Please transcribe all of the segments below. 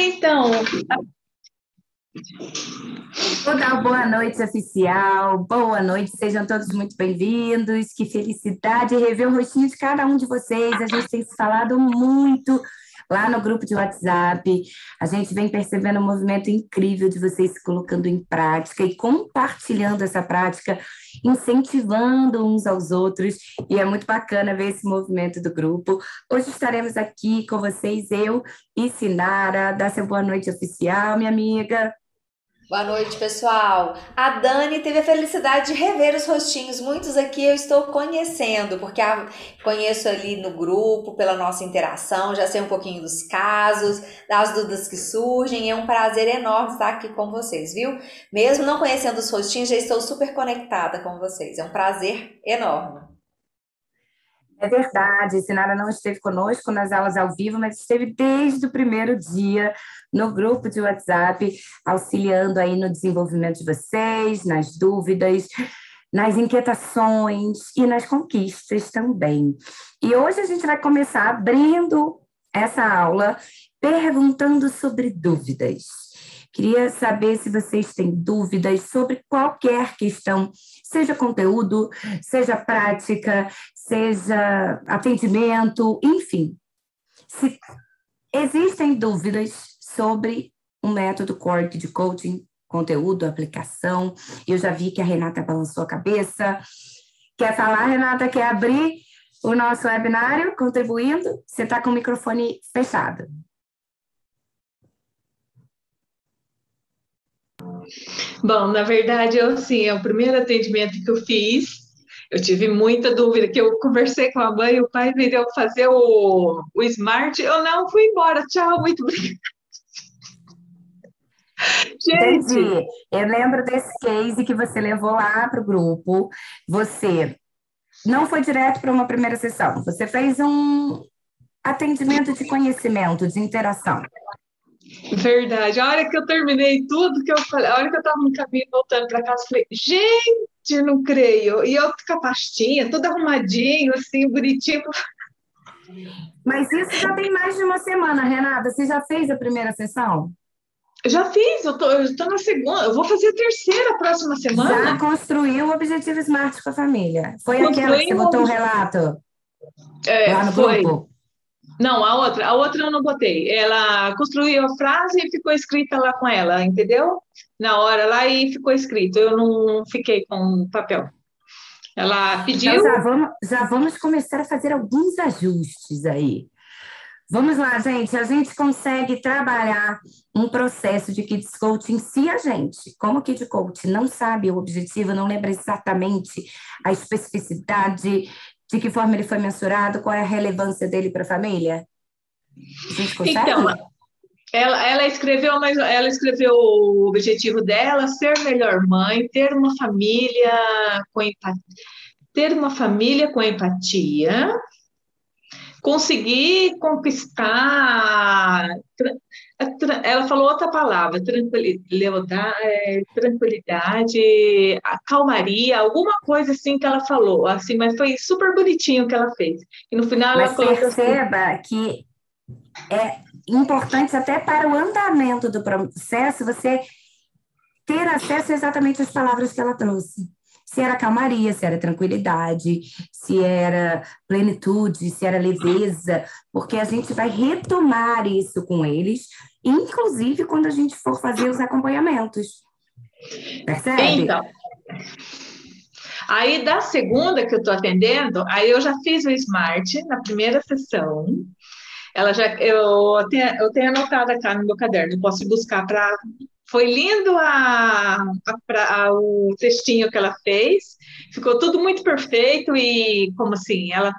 então. Vou dar boa noite oficial, boa noite, sejam todos muito bem-vindos. Que felicidade rever o rostinho de cada um de vocês. A gente tem se falado muito lá no grupo de WhatsApp. A gente vem percebendo um movimento incrível de vocês se colocando em prática e compartilhando essa prática, incentivando uns aos outros. E é muito bacana ver esse movimento do grupo. Hoje estaremos aqui com vocês, eu e Sinara. Dá seu boa noite oficial, minha amiga. Boa noite, pessoal. A Dani teve a felicidade de rever os rostinhos. Muitos aqui eu estou conhecendo, porque a, conheço ali no grupo, pela nossa interação, já sei um pouquinho dos casos, das dúvidas que surgem. É um prazer enorme estar aqui com vocês, viu? Mesmo não conhecendo os rostinhos, já estou super conectada com vocês. É um prazer enorme. É verdade, Sinara não esteve conosco nas aulas ao vivo, mas esteve desde o primeiro dia no grupo de WhatsApp, auxiliando aí no desenvolvimento de vocês, nas dúvidas, nas inquietações e nas conquistas também. E hoje a gente vai começar abrindo essa aula perguntando sobre dúvidas. Queria saber se vocês têm dúvidas sobre qualquer questão, seja conteúdo, seja prática, seja atendimento, enfim. Se existem dúvidas sobre o método CORC de coaching, conteúdo, aplicação, eu já vi que a Renata balançou a cabeça. Quer falar, Renata? Quer abrir o nosso webinário contribuindo? Você está com o microfone fechado. Bom, na verdade, eu sim, é o primeiro atendimento que eu fiz. Eu tive muita dúvida, que eu conversei com a mãe, o pai me deu fazer o, o smart, eu não fui embora. Tchau, muito obrigada. Gente, Entendi. eu lembro desse case que você levou lá para o grupo. Você não foi direto para uma primeira sessão, você fez um atendimento de conhecimento, de interação. Verdade. A hora que eu terminei tudo que eu falei, a hora que eu estava no caminho voltando para casa, eu falei, gente, não creio. E eu com a pastinha, tudo arrumadinho, assim, bonitinho. Mas isso já tem mais de uma semana, Renata. Você já fez a primeira sessão? Já fiz, eu tô, eu tô na segunda, eu vou fazer a terceira próxima semana. Já construiu o Objetivo Smart com a família. Foi aquela que você botou o um relato? É, lá no foi. grupo? Não, a outra, a outra eu não botei. Ela construiu a frase e ficou escrita lá com ela, entendeu? Na hora lá e ficou escrito. Eu não fiquei com papel. Ela pediu. Então já vamos, já vamos começar a fazer alguns ajustes aí. Vamos lá, gente. A gente consegue trabalhar um processo de Kids Coaching se a gente, como Kid Coach, não sabe o objetivo, não lembra exatamente a especificidade de que forma ele foi mensurado? Qual é a relevância dele para a família? A gente consegue? Então, ela, ela escreveu, mas ela escreveu o objetivo dela, ser melhor mãe, ter uma família com empatia, ter uma família com empatia, conseguir conquistar ela falou outra palavra, é, tranquilidade, calmaria, alguma coisa assim que ela falou, assim, mas foi super bonitinho que ela fez. E no final mas ela colocou perceba assim, que é importante até para o andamento do processo você ter acesso exatamente às palavras que ela trouxe se era calmaria, se era tranquilidade, se era plenitude, se era leveza, porque a gente vai retomar isso com eles, inclusive quando a gente for fazer os acompanhamentos. Percebe? Então. Aí, da segunda que eu estou atendendo, aí eu já fiz o Smart na primeira sessão. Ela já, eu tenho, eu tenho anotado aqui no meu caderno, posso buscar para foi lindo a, a, a, o textinho que ela fez, ficou tudo muito perfeito e, como assim, ela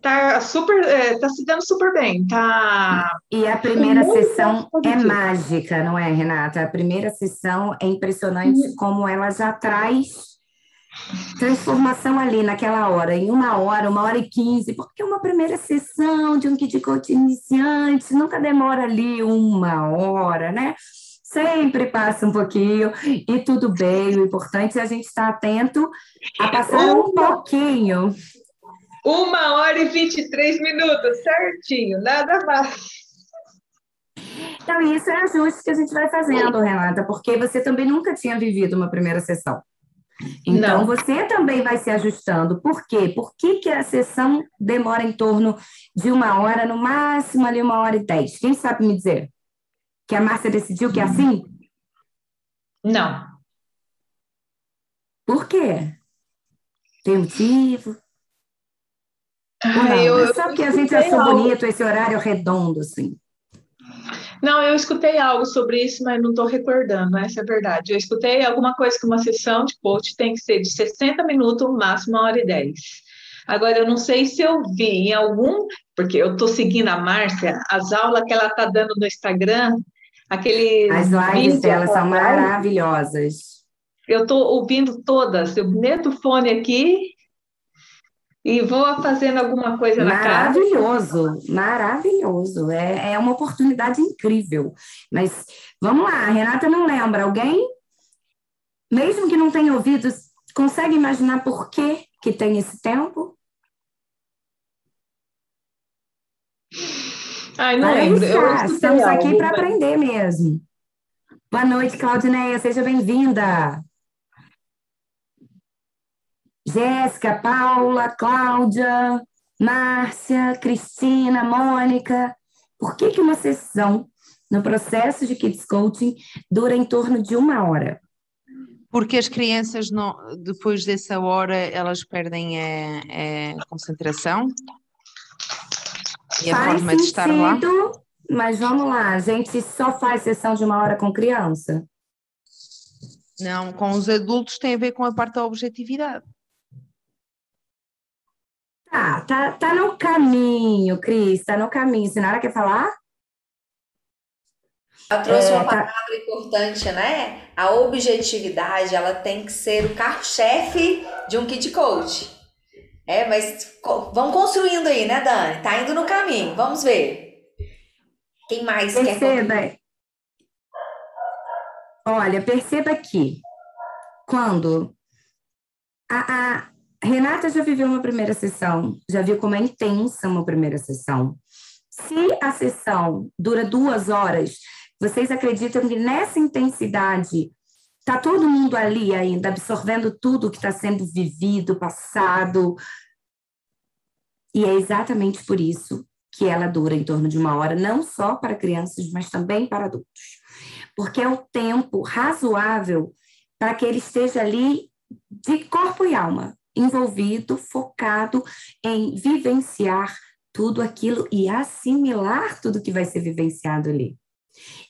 tá super, é, tá se dando super bem, tá... E a primeira sessão é mágica, não é, Renata? A primeira sessão é impressionante uhum. como ela já traz transformação ali naquela hora, em uma hora, uma hora e quinze, porque uma primeira sessão de um kit coach iniciante nunca demora ali uma hora, né? Sempre passa um pouquinho e tudo bem. O importante é a gente estar atento a passar um pouquinho. Uma hora e 23 minutos, certinho, nada mais. Então, isso é ajuste que a gente vai fazendo, Renata, porque você também nunca tinha vivido uma primeira sessão. Então, Não. você também vai se ajustando. Por quê? Por que, que a sessão demora em torno de uma hora, no máximo ali uma hora e dez? Quem sabe me dizer? Que a Márcia decidiu que é assim? Não. Por quê? Tem motivo? não, eu, é só que a gente achou algo... bonito esse horário redondo, assim. Não, eu escutei algo sobre isso, mas não estou recordando, essa é a verdade. Eu escutei alguma coisa que uma sessão de coach tem que ser de 60 minutos, máximo uma hora e 10. Agora, eu não sei se eu vi em algum, porque eu estou seguindo a Márcia, as aulas que ela está dando no Instagram, aquele. As lives dela são maravilhosas. Eu estou ouvindo todas. Eu meto o fone aqui e vou fazendo alguma coisa na casa. Maravilhoso, maravilhoso. É, é uma oportunidade incrível. Mas vamos lá, a Renata não lembra. Alguém, mesmo que não tenha ouvido, consegue imaginar por que, que tem esse tempo? Ai, não lembro. estamos aqui para aprender mesmo. Boa noite, Claudineia, seja bem-vinda. Jéssica, Paula, Cláudia, Márcia, Cristina, Mônica. Por que, que uma sessão no processo de Kids Coaching dura em torno de uma hora? Porque as crianças, não, depois dessa hora, elas perdem a, a concentração e a faz forma sentido, de estar lá. Mas vamos lá, a gente só faz sessão de uma hora com criança? Não, com os adultos tem a ver com a parte da objetividade. Tá, tá, tá no caminho, Cris, tá no caminho. Sinara quer falar? Ela trouxe é, uma tá... palavra importante, né? A objetividade, ela tem que ser o carro-chefe de um kit coach. É, mas vamos construindo aí, né, Dani? Tá indo no caminho, vamos ver. Quem mais perceba, quer Olha, perceba aqui, quando a, a, Renata já viveu uma primeira sessão, já viu como é intensa uma primeira sessão. Se a sessão dura duas horas, vocês acreditam que nessa intensidade está todo mundo ali ainda absorvendo tudo que está sendo vivido, passado? E é exatamente por isso que ela dura em torno de uma hora, não só para crianças, mas também para adultos. Porque é o tempo razoável para que ele esteja ali de corpo e alma, envolvido, focado em vivenciar tudo aquilo e assimilar tudo que vai ser vivenciado ali.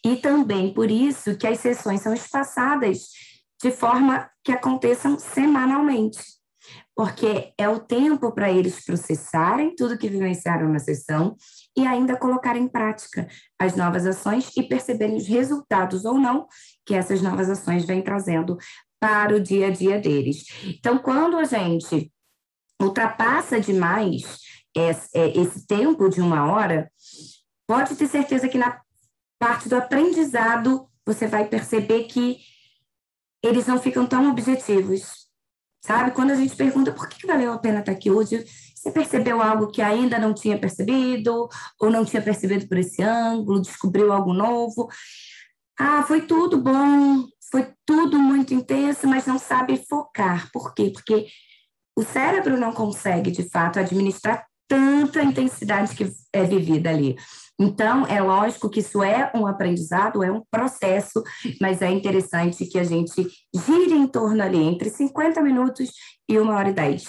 E também por isso que as sessões são espaçadas de forma que aconteçam semanalmente, porque é o tempo para eles processarem tudo que vivenciaram na sessão e ainda colocar em prática as novas ações e perceberem os resultados ou não que essas novas ações vêm trazendo para o dia a dia deles. Então, quando a gente ultrapassa demais esse, é, tempo de uma hora, pode ter certeza que na parte do aprendizado você vai perceber que eles não ficam tão objetivos. Sabe? Quando a gente pergunta por que valeu a pena estar aqui hoje, você percebeu algo que ainda não tinha percebido, ou não tinha percebido por esse ângulo, descobriu algo novo. Ah, foi tudo bom, foi tudo muito intenso, mas não sabe focar. Por quê? Porque o cérebro não consegue, de fato, administrar tanta intensidade que é vivida ali. Então, é lógico que isso é um aprendizado, é um processo, mas é interessante que a gente gire em torno ali entre 50 minutos e uma hora e 10.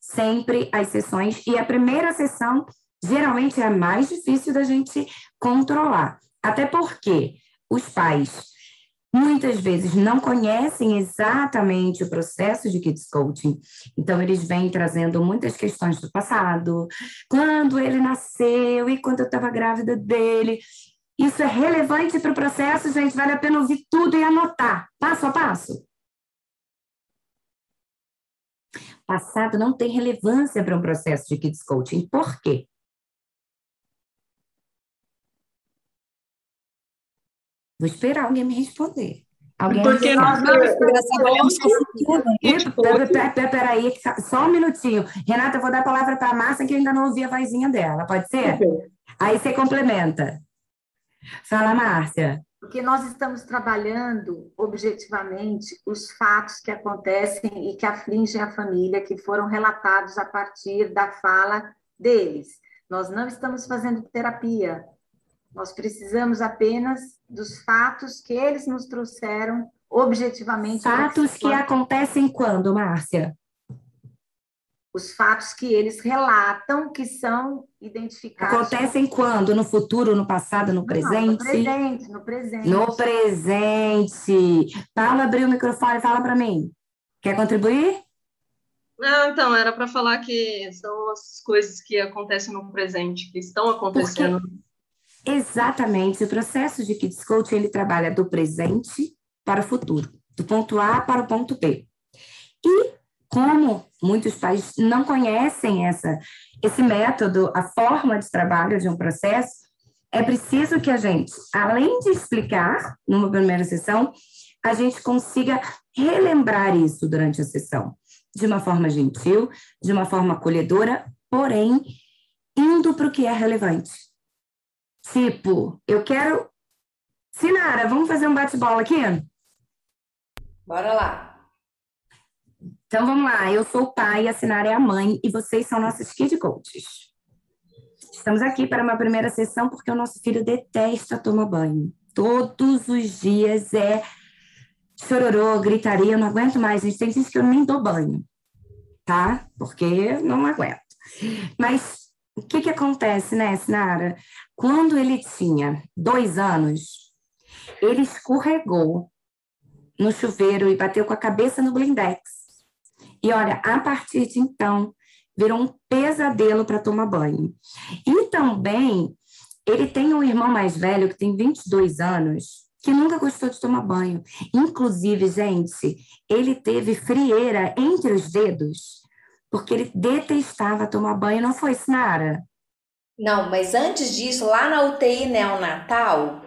Sempre as sessões, e a primeira sessão geralmente é a mais difícil da gente controlar. Até porque os pais muitas vezes não conhecem exatamente o processo de kids coaching. Então eles vêm trazendo muitas questões do passado, quando ele nasceu e quando eu estava grávida dele. Isso é relevante para o processo, gente, vale a pena ouvir tudo e anotar, passo a passo. Passado não tem relevância para um processo de kids coaching. Por quê? Vou esperar alguém me responder. Alguém Porque nós já sabemos Peraí, só um minutinho. Renata, eu vou dar a palavra para a Márcia, que eu ainda não ouvi a vozinha dela. Pode ser? Aí você complementa. Fala, Márcia. Porque nós estamos trabalhando objetivamente os fatos que acontecem e que afligem a família, que foram relatados a partir da fala deles. Nós não estamos fazendo terapia. Nós precisamos apenas dos fatos que eles nos trouxeram objetivamente. Fatos que acontecem quando, Márcia? os fatos que eles relatam que são identificados. Acontecem quando? No futuro, no passado, no presente? Não, no presente, no presente. No presente. Paula, abriu o microfone, fala para mim. Quer contribuir? Não, então, era para falar que são as coisas que acontecem no presente, que estão acontecendo. Porque, exatamente. O processo de Kids Coaching, ele trabalha do presente para o futuro, do ponto A para o ponto B. E como muitos pais não conhecem essa, esse método, a forma de trabalho de um processo, é preciso que a gente, além de explicar numa primeira sessão, a gente consiga relembrar isso durante a sessão, de uma forma gentil, de uma forma acolhedora, porém indo para o que é relevante. Tipo, eu quero. Sinara, vamos fazer um bate-bola aqui? Bora lá. Então vamos lá, eu sou o pai, a Sinara é a mãe e vocês são nossos kid coaches. Estamos aqui para uma primeira sessão porque o nosso filho detesta tomar banho. Todos os dias é chororô, gritaria, eu não aguento mais. A gente tem dias que eu nem dou banho, tá? Porque não aguento. Mas o que que acontece, né, Sinara? Quando ele tinha dois anos, ele escorregou no chuveiro e bateu com a cabeça no blindex. E olha, a partir de então, virou um pesadelo para tomar banho. E também, ele tem um irmão mais velho, que tem 22 anos, que nunca gostou de tomar banho. Inclusive, gente, ele teve frieira entre os dedos, porque ele detestava tomar banho. Não foi, Sinara? Não, mas antes disso, lá na UTI neonatal,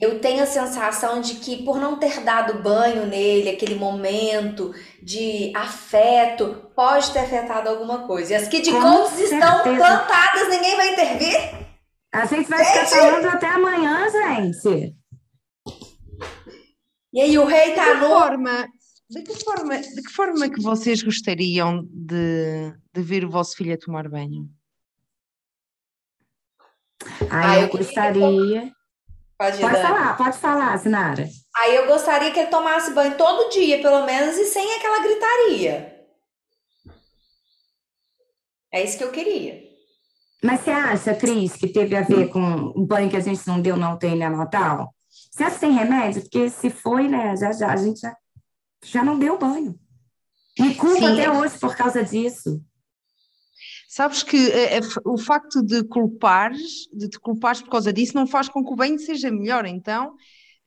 eu tenho a sensação de que por não ter dado banho nele, aquele momento de afeto, pode ter afetado alguma coisa. E as Kid Coats estão plantadas, ninguém vai intervir? A gente vai ficar falando até amanhã, gente. E aí, o rei tá de no. Forma, de, que forma, de que forma que vocês gostariam de, de ver o vosso filho a tomar banho? Ah, eu, eu gostaria. Pode, pode falar, pode falar, Sinara. Aí eu gostaria que ele tomasse banho todo dia, pelo menos, e sem aquela gritaria. É isso que eu queria. Mas você acha, Cris, que teve a ver com o banho que a gente não deu na UTI Natal? Você acha que tem remédio? Porque se foi, né, já, já, a gente já, já não deu banho. Me culpa Sim. até hoje por causa disso. Sabes que é, é, o facto de culpares, de te culpares por causa disso, não faz com que o banho seja melhor. Então,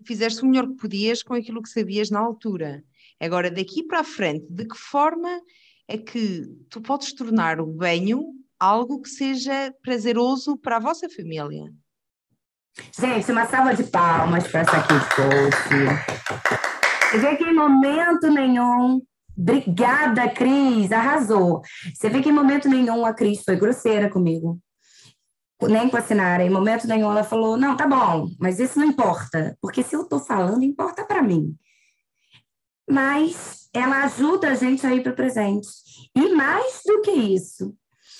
fizeste o melhor que podias com aquilo que sabias na altura. Agora, daqui para a frente, de que forma é que tu podes tornar o banho algo que seja prazeroso para a vossa família? Gente, uma salva de palmas para essa aqui de coach. Você vê que em momento nenhum Obrigada, Cris, arrasou. Você vê que em momento nenhum a Cris foi grosseira comigo, nem com a Sinara. Em momento nenhum ela falou: não, tá bom, mas isso não importa, porque se eu tô falando, importa para mim. Mas ela ajuda a gente a ir para o presente. E mais do que isso,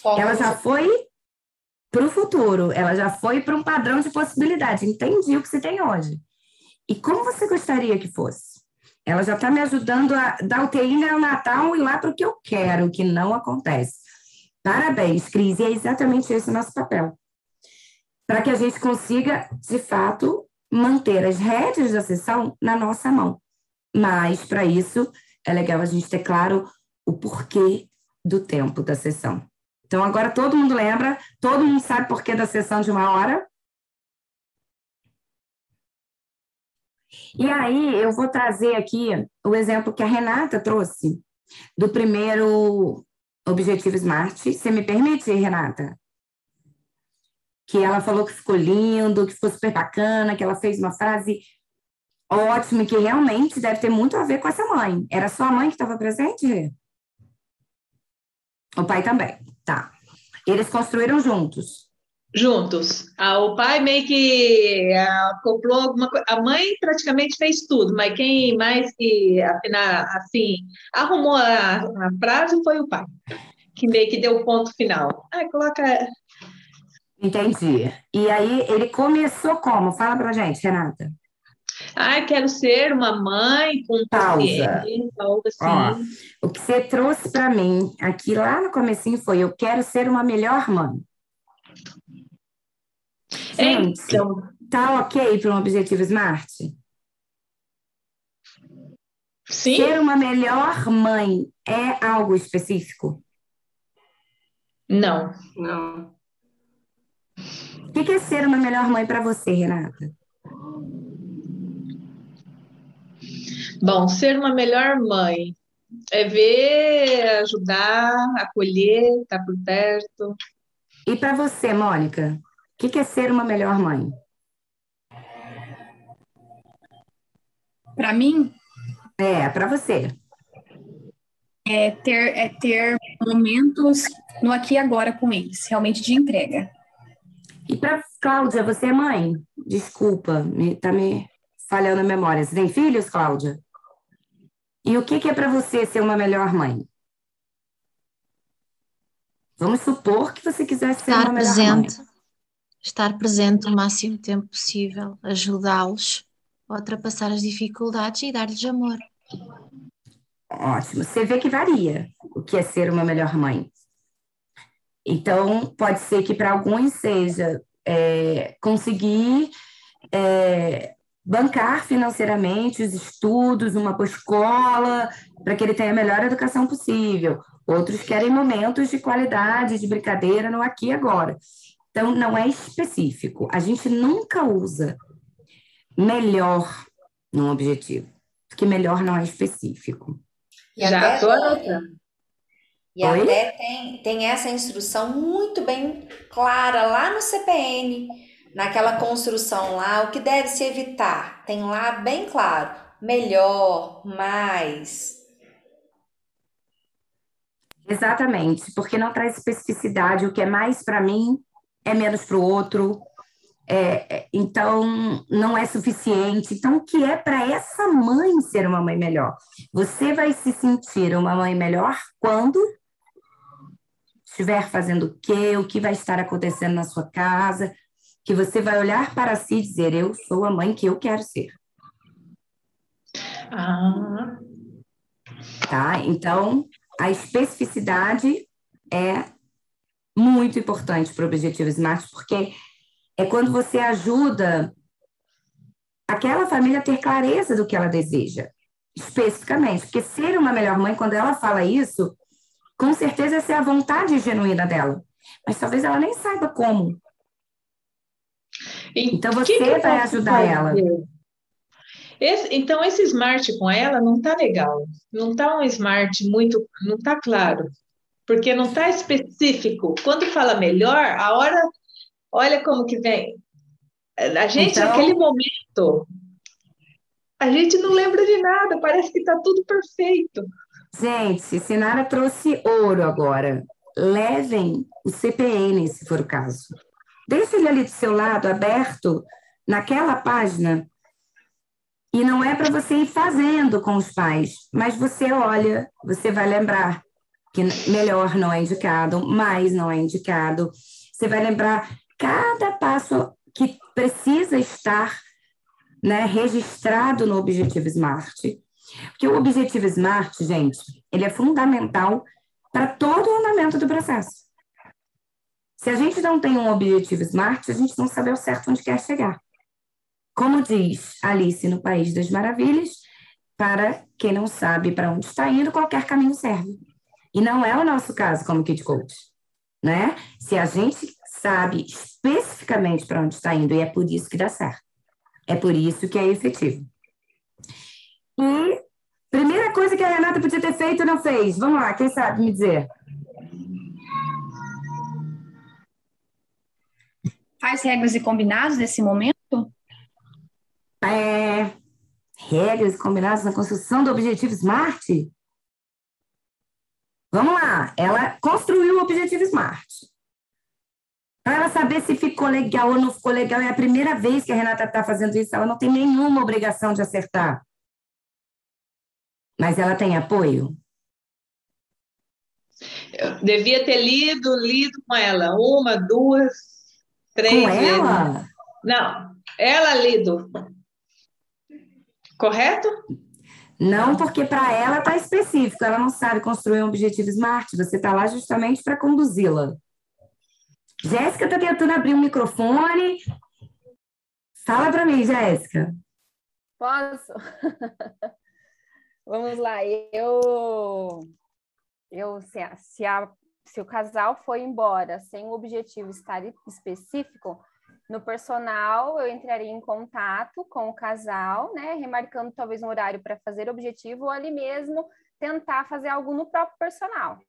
ela já foi para o futuro, ela já foi para um padrão de possibilidade. Entendi o que você tem hoje. E como você gostaria que fosse? Ela já está me ajudando a dar UTI no Natal e lá para o que eu quero, que não acontece. Parabéns, Cris, e é exatamente esse o nosso papel. Para que a gente consiga, de fato, manter as rédeas da sessão na nossa mão. Mas, para isso, é legal a gente ter claro o porquê do tempo da sessão. Então, agora todo mundo lembra, todo mundo sabe porquê da sessão de uma hora? E aí eu vou trazer aqui o exemplo que a Renata trouxe do primeiro Objetivo Smart. Você me permite, Renata? Que ela falou que ficou lindo, que ficou super bacana, que ela fez uma frase ótima, que realmente deve ter muito a ver com essa mãe. Era sua mãe que estava presente? O pai também, tá. Eles construíram juntos. Juntos. Ah, o pai meio que ah, acoplou alguma coisa. A mãe praticamente fez tudo, mas quem mais que afinal, assim, arrumou a, a frase foi o pai, que meio que deu o ponto final. Ah, coloca. Entendi. E aí ele começou como? Fala pra gente, Renata. Ah, quero ser uma mãe com Pausa. algo assim. Ó, o que você trouxe para mim aqui lá no comecinho foi eu quero ser uma melhor mãe. Gente, Então, tá ok para um objetivo SMART? sim, Ser uma melhor mãe é algo específico? não. Não. O que é ser uma melhor mãe para você, Renata? Bom, ser uma melhor mãe é ver, ajudar, acolher, estar por perto. E para você, Mônica, que que é ser uma melhor mãe? Para mim, É, para você. é ter, é ter momentos no aqui e agora com eles, realmente de entrega. E para Cláudia, você é mãe? Desculpa, me, tá me falhando a memória. Você tem filhos, Cláudia? E o que que é para você ser uma melhor mãe? Vamos supor que você quisesse ser Estar uma melhor presente, mãe. Estar presente o máximo tempo possível, ajudá-los a ultrapassar as dificuldades e dar-lhes amor. Ótimo. Você vê que varia o que é ser uma melhor mãe. Então, pode ser que para alguns seja é, conseguir é, bancar financeiramente os estudos, uma escola, para que ele tenha a melhor educação possível. Outros querem momentos de qualidade, de brincadeira no aqui e agora. Então, não é específico. A gente nunca usa melhor num objetivo, porque melhor não é específico. E Já até, tô anotando. e Oi? até tem, tem essa instrução muito bem clara lá no CPN, naquela construção lá, o que deve se evitar. Tem lá bem claro. Melhor, mais. Exatamente, porque não traz especificidade. O que é mais para mim é menos para o outro. É, é, então, não é suficiente. Então, o que é para essa mãe ser uma mãe melhor? Você vai se sentir uma mãe melhor quando estiver fazendo o quê? O que vai estar acontecendo na sua casa? Que você vai olhar para si e dizer: Eu sou a mãe que eu quero ser. Ah, tá? Então, a especificidade é muito importante para o Objetivo Smart, porque é quando você ajuda aquela família a ter clareza do que ela deseja, especificamente. Porque ser uma melhor mãe, quando ela fala isso, com certeza essa é a vontade genuína dela. Mas talvez ela nem saiba como. e Então você que vai ajudar ela. Esse- então, esse smart com ela não tá legal. Não tá um smart muito, não tá claro. Porque não tá específico. Quando fala melhor, a hora, olha como que vem. A gente, Então- naquele momento, a gente não lembra de nada, parece que tá tudo perfeito. Gente, Sinara trouxe ouro agora. Levem o CPN, se for o caso. Deixa ele ali do seu lado, aberto, naquela página. E não é para você ir fazendo com os pais, mas você olha, você vai lembrar que melhor não é indicado, mais não é indicado. Você vai lembrar cada passo que precisa estar né, registrado no Objetivo Smart. Porque o Objetivo Smart, gente, ele é fundamental para todo o andamento do processo. Se a gente não tem um Objetivo Smart, a gente não sabe ao certo onde quer chegar. Como diz Alice no País das Maravilhas, para quem não sabe para onde está indo, qualquer caminho serve. E não é o nosso caso como Kid Coach, né? Se a gente sabe especificamente para onde está indo, e é por isso que dá certo. É por isso que é efetivo. E primeira coisa que a Renata podia ter feito, não fez. Vamos lá, quem sabe me dizer? Faz regras e combinados nesse momento? É, regras combinadas na construção do objetivo SMART? Vamos lá, ela construiu o objetivo SMART. Para ela saber se ficou legal ou não ficou legal. É a primeira vez que a Renata está fazendo isso, ela não tem nenhuma obrigação de acertar. Mas ela tem apoio? Eu devia ter lido, lido com ela, uma, duas, três com vezes. ela? Não, ela lido. Correto? Não, porque para ela está específico, ela não sabe construir um objetivo SMART, você está lá justamente para conduzi-la. Jéssica está tentando abrir um microfone. Fala para mim, Jéssica. Posso? Vamos lá. Eu, eu se, a, se, a, se o casal foi embora sem o objetivo estar específico, no personal, eu entraria em contato com o casal, né, remarcando talvez um horário para fazer objetivo, ou ali mesmo tentar fazer algo no próprio personal.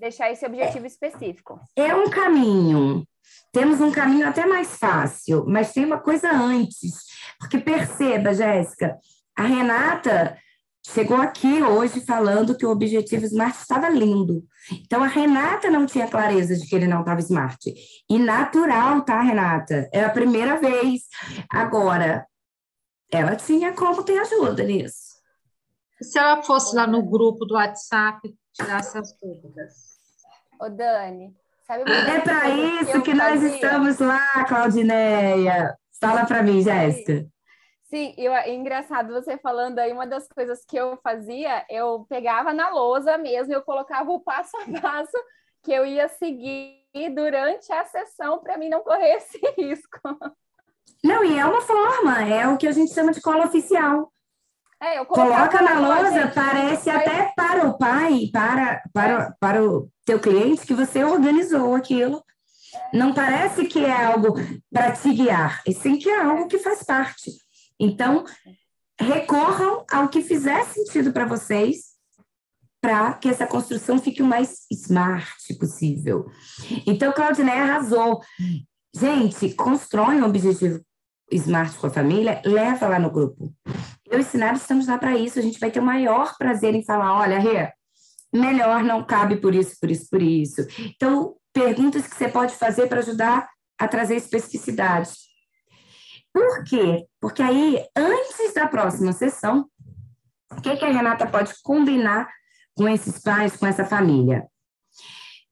Deixar esse objetivo é, específico. É um caminho. Temos um caminho até mais fácil, mas tem uma coisa antes. Porque perceba, Jéssica, a Renata chegou aqui hoje falando que o objetivo Smart estava lindo. Então, a Renata não tinha clareza de que ele não estava Smart. E natural, tá, Renata? É a primeira vez. Agora, ela tinha como ter ajuda nisso. Se ela fosse lá no grupo do WhatsApp, tirar essas dúvidas. Ô, Dani, sabe É para isso que, que nós estamos lá, Claudineia. Fala para mim, Jéssica. Sim, eu, é engraçado você falando aí, uma das coisas que eu fazia, eu pegava na lousa mesmo, eu colocava o passo a passo que eu ia seguir durante a sessão para mim não correr esse risco. Não, e é uma forma, é o que a gente chama de cola oficial. É, Coloca na lousa, parece até para o pai, para, para, para o teu cliente, que você organizou aquilo. Não parece que é algo para te guiar, e sim que é algo que faz parte. Então, recorram ao que fizer sentido para vocês, para que essa construção fique o mais smart possível. Então, Claudiné arrasou. Gente, constrói um objetivo smart com a família, leva lá no grupo. Eu e Sinara estamos lá para isso, a gente vai ter o maior prazer em falar, olha, Rê, melhor não cabe por isso, por isso, por isso. Então, perguntas que você pode fazer para ajudar a trazer especificidade. Por quê? Porque aí, antes da próxima sessão, o que, que a Renata pode combinar com esses pais, com essa família?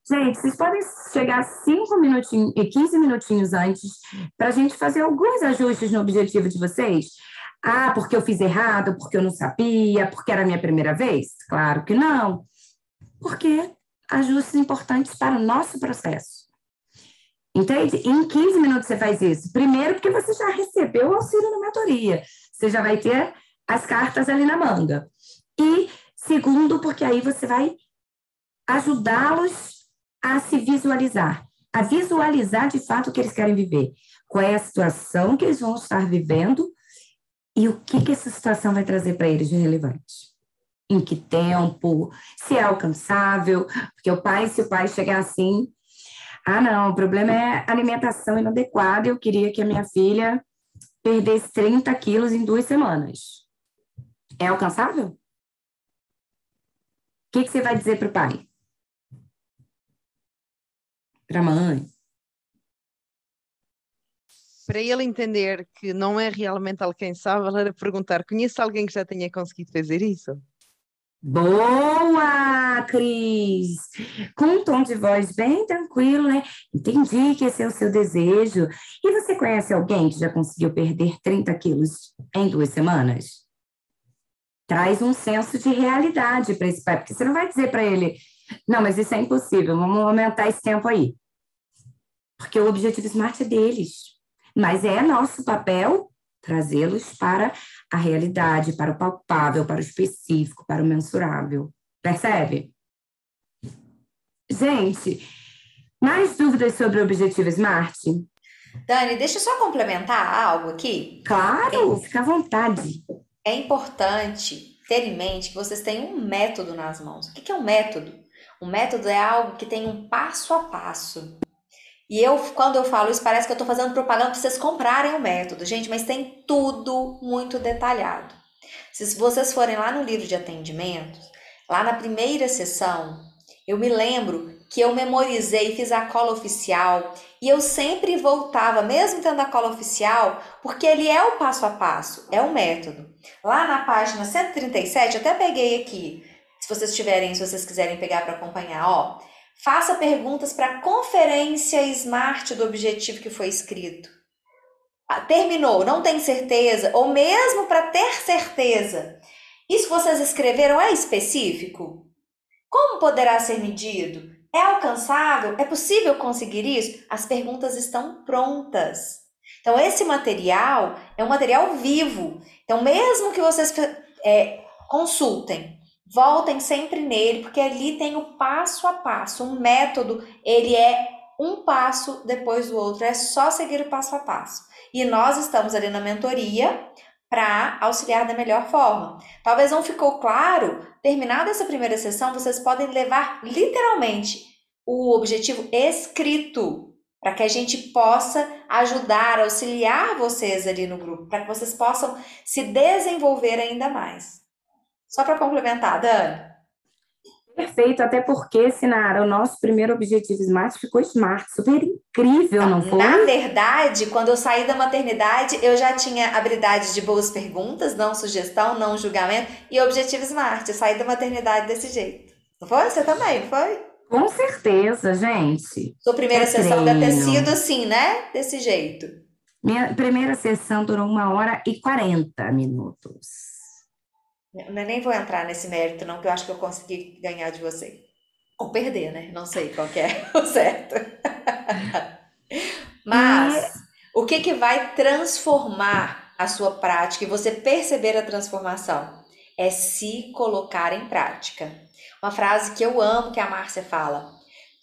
Gente, vocês podem chegar cinco minutinhos e 15 minutinhos antes para a gente fazer alguns ajustes no objetivo de vocês. Ah, porque eu fiz errado, porque eu não sabia, porque era a minha primeira vez? Claro que não. Porque ajustes importantes para o nosso processo. Entende? Em 15 minutos você faz isso. Primeiro, porque você já recebeu o auxílio na mentoria. Você já vai ter as cartas ali na manga. E segundo, porque aí você vai ajudá-los a se visualizar, a visualizar de fato o que eles querem viver, qual é a situação que eles vão estar vivendo e o que, que essa situação vai trazer para eles de relevante. Em que tempo, se é alcançável, porque o pai, se o pai chegar assim, ah, não, o problema é alimentação inadequada. Eu queria que a minha filha perdesse 30 quilos em duas semanas. É alcançável? O que, que você vai dizer para o pai? Para a mãe? Para ele entender que não é realmente alcançável, era perguntar: conhece alguém que já tenha conseguido fazer isso? Boa, Cris! Com um tom de voz bem tranquilo, né? Entendi que esse é o seu desejo. E você conhece alguém que já conseguiu perder 30 quilos em duas semanas? Traz um senso de realidade para esse pai, porque você não vai dizer para ele, não, mas isso é impossível, vamos aumentar esse tempo aí. Porque o objetivo Smart é deles. Mas é nosso papel trazê-los para a realidade, para o palpável, para o específico, para o mensurável. Percebe? Gente, mais dúvidas sobre o objetivo SMART? Dani, deixa eu só complementar algo aqui. Claro, é, fica à vontade. É importante ter em mente que vocês têm um método nas mãos. O que é um método? Um método é algo que tem um passo a passo. E eu, quando eu falo isso, parece que eu estou fazendo propaganda para vocês comprarem o método, gente, mas tem tudo muito detalhado. Se vocês forem lá no livro de atendimentos, lá na primeira sessão, eu me lembro que eu memorizei, fiz a cola oficial e eu sempre voltava, mesmo tendo a cola oficial, porque ele é o passo a passo, é o método. Lá na página 137, até peguei aqui, se vocês tiverem, se vocês quiserem pegar para acompanhar, ó. Faça perguntas para a conferência Smart do objetivo que foi escrito. Ah, terminou, não tem certeza, ou mesmo para ter certeza. Isso que vocês escreveram é específico? Como poderá ser medido? É alcançável? É possível conseguir isso? As perguntas estão prontas. Então, esse material é um material vivo. Então, mesmo que vocês é, consultem, voltem sempre nele, porque ali tem o passo a passo, um método, ele é um passo depois do outro, é só seguir o passo a passo. E nós estamos ali na mentoria para auxiliar da melhor forma. Talvez não ficou claro, terminada essa primeira sessão, vocês podem levar literalmente o objetivo escrito para que a gente possa ajudar, auxiliar vocês ali no grupo, para que vocês possam se desenvolver ainda mais. Só para complementar, Dani. Perfeito, até porque, Sinara, o nosso primeiro objetivo Smart ficou Smart, super incrível, não foi? Na verdade, quando eu saí da maternidade, eu já tinha habilidade de boas perguntas, não sugestão, não julgamento, e objetivo Smart. Eu saí da maternidade desse jeito. Não foi? Você também, não foi? Com certeza, gente. Sua primeira é sessão deve ter sido assim, né? Desse jeito. Minha primeira sessão durou uma hora e quarenta minutos. Eu nem vou entrar nesse mérito, não, que eu acho que eu consegui ganhar de você. Ou perder, né? Não sei qual é o certo. Mas o que, que vai transformar a sua prática e você perceber a transformação? É se colocar em prática. Uma frase que eu amo que a Márcia fala: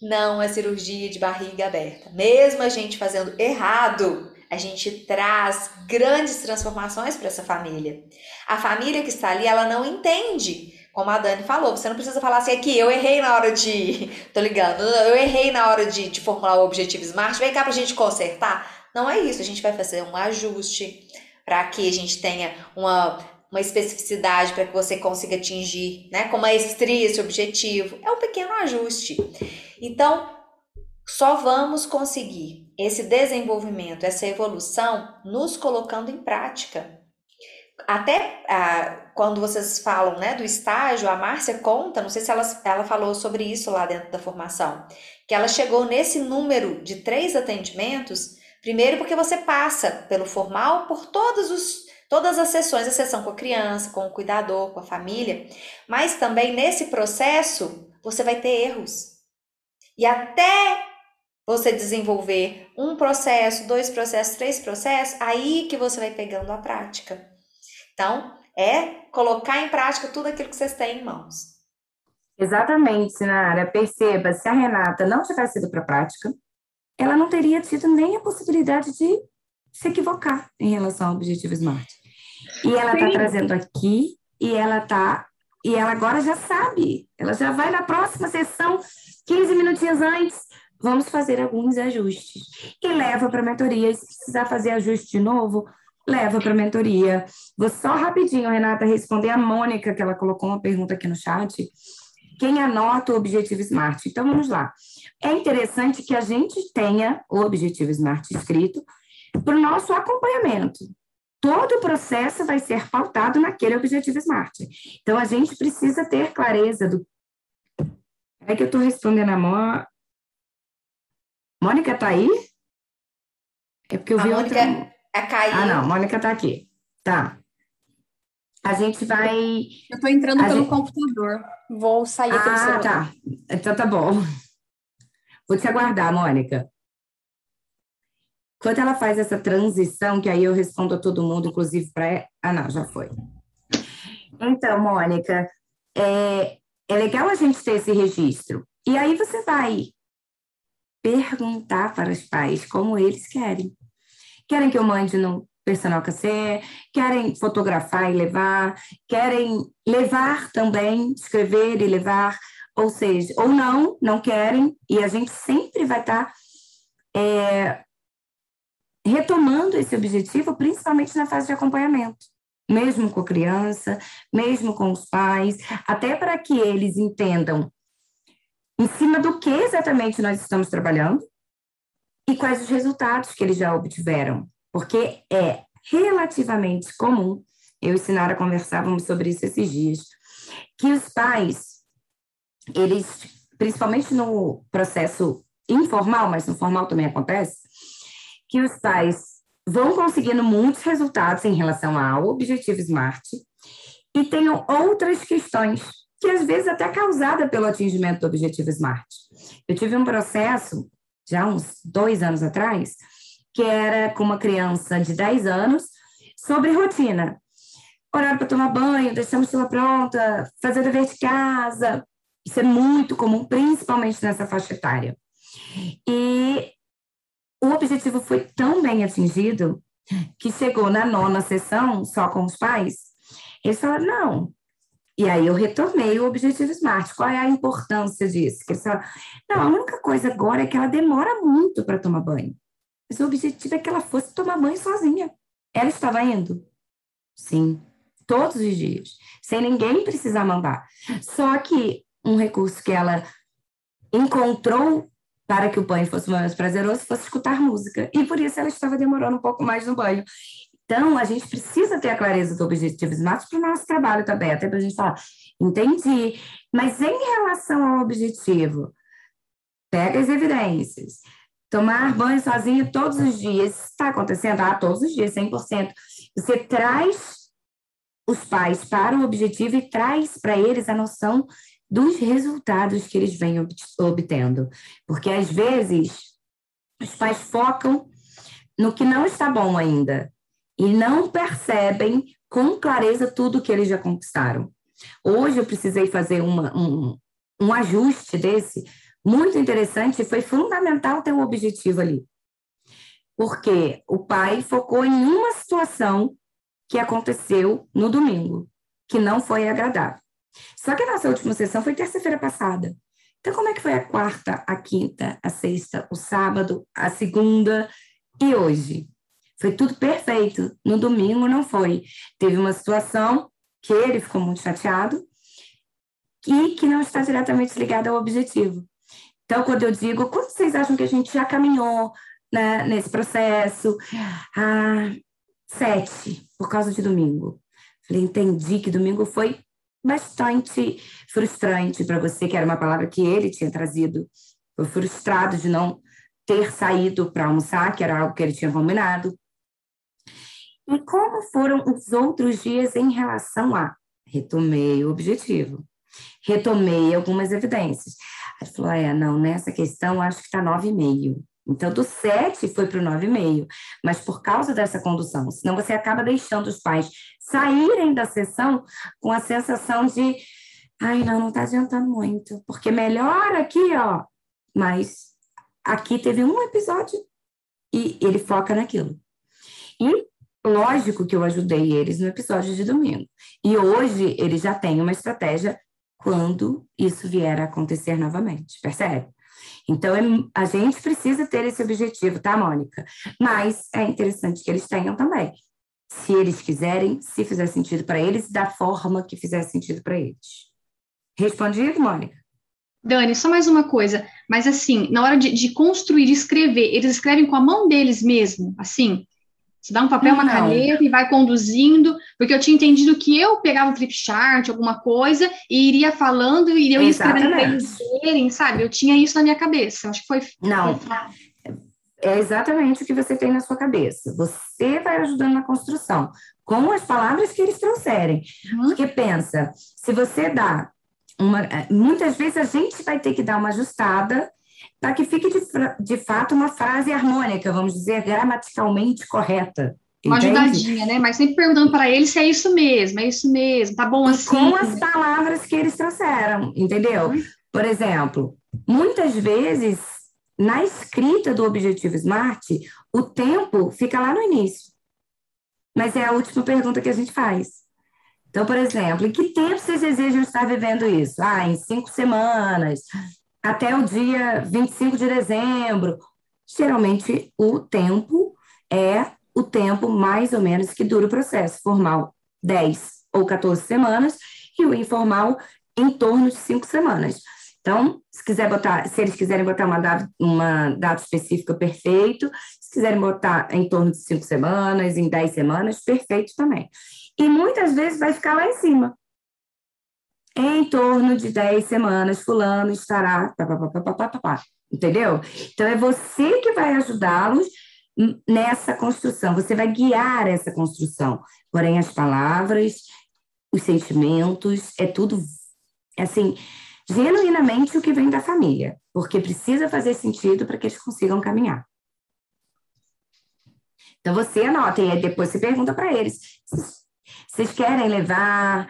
não é cirurgia de barriga aberta. Mesmo a gente fazendo errado, a gente traz grandes transformações para essa família. A família que está ali, ela não entende. Como a Dani falou, você não precisa falar assim, aqui, eu errei na hora de. Tô ligando, eu errei na hora de, de formular o objetivo SMART, vem cá para a gente consertar. Não é isso, a gente vai fazer um ajuste para que a gente tenha uma, uma especificidade para que você consiga atingir né, com maestria esse objetivo. É um pequeno ajuste. Então, só vamos conseguir esse desenvolvimento, essa evolução, nos colocando em prática. Até ah, quando vocês falam né, do estágio, a Márcia conta, não sei se ela, ela falou sobre isso lá dentro da formação, que ela chegou nesse número de três atendimentos, primeiro porque você passa pelo formal, por todos os, todas as sessões, a sessão com a criança, com o cuidador, com a família, mas também nesse processo você vai ter erros. E até você desenvolver um processo, dois processos, três processos, aí que você vai pegando a prática. Então, é colocar em prática tudo aquilo que vocês têm em mãos. Exatamente, Sinara. Perceba, se a Renata não tivesse ido para a prática, ela não teria tido nem a possibilidade de se equivocar em relação ao objetivo SMART. E ela está trazendo aqui, e ela tá, e ela agora já sabe. Ela já vai na próxima sessão, 15 minutinhos antes, vamos fazer alguns ajustes. E leva para a mentoria. Se precisar fazer ajuste de novo, leva para a mentoria. Vou só rapidinho, Renata, responder a Mônica, que ela colocou uma pergunta aqui no chat. Quem anota o objetivo SMART? Então, vamos lá. É interessante que a gente tenha o objetivo SMART escrito para o nosso acompanhamento. Todo o processo vai ser pautado naquele objetivo SMART. Então, a gente precisa ter clareza do. É que eu estou respondendo a Mó. Mônica tá aí? É porque eu a vi Mônica outra. É caiu. Ah, não, Mônica tá aqui. Tá. A gente vai. Eu tô entrando a pelo gente... computador. Vou sair Ah, celular. tá. Então tá bom. Vou te aguardar, Mônica. Quando ela faz essa transição, que aí eu respondo a todo mundo, inclusive para. Ah, não, já foi. Então, Mônica, é, é legal a gente ter esse registro. E aí você vai perguntar para os pais como eles querem. Querem que eu mande no personal café, querem fotografar e levar, querem levar também, escrever e levar, ou seja, ou não, não querem, e a gente sempre vai estar é, retomando esse objetivo, principalmente na fase de acompanhamento, mesmo com a criança, mesmo com os pais, até para que eles entendam em cima do que exatamente nós estamos trabalhando e quais os resultados que eles já obtiveram, porque é relativamente comum, eu e Sinara conversávamos sobre isso esses dias, que os pais, eles, principalmente no processo informal, mas no formal também acontece, que os pais vão conseguindo muitos resultados em relação ao objetivo SMART e tenham outras questões que às vezes até causada pelo atingimento do objetivo SMART. Eu tive um processo já uns dois anos atrás que era com uma criança de 10 anos sobre rotina. Horário para tomar banho, deixar a mochila pronta, fazer dever de casa. Isso é muito comum, principalmente nessa faixa etária. E o objetivo foi tão bem atingido que chegou na nona sessão, só com os pais, eles falaram, não. E aí eu retomei o objetivo SMART. Qual é a importância disso? Que falaram, não, a única coisa agora é que ela demora muito para tomar banho. Mas o objetivo é que ela fosse tomar banho sozinha. Ela estava indo? Sim, todos os dias, sem ninguém precisar mandar. Só que um recurso que ela encontrou para que o banho fosse mais prazeroso fosse escutar música. E por isso ela estava demorando um pouco mais no banho. Então, a gente precisa ter a clareza do objetivo SMART para o nosso trabalho também, até para a gente falar, entendi. Mas em relação ao objetivo, pega as evidências. Tomar banho sozinho todos os dias. Está acontecendo? Ah, todos os dias, 100%. Você traz os pais para o objetivo e traz para eles a noção dos resultados que eles vêm obtendo. Porque, às vezes, os pais focam no que não está bom ainda e não percebem com clareza tudo que eles já conquistaram. Hoje eu precisei fazer uma, um, um ajuste desse muito interessante, foi fundamental ter um objetivo ali. Porque o pai focou em uma situação que aconteceu no domingo, que não foi agradável. Só que a nossa última sessão foi terça-feira passada. Então, como é que foi a quarta, a quinta, a sexta, o sábado, a segunda e hoje? Foi tudo perfeito. No domingo não foi. Teve uma situação que ele ficou muito chateado e que não está diretamente ligada ao objetivo. Então, quando eu digo, quanto vocês acham que a gente já caminhou né, nesse processo? Ah, sete, por causa de domingo. Falei, entendi que domingo foi bastante frustrante para você, que era uma palavra que ele tinha trazido. Foi frustrado de não ter saído para almoçar, que era algo que ele tinha combinado. E como foram os outros dias em relação a? Retomei o objetivo, retomei algumas evidências. Ele falou: é, não, nessa questão acho que está 9,5. Então, do 7 foi para o 9,5, mas por causa dessa condução, senão você acaba deixando os pais saírem da sessão com a sensação de, ai, não, não está adiantando muito, porque melhor aqui, ó, mas aqui teve um episódio e ele foca naquilo. E lógico que eu ajudei eles no episódio de domingo. E hoje eles já têm uma estratégia quando isso vier a acontecer novamente, percebe? Então, é, a gente precisa ter esse objetivo, tá, Mônica? Mas é interessante que eles tenham também. Se eles quiserem, se fizer sentido para eles, da forma que fizer sentido para eles. Respondido, Mônica? Dani, só mais uma coisa. Mas assim, na hora de, de construir, de escrever, eles escrevem com a mão deles mesmo, assim? Você dá um papel, uma caneta e vai conduzindo, porque eu tinha entendido que eu pegava um flip chart, alguma coisa, e iria falando e eu ia escrevendo para eles verem, sabe? Eu tinha isso na minha cabeça. Acho que foi. Não. É exatamente o que você tem na sua cabeça. Você vai ajudando na construção, com as palavras que eles trouxerem. Uhum. Porque pensa, se você dá uma. Muitas vezes a gente vai ter que dar uma ajustada para que fique de, de fato uma frase harmônica, vamos dizer, gramaticalmente correta. Uma entende? ajudadinha, né? Mas sempre perguntando para eles se é isso mesmo, é isso mesmo, tá bom assim. Com as palavras que eles trouxeram, entendeu? Uhum. Por exemplo, muitas vezes, na escrita do objetivo SMART, o tempo fica lá no início. Mas é a última pergunta que a gente faz. Então, por exemplo, em que tempo vocês desejam estar vivendo isso? Ah, em cinco semanas, até o dia 25 de dezembro. Geralmente, o tempo é o tempo mais ou menos que dura o processo formal, 10 ou 14 semanas, e o informal em torno de 5 semanas. Então, se quiser botar, se eles quiserem botar uma data, uma data específica, perfeito. Se quiserem botar em torno de cinco semanas, em dez semanas, perfeito também. E muitas vezes vai ficar lá em cima. Em torno de dez semanas, fulano estará. Pá, pá, pá, entendeu? Então, é você que vai ajudá-los nessa construção, você vai guiar essa construção. Porém, as palavras, os sentimentos, é tudo assim genuinamente o que vem da família, porque precisa fazer sentido para que eles consigam caminhar. Então você anota e depois você pergunta para eles: vocês querem levar?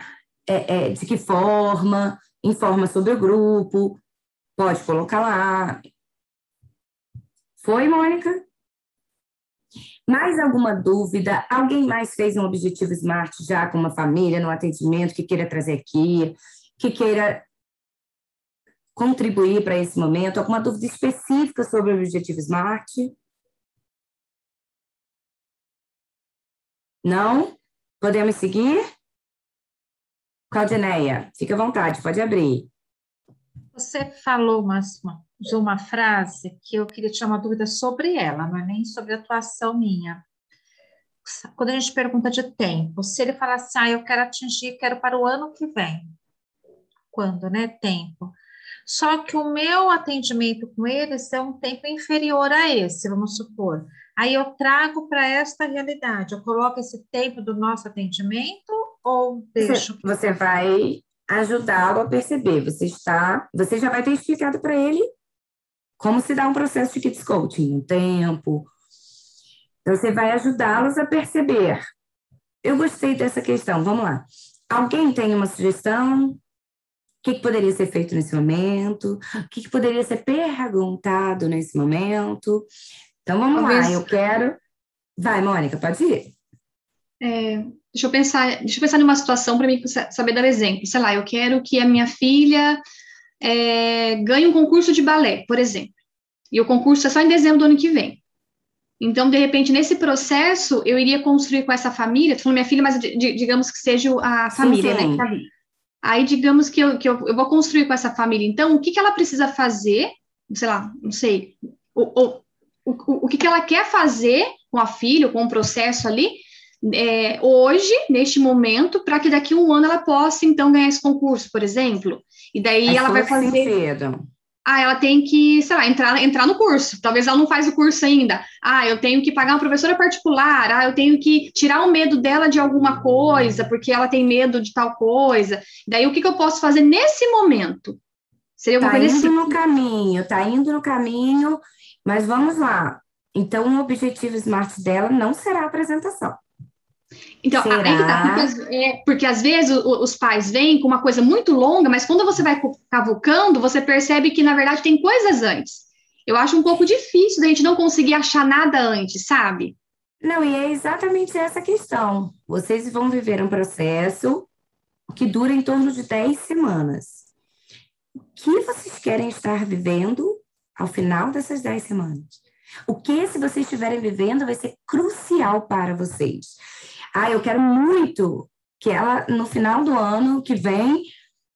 É, é, de que forma? Informa sobre o grupo, pode colocar lá. Foi, Mônica? Mais alguma dúvida? Alguém mais fez um objetivo SMART já com uma família, no atendimento, que queira trazer aqui, que queira contribuir para esse momento? Alguma dúvida específica sobre o Objetivo Smart? Não? Podemos seguir? Claudineia, fique à vontade, pode abrir. Você falou de uma frase que eu queria tirar uma dúvida sobre ela, não é nem sobre a atuação minha. Quando a gente pergunta de tempo, se ele fala assim, ah, eu quero atingir, quero para o ano que vem. Quando, né? Tempo. Só que o meu atendimento com eles é um tempo inferior a esse, vamos supor. Aí eu trago para esta realidade, eu coloco esse tempo do nosso atendimento ou deixo? Você, você vai ajudá-lo a perceber. Você está, você já vai ter explicado para ele como se dá um processo de kids coaching, um tempo. Então você vai ajudá-los a perceber. Eu gostei dessa questão. Vamos lá. Alguém tem uma sugestão? O que, que, poderia ser feito nesse momento? O que, que, poderia ser perguntado nesse momento? Então vamos Talvez... lá, eu quero. Vai, Mônica, pode ir. É, deixa eu pensar, deixa eu pensar numa situação para mim saber dar exemplo. Sei lá, eu quero que a minha filha é, ganhe um concurso de balé, por exemplo. E o concurso é só em dezembro do ano que vem. Então, de repente, nesse processo, eu iria construir com essa família, falando minha filha, mas digamos que seja a família, sim, sim. né? Aí, digamos que, eu, que eu, eu, vou construir com essa família. Então, o que, que ela precisa fazer? Sei lá, não sei. O, o, o, o que, que ela quer fazer com a filha, com o processo ali, é, hoje, neste momento, para que daqui a um ano ela possa, então, ganhar esse concurso, por exemplo. E daí é ela vai fazer. Cedo. Ah, ela tem que, sei lá, entrar, entrar no curso. Talvez ela não faz o curso ainda. Ah, eu tenho que pagar uma professora particular. Ah, eu tenho que tirar o medo dela de alguma coisa, porque ela tem medo de tal coisa. Daí, o que, que eu posso fazer nesse momento? Seria uma tá indo assim. no caminho, tá indo no caminho, mas vamos lá. Então, o objetivo SMART dela não será a apresentação. Então, Será? aí tá, porque, é, porque às vezes o, os pais vêm com uma coisa muito longa, mas quando você vai cavucando, você percebe que, na verdade, tem coisas antes. Eu acho um pouco difícil da gente não conseguir achar nada antes, sabe? Não, e é exatamente essa questão. Vocês vão viver um processo que dura em torno de 10 semanas. O que vocês querem estar vivendo ao final dessas 10 semanas? O que, se vocês estiverem vivendo, vai ser crucial para vocês? Ah, eu quero muito que ela, no final do ano que vem,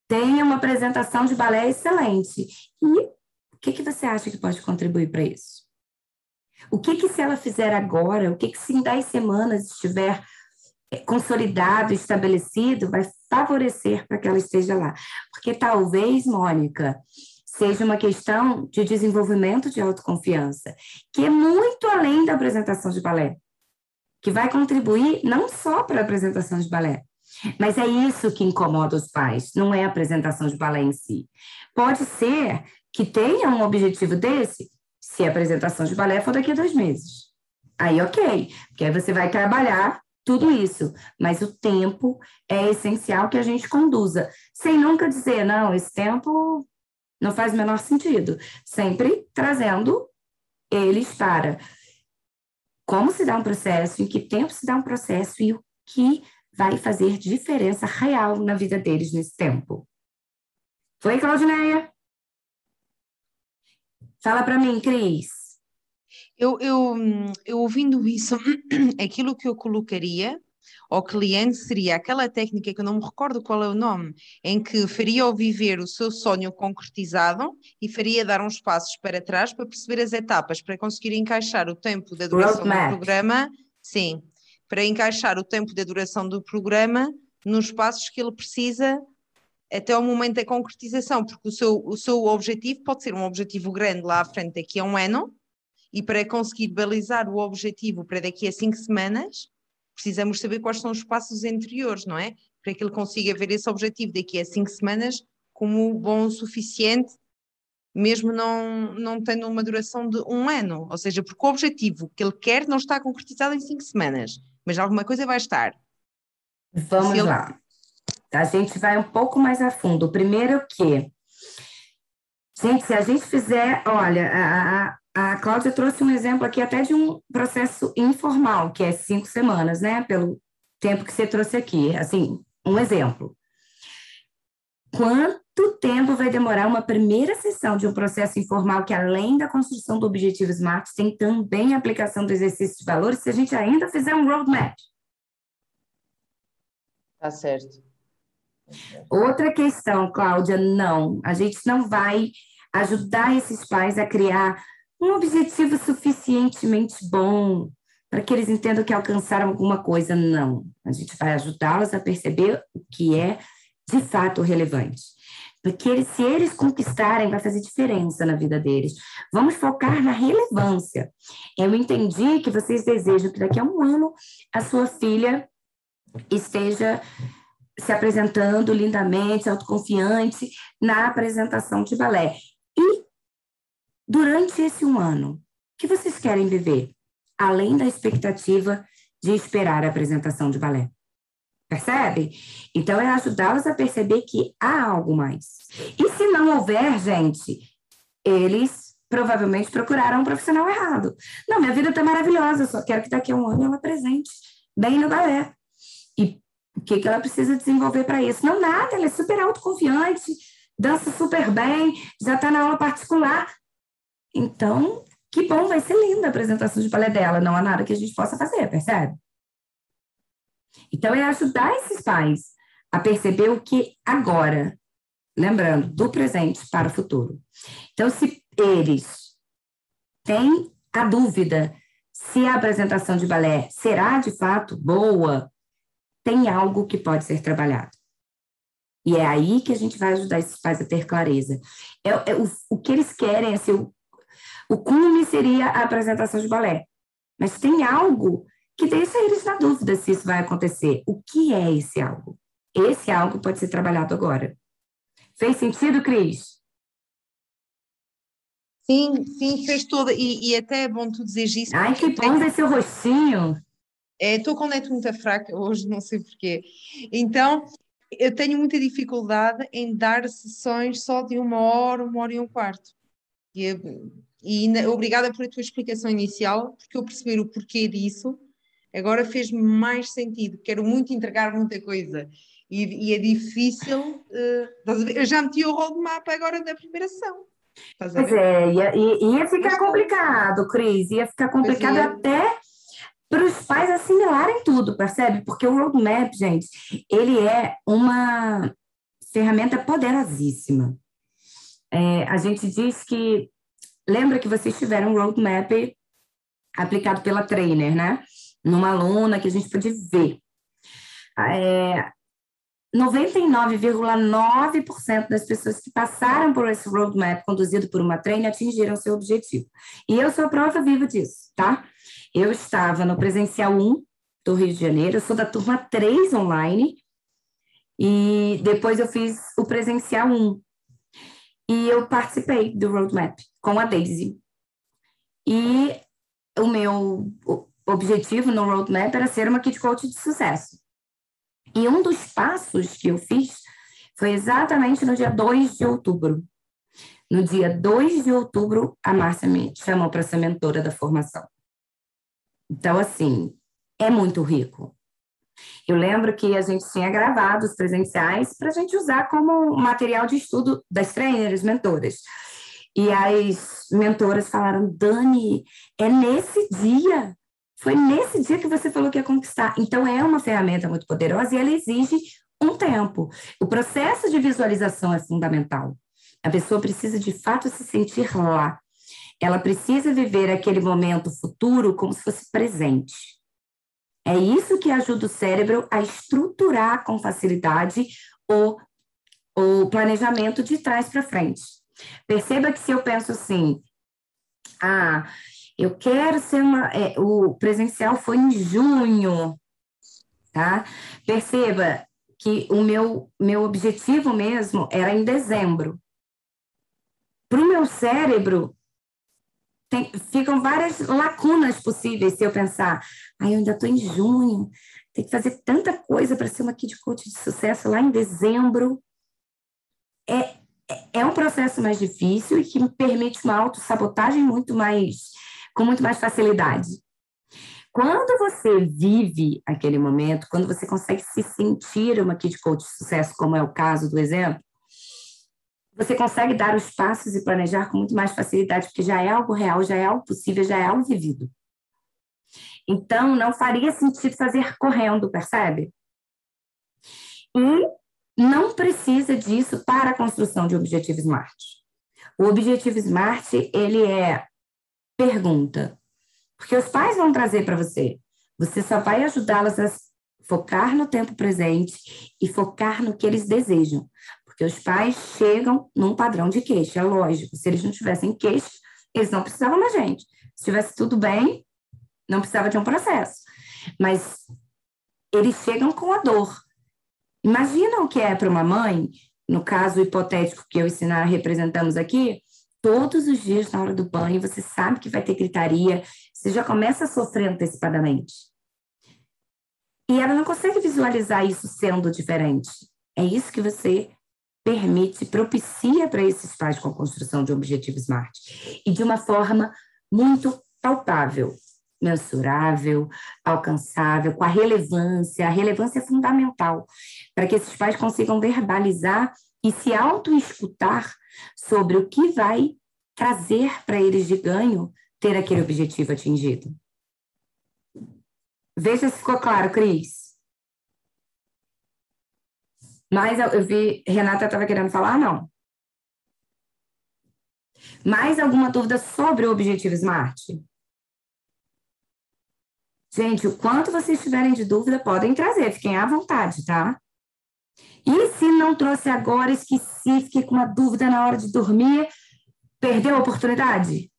tenha uma apresentação de balé excelente. E o que, que você acha que pode contribuir para isso? O que, que se ela fizer agora, o que, que se em 10 semanas estiver eh, consolidado, estabelecido, vai favorecer para que ela esteja lá? Porque talvez, Mônica, seja uma questão de desenvolvimento de autoconfiança, que é muito além da apresentação de balé que vai contribuir não só para a apresentação de balé, mas é isso que incomoda os pais, não é a apresentação de balé em si. Pode ser que tenha um objetivo desse, se a apresentação de balé for daqui a dois meses. Aí, ok, porque aí você vai trabalhar tudo isso, mas o tempo é essencial que a gente conduza, sem nunca dizer, não, esse tempo não faz o menor sentido, sempre trazendo eles para como se dá um processo, em que tempo se dá um processo e o que vai fazer diferença real na vida deles nesse tempo. Foi, Claudineia? Fala para mim, Cris. Eu, eu, eu ouvindo isso, aquilo que eu colocaria, ao cliente seria aquela técnica que eu não me recordo qual é o nome, em que faria-o viver o seu sonho concretizado e faria dar uns passos para trás para perceber as etapas, para conseguir encaixar o tempo da duração Roadmap. do programa, sim, para encaixar o tempo da duração do programa nos passos que ele precisa até ao momento da concretização, porque o seu, o seu objetivo pode ser um objetivo grande lá à frente daqui a um ano, e para conseguir balizar o objetivo para daqui a cinco semanas, precisamos saber quais são os passos anteriores, não é? Para que ele consiga ver esse objetivo daqui a cinco semanas como bom o suficiente, mesmo não, não tendo uma duração de um ano. Ou seja, porque o objetivo que ele quer não está concretizado em cinco semanas, mas alguma coisa vai estar. Vamos ele- lá. A gente vai um pouco mais a fundo. O primeiro é o quê? Gente, se a gente fizer, olha, a, a, a Cláudia trouxe um exemplo aqui até de um processo informal, que é cinco semanas, né? Pelo tempo que você trouxe aqui. Assim, um exemplo. Quanto tempo vai demorar uma primeira sessão de um processo informal que, além da construção do objetivo SMART, tem também a aplicação do exercício de valores, se a gente ainda fizer um roadmap? Tá certo. Outra questão, Cláudia, não. A gente não vai ajudar esses pais a criar um objetivo suficientemente bom para que eles entendam que alcançaram alguma coisa. Não. A gente vai ajudá-los a perceber o que é de fato relevante. Porque eles, se eles conquistarem, vai fazer diferença na vida deles. Vamos focar na relevância. Eu entendi que vocês desejam que daqui a um ano a sua filha esteja se apresentando lindamente, autoconfiante na apresentação de balé. Durante esse um ano, o que vocês querem viver? Além da expectativa de esperar a apresentação de balé. Percebe? Então, é ajudá-los a perceber que há algo mais. E se não houver, gente, eles provavelmente procuraram um profissional errado. Não, minha vida está maravilhosa, só quero que daqui a um ano ela apresente bem no balé. E o que, que ela precisa desenvolver para isso? Não, nada, ela é super autoconfiante, dança super bem, já está na aula particular. Então, que bom, vai ser linda a apresentação de balé dela. Não há nada que a gente possa fazer, percebe? Então, é ajudar esses pais a perceber o que agora, lembrando, do presente para o futuro. Então, se eles têm a dúvida se a apresentação de balé será de fato boa, tem algo que pode ser trabalhado. E é aí que a gente vai ajudar esses pais a ter clareza. É, é o, o que eles querem, assim, o, o cume seria a apresentação de balé. Mas tem algo que deixa eles na dúvida se isso vai acontecer. O que é esse algo? Esse algo pode ser trabalhado agora. Fez sentido, Cris? Sim, sim, fez toda. E, e até é bom tu dizeres isso. Ai, que bom ver seu rostinho. É, Estou com a net muito fraca hoje, não sei porquê. Então, eu tenho muita dificuldade em dar sessões só de uma hora, uma hora e um quarto. E, eu- e ainda- obrigada por a tua explicação inicial, porque eu perceber o porquê disso, agora fez-me mais sentido. Quero muito entregar muita coisa. E, e é difícil. ver? eu já meti o roadmap agora da primeira sessão. Pois é, ia, ia, ia ficar complicado, Cris. Ia ficar complicado é. até para os pais assimilarem tudo, percebe? Porque o roadmap, gente, ele é uma ferramenta poderosíssima. É, a gente diz que. Lembra que vocês tiveram um roadmap aplicado pela trainer, né? Numa aluna que a gente pôde ver. É, 99,9% das pessoas que passaram por esse roadmap conduzido por uma trainer atingiram seu objetivo. E eu sou a prova viva disso, tá? Eu estava no presencial 1 do Rio de Janeiro, eu sou da turma 3 online, e depois eu fiz o presencial 1. E eu participei do roadmap com a Daisy. E o meu objetivo no roadmap era ser uma kid coach de sucesso. E um dos passos que eu fiz foi exatamente no dia 2 de outubro. No dia 2 de outubro, a Márcia me chamou para ser mentora da formação. Então, assim, é muito rico. Eu lembro que a gente tinha gravado os presenciais para a gente usar como material de estudo das trainers, mentoras. E as mentoras falaram: Dani, é nesse dia Foi nesse dia que você falou que ia conquistar. Então, é uma ferramenta muito poderosa e ela exige um tempo. O processo de visualização é fundamental. A pessoa precisa, de fato, se sentir lá. Ela precisa viver aquele momento futuro como se fosse presente. É isso que ajuda o cérebro a estruturar com facilidade o, o planejamento de trás para frente. Perceba que se eu penso assim, ah, eu quero ser uma. É, o presencial foi em junho, tá? Perceba que o meu, meu objetivo mesmo era em dezembro. Para o meu cérebro, tem, ficam várias lacunas possíveis se eu pensar, ah, eu ainda estou em junho, tem que fazer tanta coisa para ser uma kid coach de sucesso lá em dezembro. É, é um processo mais difícil e que me permite uma autossabotagem muito mais com muito mais facilidade. Quando você vive aquele momento, quando você consegue se sentir uma kid coach de sucesso, como é o caso do exemplo, você consegue dar os passos e planejar com muito mais facilidade, porque já é algo real, já é algo possível, já é algo vivido. Então, não faria sentido fazer correndo, percebe? E não precisa disso para a construção de um objetivo SMART. O objetivo SMART, ele é pergunta. Porque os pais vão trazer para você. Você só vai ajudá-las a focar no tempo presente e focar no que eles desejam. Porque os pais chegam num padrão de queixa, é lógico. Se eles não tivessem queixa, eles não precisavam da gente. Se tivesse tudo bem, não precisava de um processo. Mas eles chegam com a dor. Imagina o que é para uma mãe, no caso hipotético que eu e representamos aqui, todos os dias na hora do banho, você sabe que vai ter gritaria, você já começa a sofrer antecipadamente. E ela não consegue visualizar isso sendo diferente. É isso que você permite, propicia para esses pais com a construção de um objetivo SMART. E de uma forma muito palpável, mensurável, alcançável, com a relevância. A relevância é fundamental para que esses pais consigam verbalizar e se auto-escutar sobre o que vai trazer para eles de ganho ter aquele objetivo atingido. Veja se ficou claro, Cris. Mas eu vi, Renata estava querendo falar, não? Mais alguma dúvida sobre o objetivo SMART? Gente, o quanto vocês tiverem de dúvida, podem trazer, fiquem à vontade, tá? E se não trouxe agora, esqueci, fiquei com uma dúvida na hora de dormir, perdeu a oportunidade?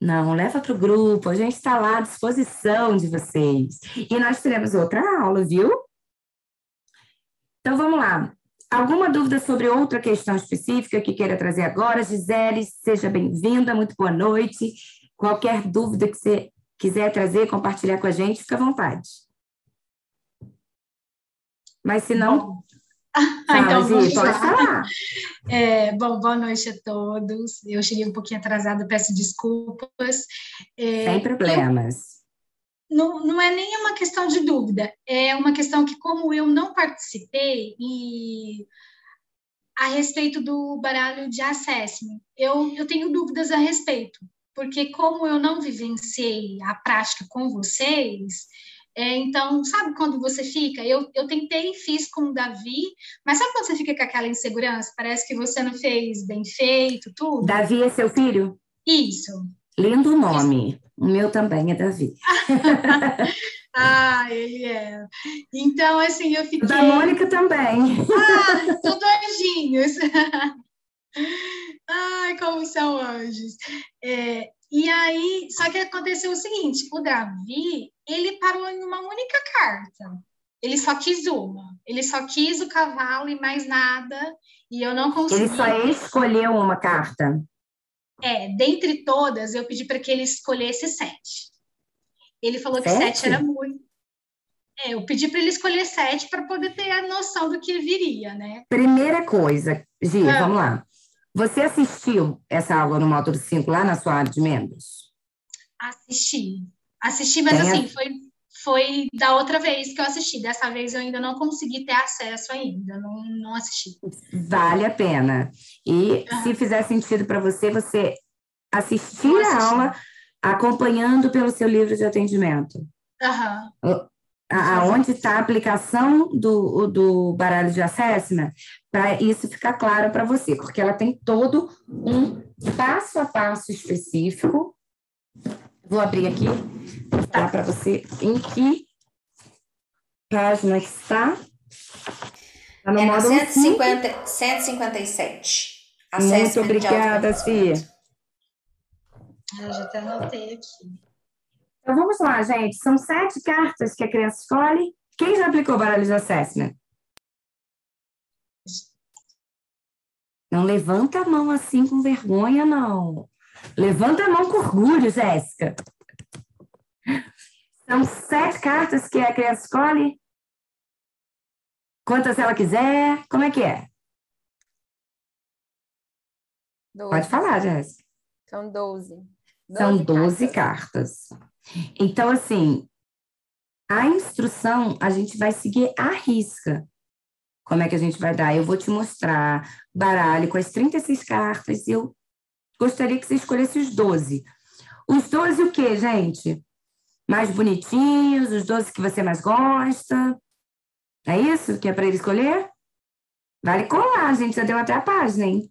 Não, leva para o grupo, a gente está lá à disposição de vocês. E nós teremos outra aula, viu? Então vamos lá. Alguma dúvida sobre outra questão específica que queira trazer agora? Gisele, seja bem-vinda, muito boa noite. Qualquer dúvida que você quiser trazer, compartilhar com a gente, fica à vontade. Mas se não, ah, então, vamos lá. É, bom, boa noite a todos. Eu cheguei um pouquinho atrasada, peço desculpas. É, Sem problemas. Eu, não, não é nem uma questão de dúvida, é uma questão que, como eu não participei e a respeito do baralho de assessment, eu, eu tenho dúvidas a respeito, porque como eu não vivenciei a prática com vocês, é, então, sabe quando você fica? Eu, eu tentei, fiz com o Davi, mas sabe quando você fica com aquela insegurança? Parece que você não fez bem feito, tudo. Davi é seu filho? Isso. Lindo nome. Isso. O meu também é Davi. ah, ele é. Então, assim, eu fiquei. Da Mônica também. ah, tudo anjinhos. Ai, como são anjos. É, e aí, só que aconteceu o seguinte: o Davi, ele parou em uma única carta. Ele só quis uma. Ele só quis o cavalo e mais nada. E eu não consegui. Ele só escolheu uma carta. É, dentre todas, eu pedi para que ele escolhesse sete. Ele falou sete? que sete era muito. É, eu pedi para ele escolher sete para poder ter a noção do que viria, né? Primeira coisa, Gi, ah. vamos lá. Você assistiu essa aula no módulo 5 lá na sua área de membros? Assisti. Assisti, mas Tem assim, foi, foi da outra vez que eu assisti. Dessa vez eu ainda não consegui ter acesso ainda, não, não assisti. Vale a pena. E uhum. se fizer sentido para você, você assistir a aula acompanhando pelo seu livro de atendimento. Aham. Aonde está a aplicação do, do baralho de assessment, para isso ficar claro para você, porque ela tem todo um passo a passo específico. Vou abrir aqui, tá para você em que página que está. Tá no é módulo 150, 157. Muito obrigada, Fia. Eu já até anotei aqui. Então vamos lá, gente. São sete cartas que a criança escolhe. Quem já aplicou baralho de assessment? Não levanta a mão assim com vergonha, não. Levanta a mão com orgulho, Jéssica. São sete cartas que a criança escolhe. Quantas ela quiser. Como é que é? Doze. Pode falar, Jéssica. São doze. São doze cartas. cartas. Então, assim, a instrução a gente vai seguir à risca. Como é que a gente vai dar? Eu vou te mostrar baralho com as 36 cartas e eu gostaria que você escolhesse os 12. Os 12 o quê, gente? Mais bonitinhos, os 12 que você mais gosta. É isso que é para ele escolher? Vale colar, gente. Já deu até a página, hein?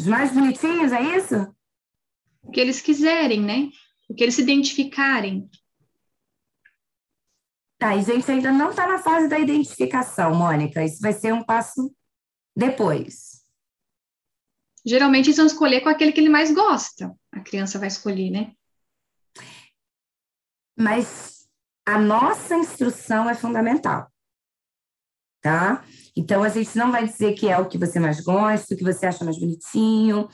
Os mais bonitinhos, é isso? O que eles quiserem, né? O que eles se identificarem. Tá, e a gente ainda não está na fase da identificação, Mônica. Isso vai ser um passo depois. Geralmente eles vão escolher com aquele que ele mais gosta. A criança vai escolher, né? Mas a nossa instrução é fundamental. Tá? Então, a gente não vai dizer que é o que você mais gosta, o que você acha mais bonitinho.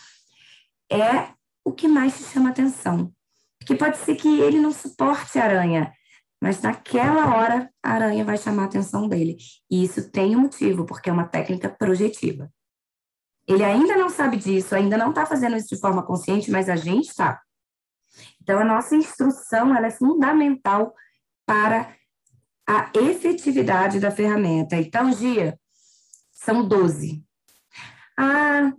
É o que mais te chama atenção. Porque pode ser que ele não suporte a aranha, mas naquela hora a aranha vai chamar a atenção dele. E isso tem um motivo, porque é uma técnica projetiva. Ele ainda não sabe disso, ainda não está fazendo isso de forma consciente, mas a gente está. Então, a nossa instrução ela é fundamental para a efetividade da ferramenta. Então, Gia, são 12. Ah,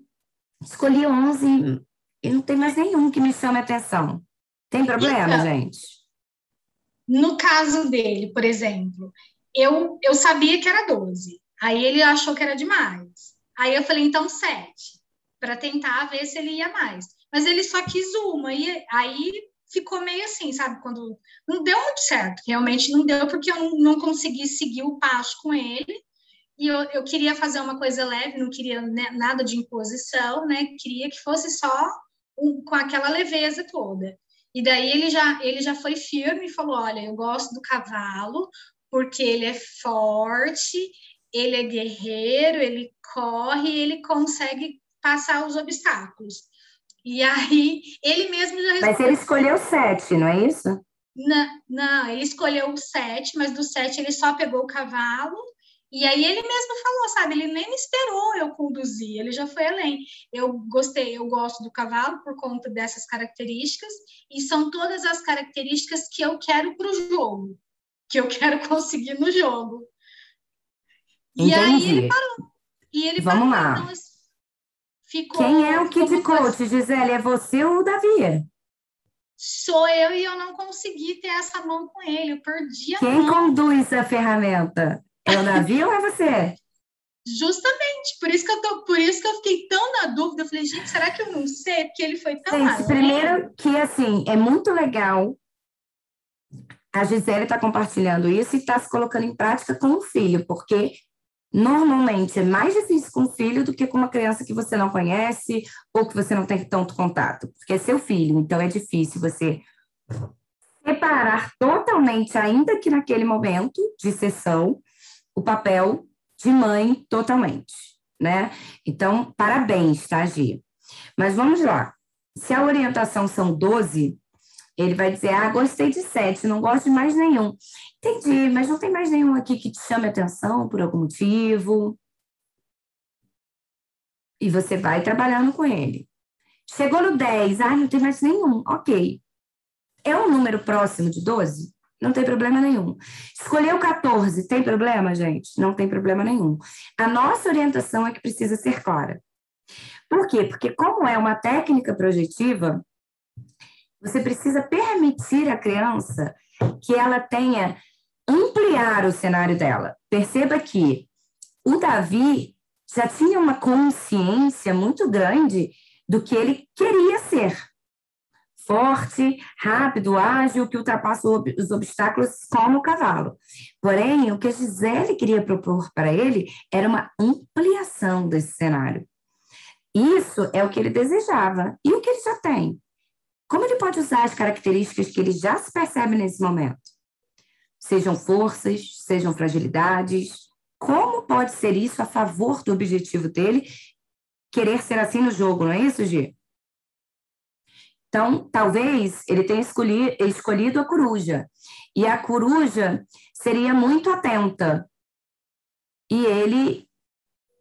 escolhi 11 e não tem mais nenhum que me chame a atenção. Tem problema, então, gente? No caso dele, por exemplo, eu, eu sabia que era 12. Aí ele achou que era demais. Aí eu falei, então, 7, para tentar ver se ele ia mais. Mas ele só quis uma. E aí ficou meio assim, sabe? Quando não deu muito certo, realmente não deu, porque eu não, consegui seguir o passo com ele. E eu, eu queria fazer uma coisa leve, não queria né, nada de imposição, né? Queria que fosse só um, com aquela leveza toda. E daí ele já, ele já foi firme e falou: Olha, eu gosto do cavalo porque ele é forte, ele é guerreiro, ele corre, ele consegue passar os obstáculos. E aí, ele mesmo já respondeu. Mas ele escolheu sete, não é isso? Não, não, ele escolheu o sete, mas do sete ele só pegou o cavalo. E aí ele mesmo falou, sabe? Ele nem me esperou eu conduzir, ele já foi além. Eu gostei, eu gosto do cavalo por conta dessas características, e são todas as características que eu quero para o jogo, que eu quero conseguir no jogo. Entendi. E aí ele parou. E ele Vamos parou, lá. Então, ficou, Quem é o Kid Coach, Gisele? É você ou o Davi? Sou eu e eu não consegui ter essa mão com ele, eu perdi a Quem mão. conduz a ferramenta? É o Davi ou é você? Justamente, por isso que eu tô, por isso que eu fiquei tão na dúvida. Eu falei, gente, será que eu não sei? Porque ele foi tão Gente, além. primeiro que assim, é muito legal. A Gisele está compartilhando isso e está se colocando em prática com o filho, porque normalmente é mais difícil com o filho do que com uma criança que você não conhece ou que você não tem tanto contato, porque é seu filho, então é difícil você separar totalmente, ainda que naquele momento de sessão, o papel de mãe totalmente, né? Então, parabéns, tá, Gia? Mas vamos lá. Se a orientação são 12, ele vai dizer: Ah, gostei de 7, não gosto de mais nenhum. Entendi, mas não tem mais nenhum aqui que te chame atenção por algum motivo. E você vai trabalhando com ele. Chegou no 10, ah, não tem mais nenhum. Ok. É um número próximo de 12? Não tem problema nenhum. Escolheu 14, tem problema, gente? Não tem problema nenhum. A nossa orientação é que precisa ser clara. Por quê? Porque, como é uma técnica projetiva, você precisa permitir à criança que ela tenha ampliar o cenário dela. Perceba que o Davi já tinha uma consciência muito grande do que ele queria ser. Forte, rápido, ágil, que ultrapassa os obstáculos como o cavalo. Porém, o que a Gisele queria propor para ele era uma ampliação desse cenário. Isso é o que ele desejava. E o que ele já tem? Como ele pode usar as características que ele já se percebe nesse momento? Sejam forças, sejam fragilidades. Como pode ser isso a favor do objetivo dele querer ser assim no jogo, não é isso, Gi? Então, talvez ele tenha escolhi, escolhido a coruja. E a coruja seria muito atenta. E ele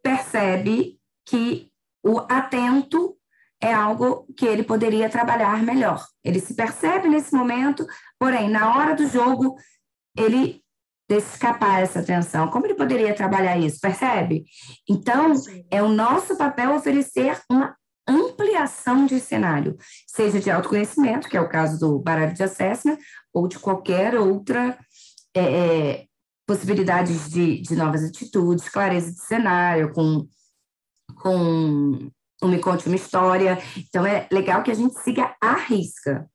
percebe que o atento é algo que ele poderia trabalhar melhor. Ele se percebe nesse momento, porém, na hora do jogo, ele escapar essa atenção. Como ele poderia trabalhar isso? Percebe? Então, é o nosso papel oferecer uma ampliação de cenário, seja de autoconhecimento, que é o caso do baralho de assessment, ou de qualquer outra é, é, possibilidades de, de novas atitudes, clareza de cenário, com, com um Me Conte Uma História. Então, é legal que a gente siga a risca.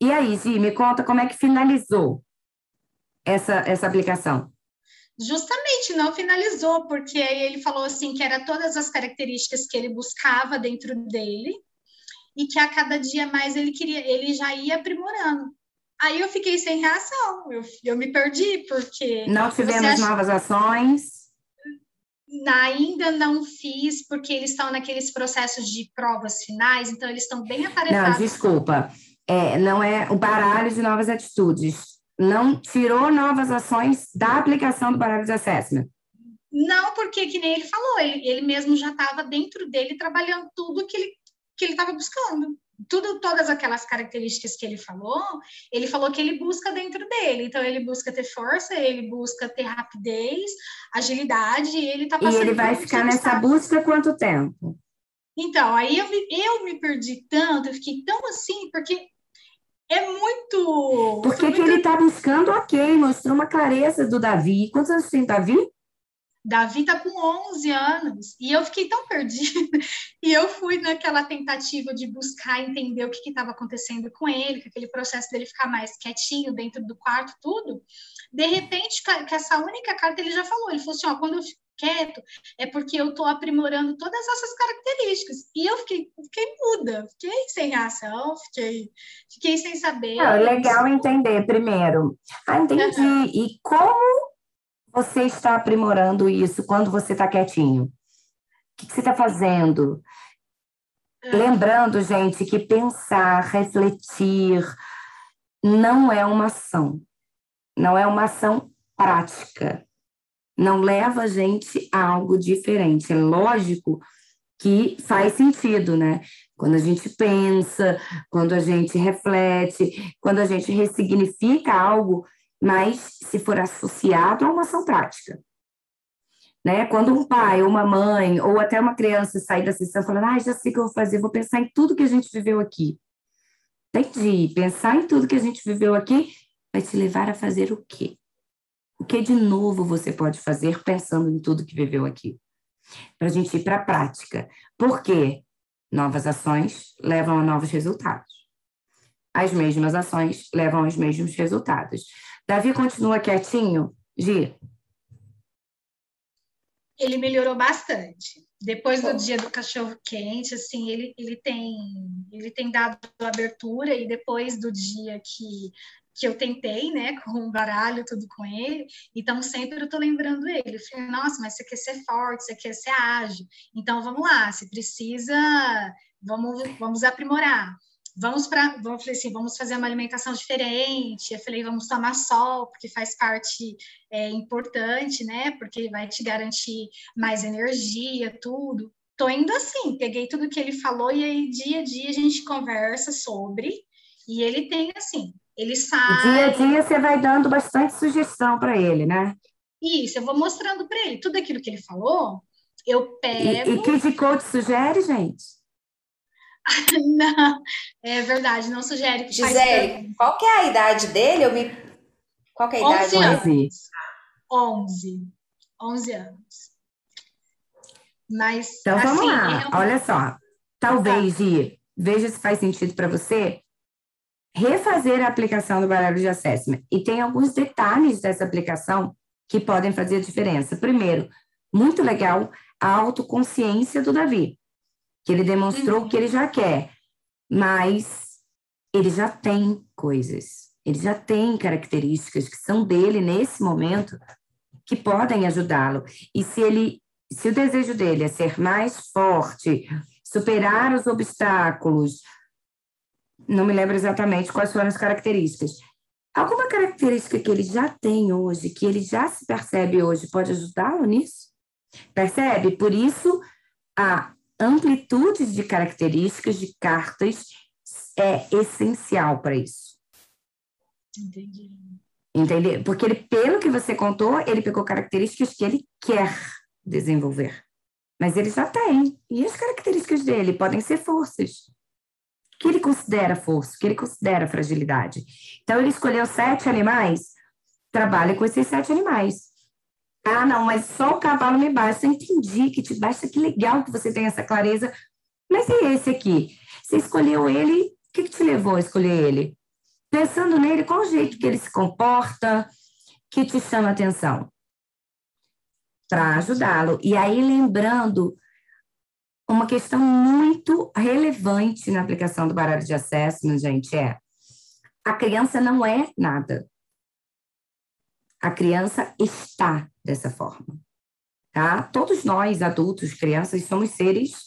E aí, Gi, me conta como é que finalizou essa, essa aplicação. Justamente não finalizou, porque aí ele falou assim que era todas as características que ele buscava dentro dele e que a cada dia mais ele queria, ele já ia aprimorando. Aí eu fiquei sem reação, eu, eu me perdi, porque. Não tivemos acha... novas ações ainda não fiz, porque eles estão naqueles processos de provas finais, então eles estão bem atarefados. Não, desculpa. É, não é o baralho de novas atitudes. Não tirou novas ações da aplicação do baralho de assessment. Não, porque, que nem ele falou, ele, ele mesmo já estava dentro dele trabalhando tudo que ele que ele estava buscando tudo, todas aquelas características que ele falou, ele falou que ele busca dentro dele. Então, ele busca ter força, ele busca ter rapidez, agilidade, e ele está passando. E ele vai ficar nessa busca quanto tempo? Então, aí eu me, eu me perdi tanto, eu fiquei tão assim, porque é muito. Porque muito... que ele está buscando, ok, mostrou uma clareza do Davi. Quantos anos tem Davi? Davi tá com 11 anos e eu fiquei tão perdida. E eu fui naquela tentativa de buscar entender o que estava acontecendo com ele, com aquele processo dele ficar mais quietinho dentro do quarto, tudo. De repente, com essa única carta ele já falou, ele falou assim, ó, quando eu quieto, é porque eu estou aprimorando todas essas características. E eu fiquei, fiquei muda, fiquei sem reação, fiquei, fiquei sem saber. é legal entender primeiro. Ah, entendi. Uhum. E como você está aprimorando isso quando você está quietinho? O que, você está fazendo? É. Lembrando, gente, que pensar, refletir, não é uma ação. Não é uma ação prática. Não leva a gente a algo diferente. É lógico que faz sentido, né? Quando a gente pensa, quando a gente reflete, quando a gente ressignifica algo, mas se for associado a uma ação prática. Né? Quando um pai ou uma mãe ou até uma criança sair da sessão falando, ah, já sei o que eu vou fazer, vou pensar em tudo que a gente viveu aqui. Entendi. Pensar em tudo que a gente viveu aqui vai te levar a fazer o quê? O que de novo você pode fazer pensando em tudo que viveu aqui? Para a gente ir para a prática. Por quê? Novas ações levam a novos resultados. As mesmas ações levam aos mesmos resultados. Davi continua quietinho? Gi? Ele melhorou bastante. Depois do dia do cachorro quente, assim, ele, ele tem ele tem dado abertura e depois do dia que que eu tentei, né, com o baralho, tudo com ele, então sempre eu tô lembrando ele, eu falei, nossa, mas você quer ser forte, você quer ser ágil, então vamos lá, se precisa, vamos, vamos aprimorar vamos para, vamos assim, vamos fazer uma alimentação diferente. Eu falei, vamos tomar sol, porque faz parte é, importante, né? Porque vai te garantir mais energia, tudo. Tô indo assim, peguei tudo que ele falou e aí dia a dia a gente conversa sobre. E ele tem assim, ele sabe. Dia a dia você vai dando bastante sugestão para ele, né? Isso, eu vou mostrando para ele. Tudo aquilo que ele falou, eu pego. E, e que de coach sugere, gente? não, é verdade, não sugere. Que Gisele, qual que é a idade dele? Eu me... Qual que é a idade 11 anos. 11. 11 anos. Mas. Então vamos assim, lá, é... olha só. Talvez, Gi, veja se faz sentido para você refazer a aplicação do baralho de assessment. E tem alguns detalhes dessa aplicação que podem fazer a diferença. Primeiro, muito legal a autoconsciência do Davi, que ele demonstrou que ele já quer, mas ele já tem coisas, ele já tem características que são dele nesse momento que podem ajudá-lo. E se ele, se o desejo dele é ser mais forte, superar os obstáculos, não me lembro exatamente quais foram as características. Alguma característica que ele já tem hoje, que ele já se percebe hoje, pode ajudá-lo nisso? Percebe? Por isso, a amplitude de características de cartas é essencial para isso. Entendi. Entender? Porque ele, pelo que você contou, ele pegou características que ele quer desenvolver. Mas ele já tem. E as características dele podem ser forças. Que ele considera força, que ele considera fragilidade. Então, ele escolheu sete animais, trabalha com esses sete animais. Ah, não, mas só o cavalo me basta. Eu entendi que te basta, que legal que você tem essa clareza. Mas e esse aqui? Você escolheu ele, o que, que te levou a escolher ele? Pensando nele, qual o jeito que ele se comporta, que te chama atenção? Para ajudá-lo. E aí, lembrando uma questão muito relevante na aplicação do baralho de assessment, gente, é a criança não é nada. A criança está dessa forma, tá? Todos nós, adultos, crianças, somos seres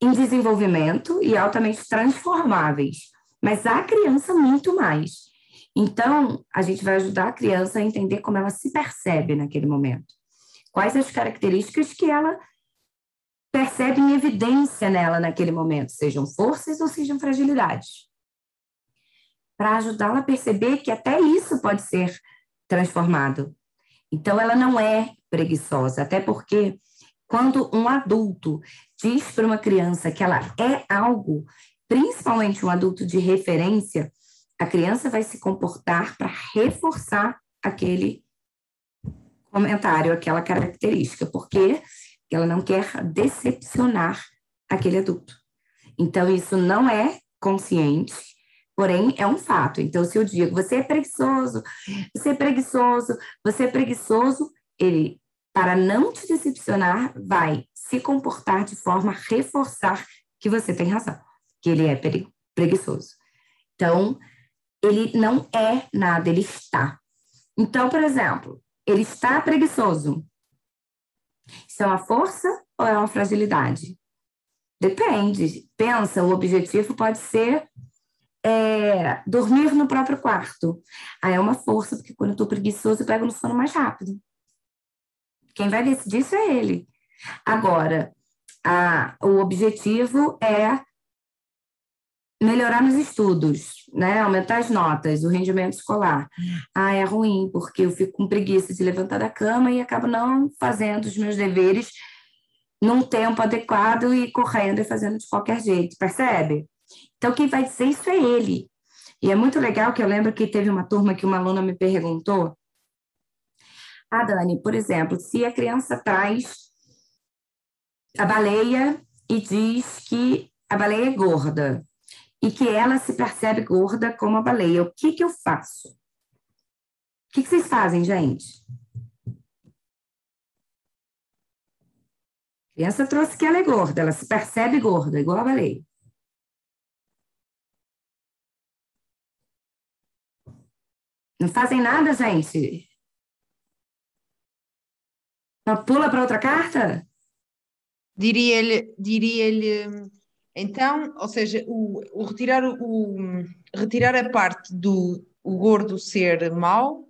em desenvolvimento e altamente transformáveis, mas a criança muito mais. Então, a gente vai ajudar a criança a entender como ela se percebe naquele momento. Quais as características que ela percebe em evidência nela naquele momento, sejam forças ou sejam fragilidades. Para ajudá-la a perceber que até isso pode ser transformado. Então, ela não é preguiçosa, até porque quando um adulto diz para uma criança que ela é algo, principalmente um adulto de referência, a criança vai se comportar para reforçar aquele comentário, aquela característica, porque ela não quer decepcionar aquele adulto. Então, isso não é consciente, Porém, é um fato. Então, se eu digo, você é preguiçoso, você é preguiçoso, você é preguiçoso, ele, para não te decepcionar, vai se comportar de forma a reforçar que você tem razão, que ele é preguiçoso. Então, ele não é nada, ele está. Então, por exemplo, ele está preguiçoso. Isso é uma força ou é uma fragilidade? Depende. Pensa, o objetivo pode ser é, dormir no próprio quarto. Aí é uma força, porque quando eu estou preguiçoso, eu pego no sono mais rápido. Quem vai decidir isso é ele. Agora, a, o objetivo é melhorar nos estudos, né? Aumentar as notas, o rendimento escolar. Ah, é ruim, porque eu fico com preguiça de levantar da cama e acabo não fazendo os meus deveres num tempo adequado e correndo e fazendo de qualquer jeito, percebe? Então, quem vai dizer isso é ele. E é muito legal que eu lembro que teve uma turma que uma aluna me perguntou. Ah, Dani, por exemplo, se a criança traz a baleia e diz que a baleia é gorda e que ela se percebe gorda como a baleia, o que, que eu faço? O que, que vocês fazem, gente? A criança trouxe que ela é gorda, ela se percebe gorda, igual a baleia. Não fazem nada, gente. Não pula para outra carta? Diria-lhe, diria-lhe, então, ou seja, o, o retirar, o, retirar a parte do o gordo ser mau,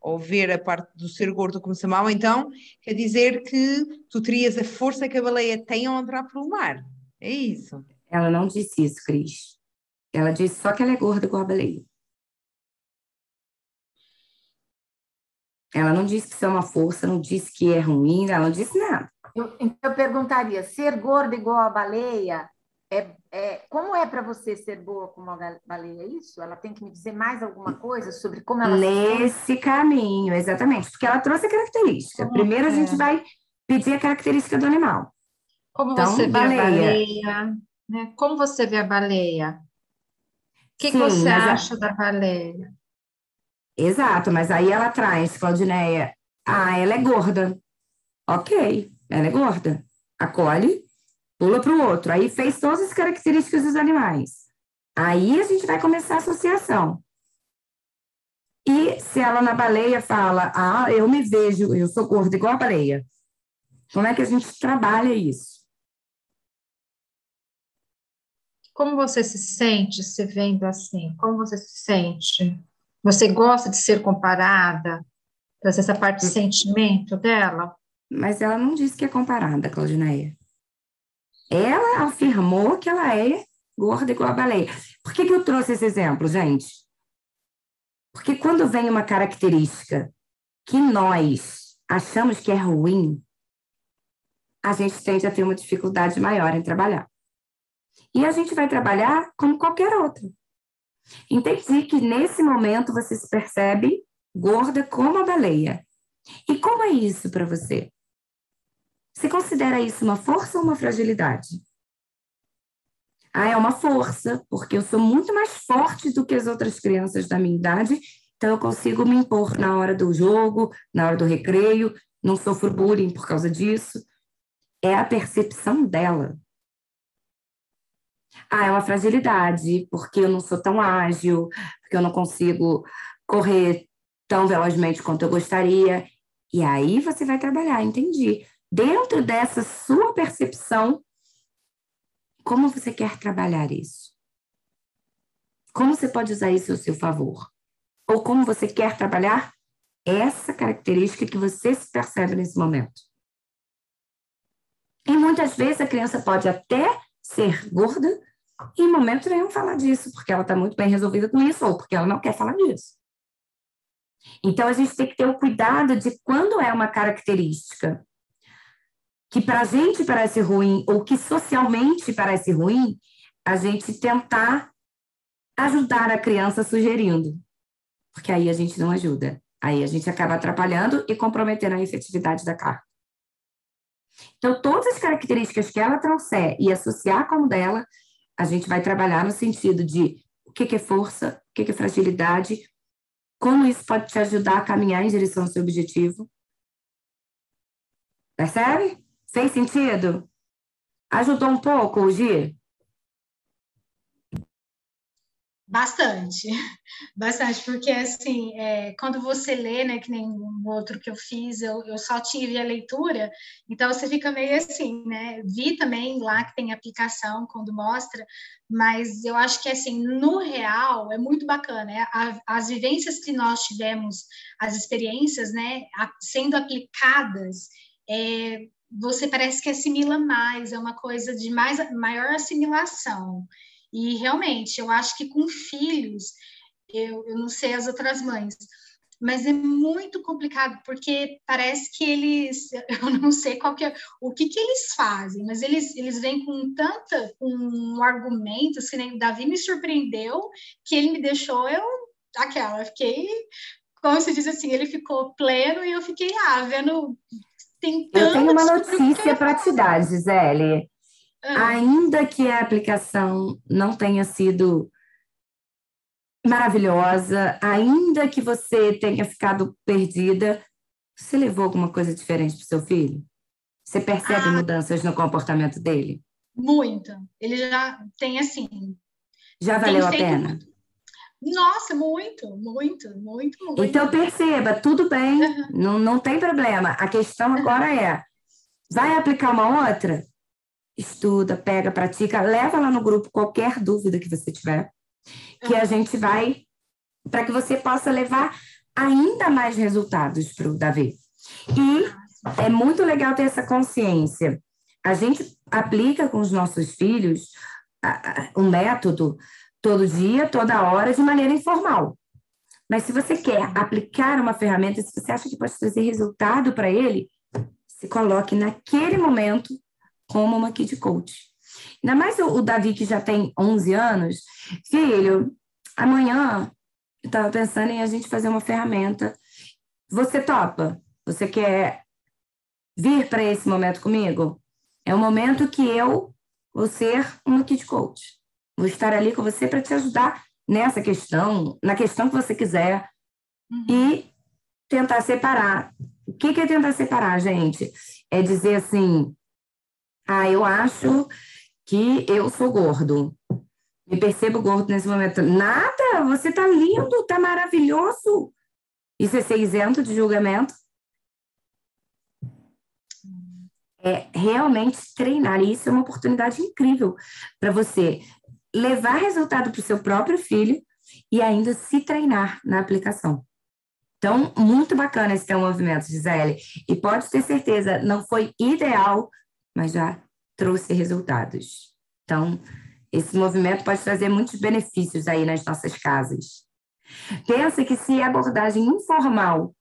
ou ver a parte do ser gordo como ser mau, então quer dizer que tu terias a força que a baleia tem ao entrar pelo mar. É isso. Ela não disse isso, Cris. Ela disse só que ela é gorda com a baleia. Ela não disse que isso é uma força, não disse que é ruim, ela não disse nada. Eu, então, eu perguntaria: ser gorda igual a baleia é, é, como é para você ser boa como a baleia? É isso? Ela tem que me dizer mais alguma coisa sobre como ela Nesse caminho, exatamente, porque ela trouxe a característica. Como Primeiro é? a gente vai pedir a característica do animal. Como então, você vê baleia. a baleia? Né? Como você vê a baleia? O que, Sim, que você acha a... da baleia? Exato, mas aí ela traz, Claudineia, ah, ela é gorda. Ok, ela é gorda. Acolhe, pula para o outro. Aí fez todas as características dos animais. Aí a gente vai começar a associação. E se ela na baleia fala, ah, eu me vejo, eu sou gorda igual a baleia. Como é que a gente trabalha isso? Como você se sente se vendo assim? Como você se sente? Você gosta de ser comparada? Traz essa parte de sentimento dela? Mas ela não disse que é comparada, Claudineia. Ela afirmou que ela é gorda igual a baleia. Por que, que eu trouxe esse exemplo, gente? Porque quando vem uma característica que nós achamos que é ruim, a gente tende a ter uma dificuldade maior em trabalhar. E a gente vai trabalhar como qualquer outro. Entendi que nesse momento você se percebe gorda como a baleia. E como é isso para você? Você considera isso uma força ou uma fragilidade? Ah, é uma força, porque eu sou muito mais forte do que as outras crianças da minha idade, então eu consigo me impor na hora do jogo, na hora do recreio, não sofro bullying por causa disso. É a percepção dela. Ah, é uma fragilidade, porque eu não sou tão ágil, porque eu não consigo correr tão velozmente quanto eu gostaria. E aí você vai trabalhar, entendi dentro dessa sua percepção, como você quer trabalhar isso? Como você pode usar isso ao seu favor? Ou como você quer trabalhar essa característica que você se percebe nesse momento? E muitas vezes a criança pode até ser gorda e em momento nenhum falar disso, porque ela está muito bem resolvida com isso, ou porque ela não quer falar disso. Então, a gente tem que ter o cuidado de quando é uma característica que para a gente parece ruim ou que socialmente parece ruim, a gente tentar ajudar a criança sugerindo. Porque aí a gente não ajuda. Aí a gente acaba atrapalhando e comprometendo a efetividade da carta. Então, todas as características que ela trouxer e associar como dela, a gente vai trabalhar no sentido de o que é força, o que é fragilidade, como isso pode te ajudar a caminhar em direção ao seu objetivo. Percebe? Fez sentido? Ajudou um pouco, Gi? Bastante, bastante, porque assim, é, quando você lê, né, que nem o outro que eu fiz, eu, eu só tive a leitura, então você fica meio assim, né? Vi também lá que tem aplicação quando mostra, mas eu acho que assim, no real é muito bacana, é, a, as vivências que nós tivemos, as experiências, né, a, sendo aplicadas, é, você parece que assimila mais, é uma coisa de mais, maior assimilação. E realmente, eu acho que com filhos, eu, eu não sei as outras mães, mas é muito complicado porque parece que eles, eu não sei qual que é, o que que eles fazem, mas eles eles vêm com tanta com argumentos que nem o Davi me surpreendeu que ele me deixou eu aquela, fiquei como se diz assim, ele ficou pleno e eu fiquei ah, vendo tem Eu tenho uma notícia para te dar, Gisele. Ah. Ainda que a aplicação não tenha sido maravilhosa, ainda que você tenha ficado perdida, você levou alguma coisa diferente para seu filho? Você percebe ah, mudanças no comportamento dele? Muito. Ele já tem assim. Já valeu a pena? Muito. Nossa, muito, muito, muito, muito. Então perceba, tudo bem, uhum. não, não tem problema. A questão agora é: vai aplicar uma outra? Estuda, pega, pratica, leva lá no grupo qualquer dúvida que você tiver, que a gente vai, para que você possa levar ainda mais resultados para o Davi. E é muito legal ter essa consciência. A gente aplica com os nossos filhos um método todo dia, toda hora, de maneira informal. Mas se você quer aplicar uma ferramenta, se você acha que pode trazer resultado para ele, se coloque naquele momento como uma kid coach. Ainda mais o, o Davi, que já tem 11 anos. Filho, amanhã eu estava pensando em a gente fazer uma ferramenta. Você topa? Você quer vir para esse momento comigo? É o momento que eu vou ser uma kid coach. Vou estar ali com você para te ajudar nessa questão, na questão que você quiser, uhum. e tentar separar. O que, que é tentar separar, gente? É dizer assim: ah, eu acho que eu sou gordo. Me percebo gordo nesse momento. Nada, você tá lindo, tá maravilhoso. Isso é ser isento de julgamento? É realmente treinar. E isso é uma oportunidade incrível para você levar resultado para o seu próprio filho e ainda se treinar na aplicação. Então, muito bacana esse teu movimento, Gisele. E pode ter certeza, não foi ideal, mas já trouxe resultados. Então, esse movimento pode trazer muitos benefícios aí nas nossas casas. Pensa que se a abordagem informal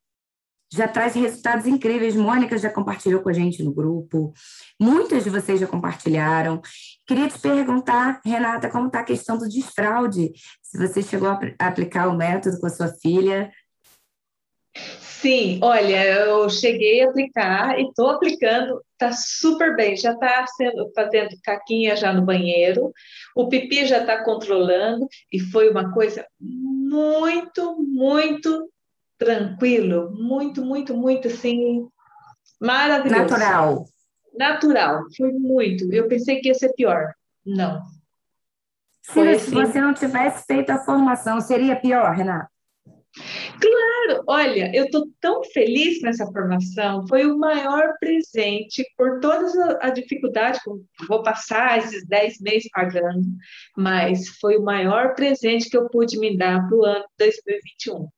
já traz resultados incríveis. Mônica já compartilhou com a gente no grupo, muitas de vocês já compartilharam. Queria te perguntar, Renata, como está a questão do desfraude? Se você chegou a aplicar o método com a sua filha. Sim, olha, eu cheguei a aplicar e estou aplicando, está super bem, já está fazendo caquinha já no banheiro, o pipi já está controlando, e foi uma coisa muito, muito tranquilo, muito, muito, muito assim, maravilhoso. Natural. Natural, foi muito. Eu pensei que ia ser pior. Não. Foi se assim... você não tivesse feito a formação, seria pior, Renata? Claro, olha, eu estou tão feliz nessa formação. Foi o maior presente por toda a, dificuldade que vou passar esses 10 meses pagando, mas foi o maior presente que eu pude me dar para o ano 2021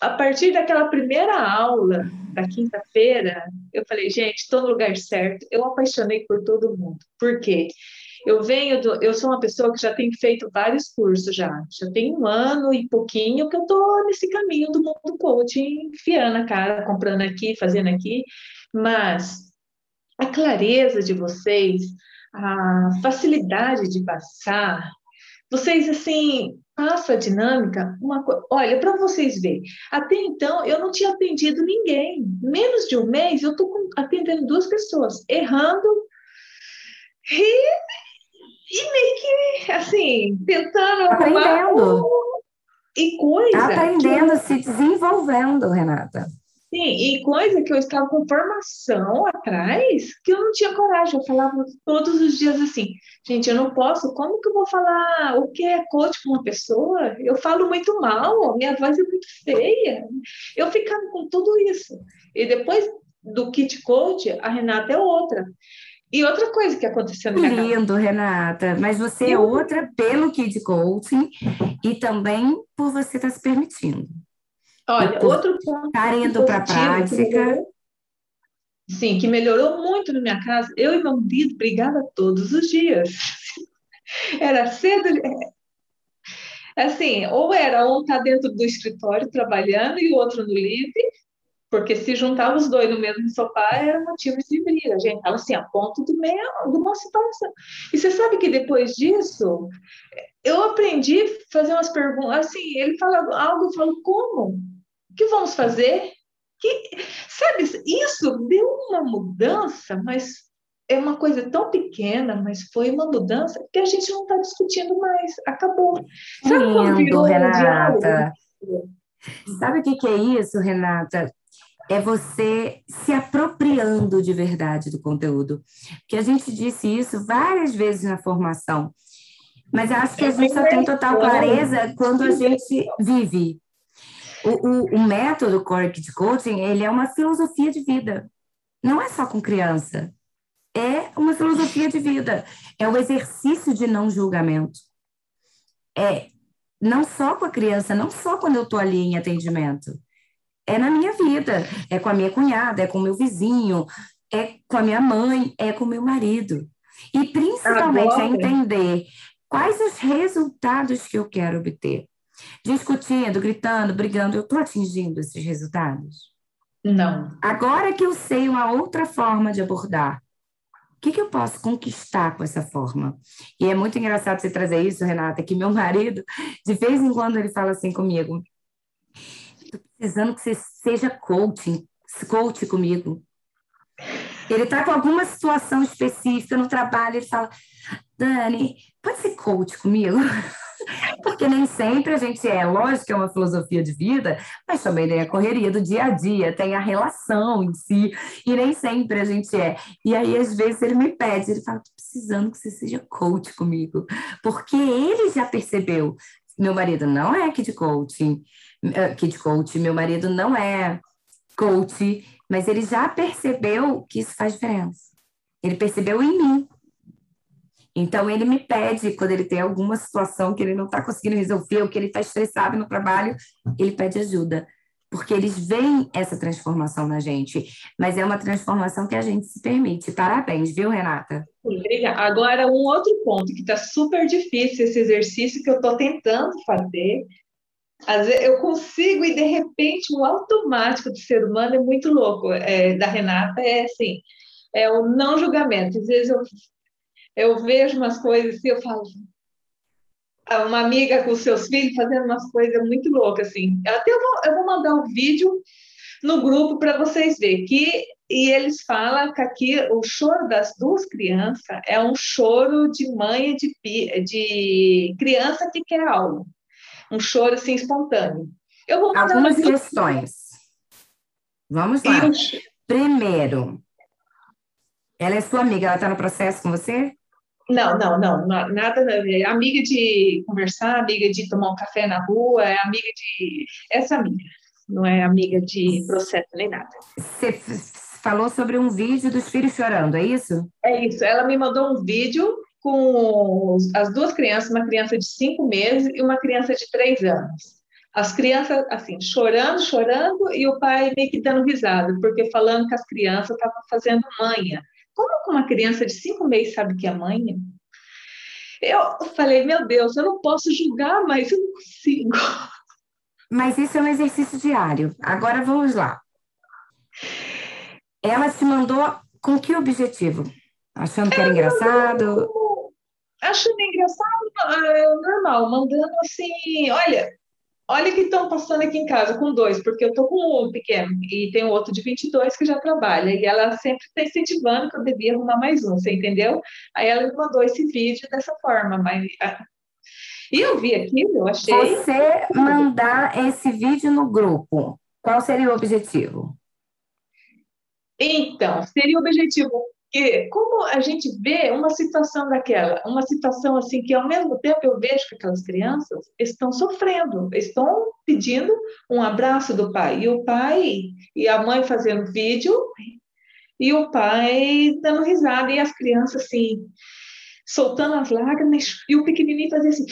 a partir daquela primeira aula da quinta-feira, eu falei, gente, estou no lugar certo. Eu apaixonei por todo mundo. Por quê? Eu venho do, eu sou uma pessoa que já tem feito vários cursos já. Já tem um ano e pouquinho que eu estou nesse caminho do mundo coaching, enfiando a cara, comprando aqui, fazendo aqui. Mas a clareza de vocês, a facilidade de passar, vocês assim passa a dinâmica, uma olha, para vocês verem, até então eu não tinha atendido ninguém. Menos de um mês eu estou atendendo duas pessoas, errando e, e meio que assim, tentando aprendendo. E coisa. Aprendendo, que... se desenvolvendo, Renata. Sim, e coisa que eu estava com formação atrás, que eu não tinha coragem. Eu falava todos os dias assim, gente, eu não posso, como que eu vou falar o que é coach com uma pessoa? Eu falo muito mal, minha voz é muito feia. Eu ficava com tudo isso. E depois do kit coach, a Renata é outra. E outra coisa que aconteceu na minha Lindo, casa. Renata. Mas você é é outra pelo kit coaching e também por você estar tá se permitindo. Olha, outro ponto. Estar indo para a prática. sim, que melhorou muito na minha casa. Eu e meu marido brigava todos os dias. Era cedo. É, assim, ou era um tá dentro do escritório trabalhando e o outro no livre, porque se juntava os dois no mesmo sofá era motivo de briga. A gente estava assim, a ponto de, meia, de uma situação. E você sabe que depois disso, eu aprendi a fazer umas perguntas. Assim, ele fala algo, eu falo, como? Que vamos fazer? Que, sabe, isso deu uma mudança, mas é uma coisa tão pequena, mas foi uma mudança que a gente não está discutindo mais. Acabou. Sabe Lindo, Renata. Sabe o que, que é isso, Renata? É você se apropriando de verdade do conteúdo. Que a gente disse isso várias vezes na formação. Mas acho que a gente só tem total clareza quando a gente vive. O, o, o método Core de Coaching, ele é uma filosofia de vida. Não é só com criança. É uma filosofia de vida. É o exercício de não julgamento. É não só com a criança, não só quando eu estou ali em atendimento. É na minha vida. É com a minha cunhada, é com o meu vizinho, é com a minha mãe, é com o meu marido. E principalmente é entender quais os resultados que eu quero obter. Discutindo, gritando, brigando, eu estou atingindo esses resultados? Não. Agora que eu sei uma outra forma de abordar, o que, que, eu posso conquistar com essa forma? E é muito engraçado você trazer isso, Renata, que meu marido, de vez em quando, ele fala assim comigo: estou precisando que você seja coaching, coach comigo. Ele está com alguma situação específica no trabalho, ele fala: Dani, pode ser coach comigo? Porque nem sempre a gente é, lógico que é uma filosofia de vida, mas também tem a correria do dia a dia, tem a relação em si, e nem sempre a gente é. E aí, às vezes, ele me pede, ele fala, tô precisando que você seja coach comigo, porque ele já percebeu, meu marido não é kid coaching, eh, kid coach, meu marido não é coach, mas ele já percebeu que isso faz diferença. Ele percebeu em mim então, ele me pede, quando ele tem alguma situação que ele não está conseguindo resolver, ou que ele está estressado no trabalho, ele pede ajuda. Porque eles veem essa transformação na gente, mas é uma transformação que a gente se permite. Parabéns, viu, Renata? Obrigada. Agora, um outro ponto que está super difícil, esse exercício que eu estou tentando fazer. Às vezes eu consigo e, de repente, o automático do ser humano é muito louco. É, da Renata é assim, é o não julgamento. Às vezes eu eu vejo umas coisas assim, eu falo, ah, uma amiga com seus filhos fazendo umas coisas muito loucas, assim. Até eu vou, eu vou mandar um vídeo no grupo para vocês verem que e eles falam que aqui o choro das duas crianças é um choro de mãe de, de criança que quer algo, um choro assim espontâneo. Eu vou algumas questões. Vamos lá. Eu... Primeiro, ela é sua amiga, ela está no processo com você? Não, não, não, nada ver. Amiga de conversar, amiga de tomar um café na rua, é amiga de. Essa amiga, não é amiga de processo nem nada. Você falou sobre um vídeo dos filhos chorando, é isso? É isso. Ela me mandou um vídeo com as duas crianças, uma criança de cinco meses e uma criança de três anos. As crianças, assim, chorando, chorando, e o pai meio que dando risada, porque falando que as crianças estavam fazendo manha. Como que uma criança de cinco meses sabe que é mãe? Eu falei, meu Deus, eu não posso julgar, mas eu não consigo. Mas isso é um exercício diário. Agora vamos lá. Ela te mandou com que objetivo? Achando que era engraçado? Achando engraçado, é normal, mandando assim, olha, Olha que estão passando aqui em casa com dois, porque eu estou com um pequeno e tem outro de 22 que já trabalha, e ela sempre está incentivando que eu devia arrumar mais um, você entendeu? Aí ela me mandou esse vídeo dessa forma, mas. E eu vi aquilo, eu achei. Você mandar esse vídeo no grupo, qual seria o objetivo? Então, seria o objetivo porque como a gente vê uma situação daquela, uma situação assim que ao mesmo tempo eu vejo que aquelas crianças estão sofrendo, estão pedindo um abraço do pai, e o pai e a mãe fazendo vídeo, e o pai dando risada, e as crianças assim, soltando as lágrimas, e o pequenininho fazia assim.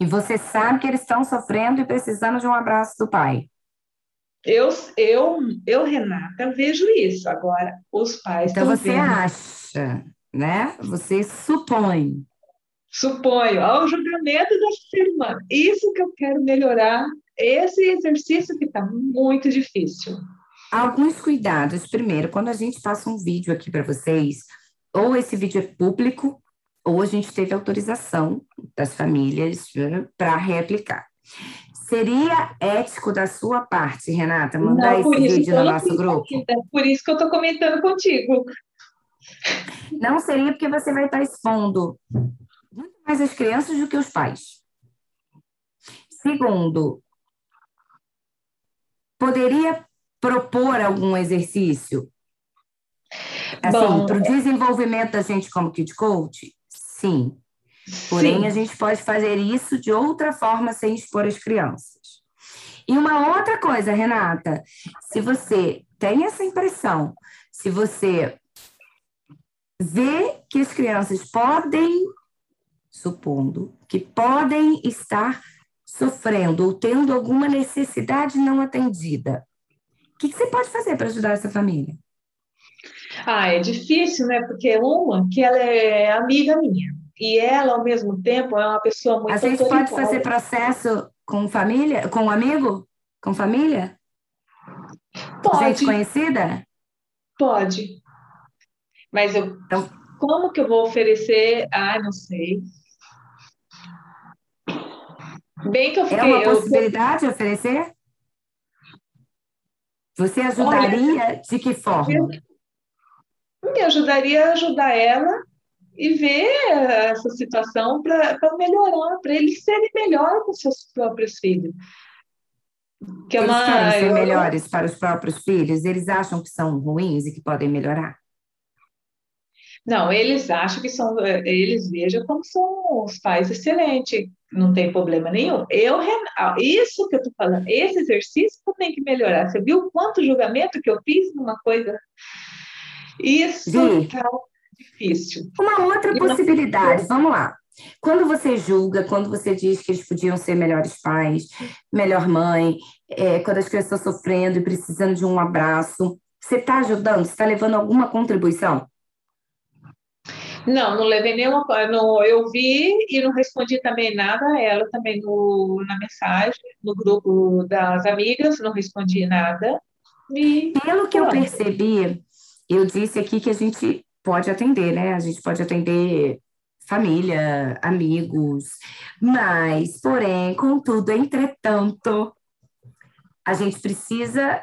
E você sabe que eles estão sofrendo e precisando de um abraço do pai. Eu, eu, eu, Renata, vejo isso. Agora, os pais. Então, você vendo. acha, né? Você supõe. Suponho, ao julgamento da humano. Isso que eu quero melhorar, esse exercício que está muito difícil. Alguns cuidados. Primeiro, quando a gente passa um vídeo aqui para vocês, ou esse vídeo é público, ou a gente teve autorização das famílias né, para reaplicar. Seria ético da sua parte, Renata, mandar não, esse vídeo no nosso grupo? Por isso que eu estou comentando contigo. Não seria porque você vai estar expondo muito mais as crianças do que os pais. Segundo, poderia propor algum exercício? Assim, para o desenvolvimento da gente como Kid Coach? Sim. Porém, Sim. a gente pode fazer isso de outra forma sem expor as crianças. E uma outra coisa, Renata, se você tem essa impressão, se você vê que as crianças podem, supondo, que podem estar sofrendo ou tendo alguma necessidade não atendida, o que, que você pode fazer para ajudar essa família? Ah, é difícil, né? Porque uma, que ela é amiga minha. E ela, ao mesmo tempo, é uma pessoa muito A gente pode fazer processo com família, com um amigo? Com família? Pode. Gente conhecida? Pode. Mas eu, então, como que eu vou oferecer? Ah, não sei. Bem que eu fiquei. É uma possibilidade eu... oferecer? Você ajudaria Olha, de que forma? Eu, me ajudaria a ajudar ela e ver essa situação para melhorar, para eles serem melhores com seus próprios filhos. Que é eles uma, querem ser melhores para os próprios filhos? Eles acham que são ruins e que podem melhorar? Não, eles acham que são, eles vejam como são os pais excelentes, não tem problema nenhum. Eu, isso que eu estou falando, esse exercício que tenho que melhorar. Você viu quanto julgamento que eu fiz numa coisa? Isso está difícil. Uma outra possibilidade, vamos lá. Quando você julga, quando você diz que eles podiam ser melhores pais, melhor mãe, é, quando as crianças estão sofrendo e precisando de um abraço, você está ajudando? Você está levando alguma contribuição? Não, não levei nenhuma. Não, eu vi e não respondi também nada a ela também no, na mensagem, no grupo das amigas, não respondi nada. E, Pelo que eu percebi, eu disse aqui que a gente pode atender, né? A gente pode atender família, amigos, mas, porém, contudo, entretanto, a gente precisa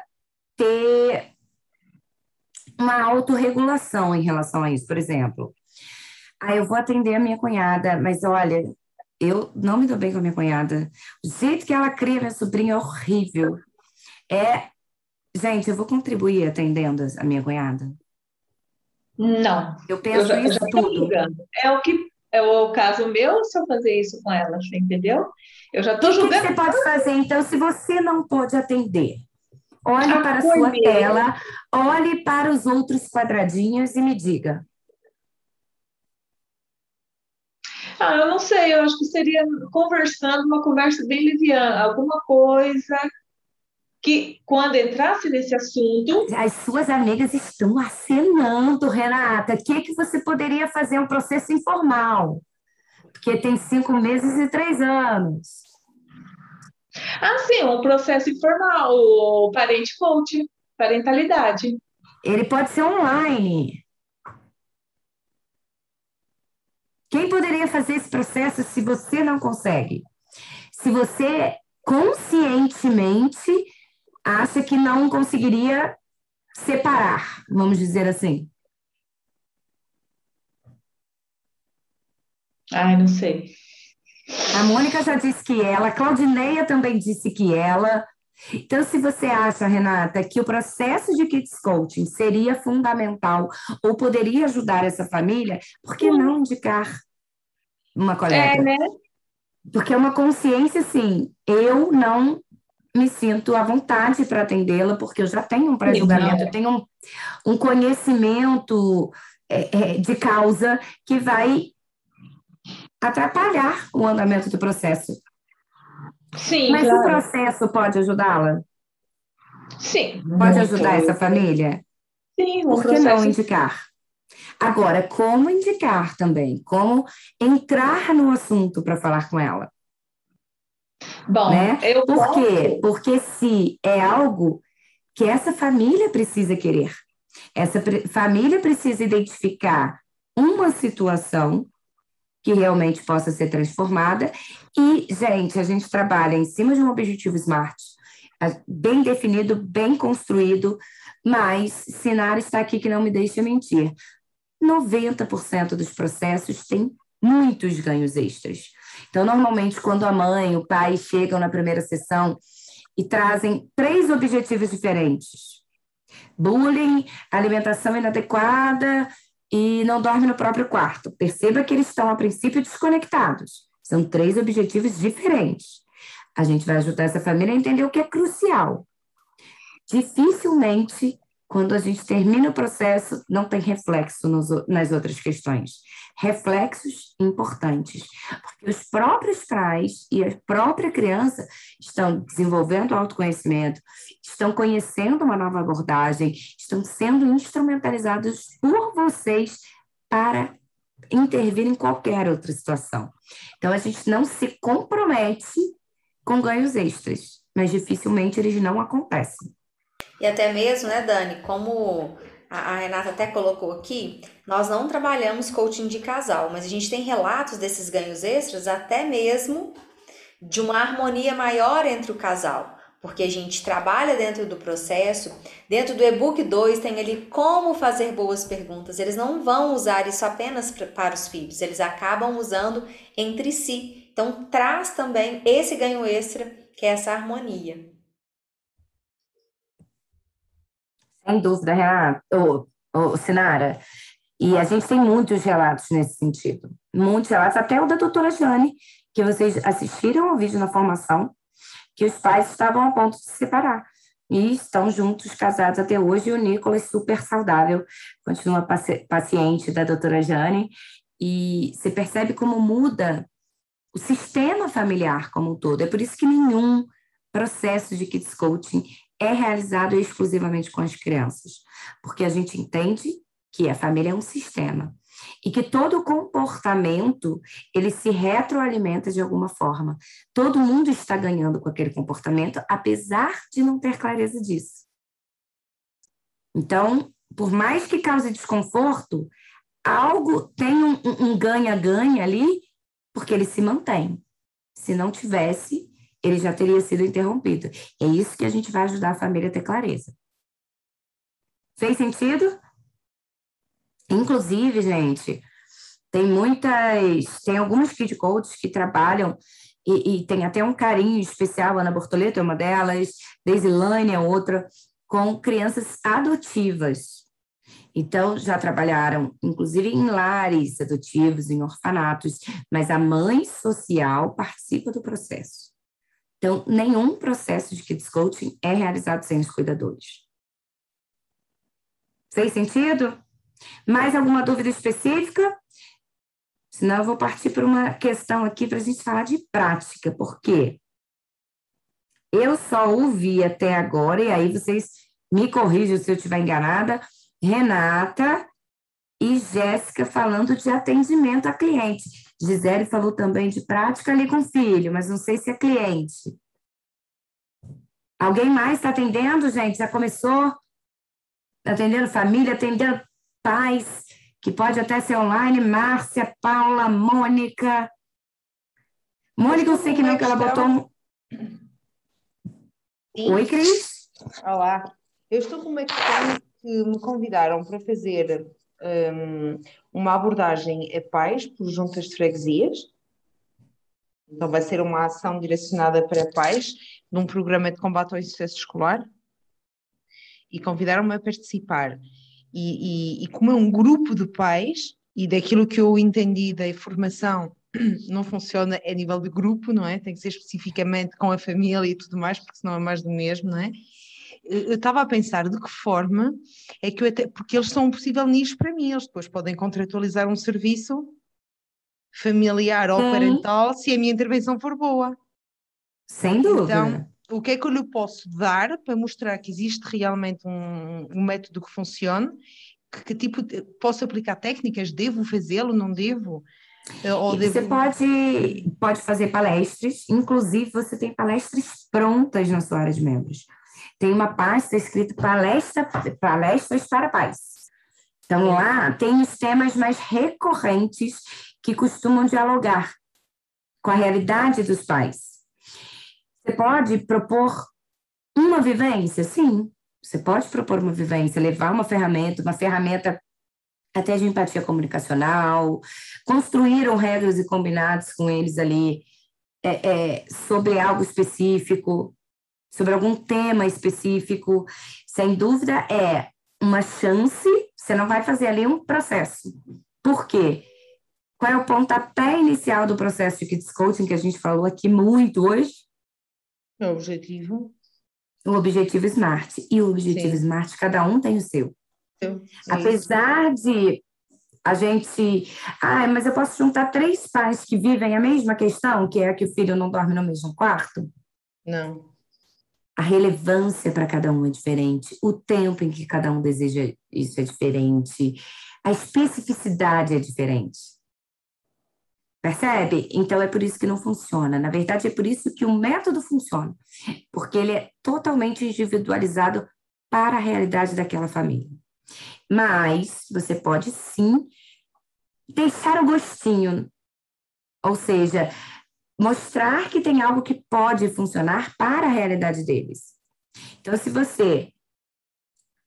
ter uma autorregulação em relação a isso. Por exemplo, ah, eu vou atender a minha cunhada, mas olha, eu não me dou bem com a minha cunhada. O jeito que ela cria minha sobrinha é horrível. É, gente, eu vou contribuir atendendo a minha cunhada. Não. Eu penso eu já, isso eu tudo. É o que é o caso meu se eu fazer isso com ela, você entendeu? Eu já estou julgando. O que você pode fazer, então, se você não pode atender? Olhe a para a sua tela, olhe para os outros quadradinhos e me diga. Ah, eu não sei, eu acho que seria conversando, uma conversa bem liviana, alguma coisa que quando entrasse nesse assunto. As suas amigas estão acenando, Renata. O que, que você poderia fazer um processo informal? Porque tem cinco meses e três anos. Ah, sim, um processo informal, o parente coach, parentalidade. Ele pode ser online. Quem poderia fazer esse processo se você não consegue? Se você conscientemente acha que não conseguiria separar, vamos dizer assim. Ai, não sei. A Mônica já disse que ela, a Claudineia também disse que ela. Então, se você acha, Renata, que o processo de Kids Coaching seria fundamental ou poderia ajudar essa família, por que não indicar uma colega? É, né? Porque é uma consciência, assim, eu não me sinto à vontade para atendê-la, porque eu já tenho um pré-julgamento, eu tenho um, um conhecimento é, é, de causa que vai atrapalhar o andamento do processo. Sim. Mas claro. o processo pode ajudá-la? Sim. Pode ajudar essa família? Sim, Por que processo... não indicar? Agora, como indicar também? Como entrar no assunto para falar com ela? Bom, né? eu Por posso... quê? Porque se é algo que essa família precisa querer, essa família precisa identificar uma situação que realmente possa ser transformada. E, gente, a gente trabalha em cima de um objetivo SMART, bem definido, bem construído, mas Sinara está aqui que não me deixa mentir. 90% dos processos têm muitos ganhos extras. Então, normalmente, quando a mãe, o pai chegam na primeira sessão e trazem três objetivos diferentes: bullying, alimentação inadequada e não dorme no próprio quarto. Perceba que eles estão, a princípio, desconectados. São três objetivos diferentes. A gente vai ajudar essa família a entender o que é crucial. Dificilmente quando a gente termina o processo, não tem reflexo nos, nas outras questões. Reflexos importantes, porque os próprios pais e a própria criança estão desenvolvendo autoconhecimento, estão conhecendo uma nova abordagem, estão sendo instrumentalizados por vocês para intervir em qualquer outra situação. Então, a gente não se compromete com ganhos extras, mas dificilmente eles não acontecem. E até mesmo, né, Dani, como a Renata até colocou aqui, nós não trabalhamos coaching de casal, mas a gente tem relatos desses ganhos extras até mesmo de uma harmonia maior entre o casal porque a gente trabalha dentro do processo. Dentro do e-book 2 tem ali como fazer boas perguntas. Eles não vão usar isso apenas para os filhos, eles acabam usando entre si. Então traz também esse ganho extra, que é essa harmonia. Sem dúvida, Renata, ou, ou Sinara. E a gente tem muitos relatos nesse sentido. Muitos relatos, até o da doutora Jane, que vocês assistiram ao vídeo na formação, que os pais estavam a ponto de se separar. E estão juntos, casados até hoje, e o Nicolas super saudável, continua paci paciente da doutora Jane, e você percebe como muda o sistema familiar como um todo. É por isso que nenhum processo de kids coaching é realizado exclusivamente com as crianças, porque a gente entende que a família é um sistema e que todo comportamento ele se retroalimenta de alguma forma. Todo mundo está ganhando com aquele comportamento, apesar de não ter clareza disso. Então, por mais que cause desconforto, algo tem um ganha-ganha um ali, porque ele se mantém. Se não tivesse, ele já teria sido interrompido. É isso que a gente vai ajudar a família a ter clareza. Fez sentido? Inclusive, gente, tem muitas, tem algumas kid coaches que trabalham e, e, tem até um carinho especial, Ana Bortoleto é uma delas, Deisilane é outra, com crianças adotivas. Então, já trabalharam, inclusive, em lares adotivos, em orfanatos, mas a mãe social participa do processo. Então, nenhum processo de kids coaching é realizado sem os cuidadores. Fez sentido? Mais alguma dúvida específica? Senão eu vou partir para uma questão aqui para a gente falar de prática, porque eu só ouvi até agora, e aí vocês me corrijam se eu estiver enganada, Renata e Jéssica falando de atendimento a cliente. Gisele falou também de prática ali com o filho, mas não sei se é cliente. Alguém mais está atendendo, gente? Já começou? Tá atendendo família, atendendo pais, que pode até ser online, Márcia, Paula, Mônica. Mônica, eu sei que não, que ela botou. Sim. Oi, Cris. Olá. Eu estou com uma questão que me convidaram para fazer um, uma abordagem a pais por juntas de freguesias. Então, vai ser uma ação direcionada para pais num programa de combate ao insucesso escolar. E convidaram-me a participar. E, e, e como é um grupo de pais, e daquilo que eu entendi da informação, não funciona a nível de grupo, não é? Tem que ser especificamente com a família e tudo mais, porque senão é mais do mesmo, não é? Eu estava a pensar de que forma é que eu até, porque eles são um possível nicho para mim, eles depois podem contratualizar um serviço familiar ou parental se a minha intervenção for boa. Sem dúvida. Então, o que é que eu lhe posso dar para mostrar que existe realmente um, um método que funcione? Que, que, tipo, posso aplicar técnicas? Devo fazê-lo? Não devo? Eh, devo... Você pode, pode fazer palestras, inclusive você tem palestras prontas na sua área de membros. Tem uma pasta escrita palestra, palestras para pais. Então lá tem os temas mais recorrentes que costumam dialogar com a realidade dos pais. Você pode propor uma vivência? Sim, você pode propor uma vivência, levar uma ferramenta, uma ferramenta até de empatia comunicacional, construíram regras e combinados com eles ali é, é, sobre algo específico, sobre algum tema específico. Sem dúvida, é uma chance, você não vai fazer ali um processo. Por quê? Qual é o pontapé inicial do processo de Kids Coaching que a gente falou aqui muito hoje? O objetivo. O objetivo SMART. E o objetivo Sim. SMART, cada um tem o seu. Sim. Apesar de a gente. Ah, mas eu posso juntar três pais que vivem a mesma questão, que é que o filho não dorme no mesmo quarto? Não. A relevância para cada um é diferente, o tempo em que cada um deseja isso é diferente, A especificidade é diferente. Percebe? Então é por isso que não funciona. Na verdade, é por isso que o método funciona, porque ele é totalmente individualizado para a realidade daquela família. Mas você pode sim deixar o gostinho, ou seja, mostrar que tem algo que pode funcionar para a realidade deles. Então, se você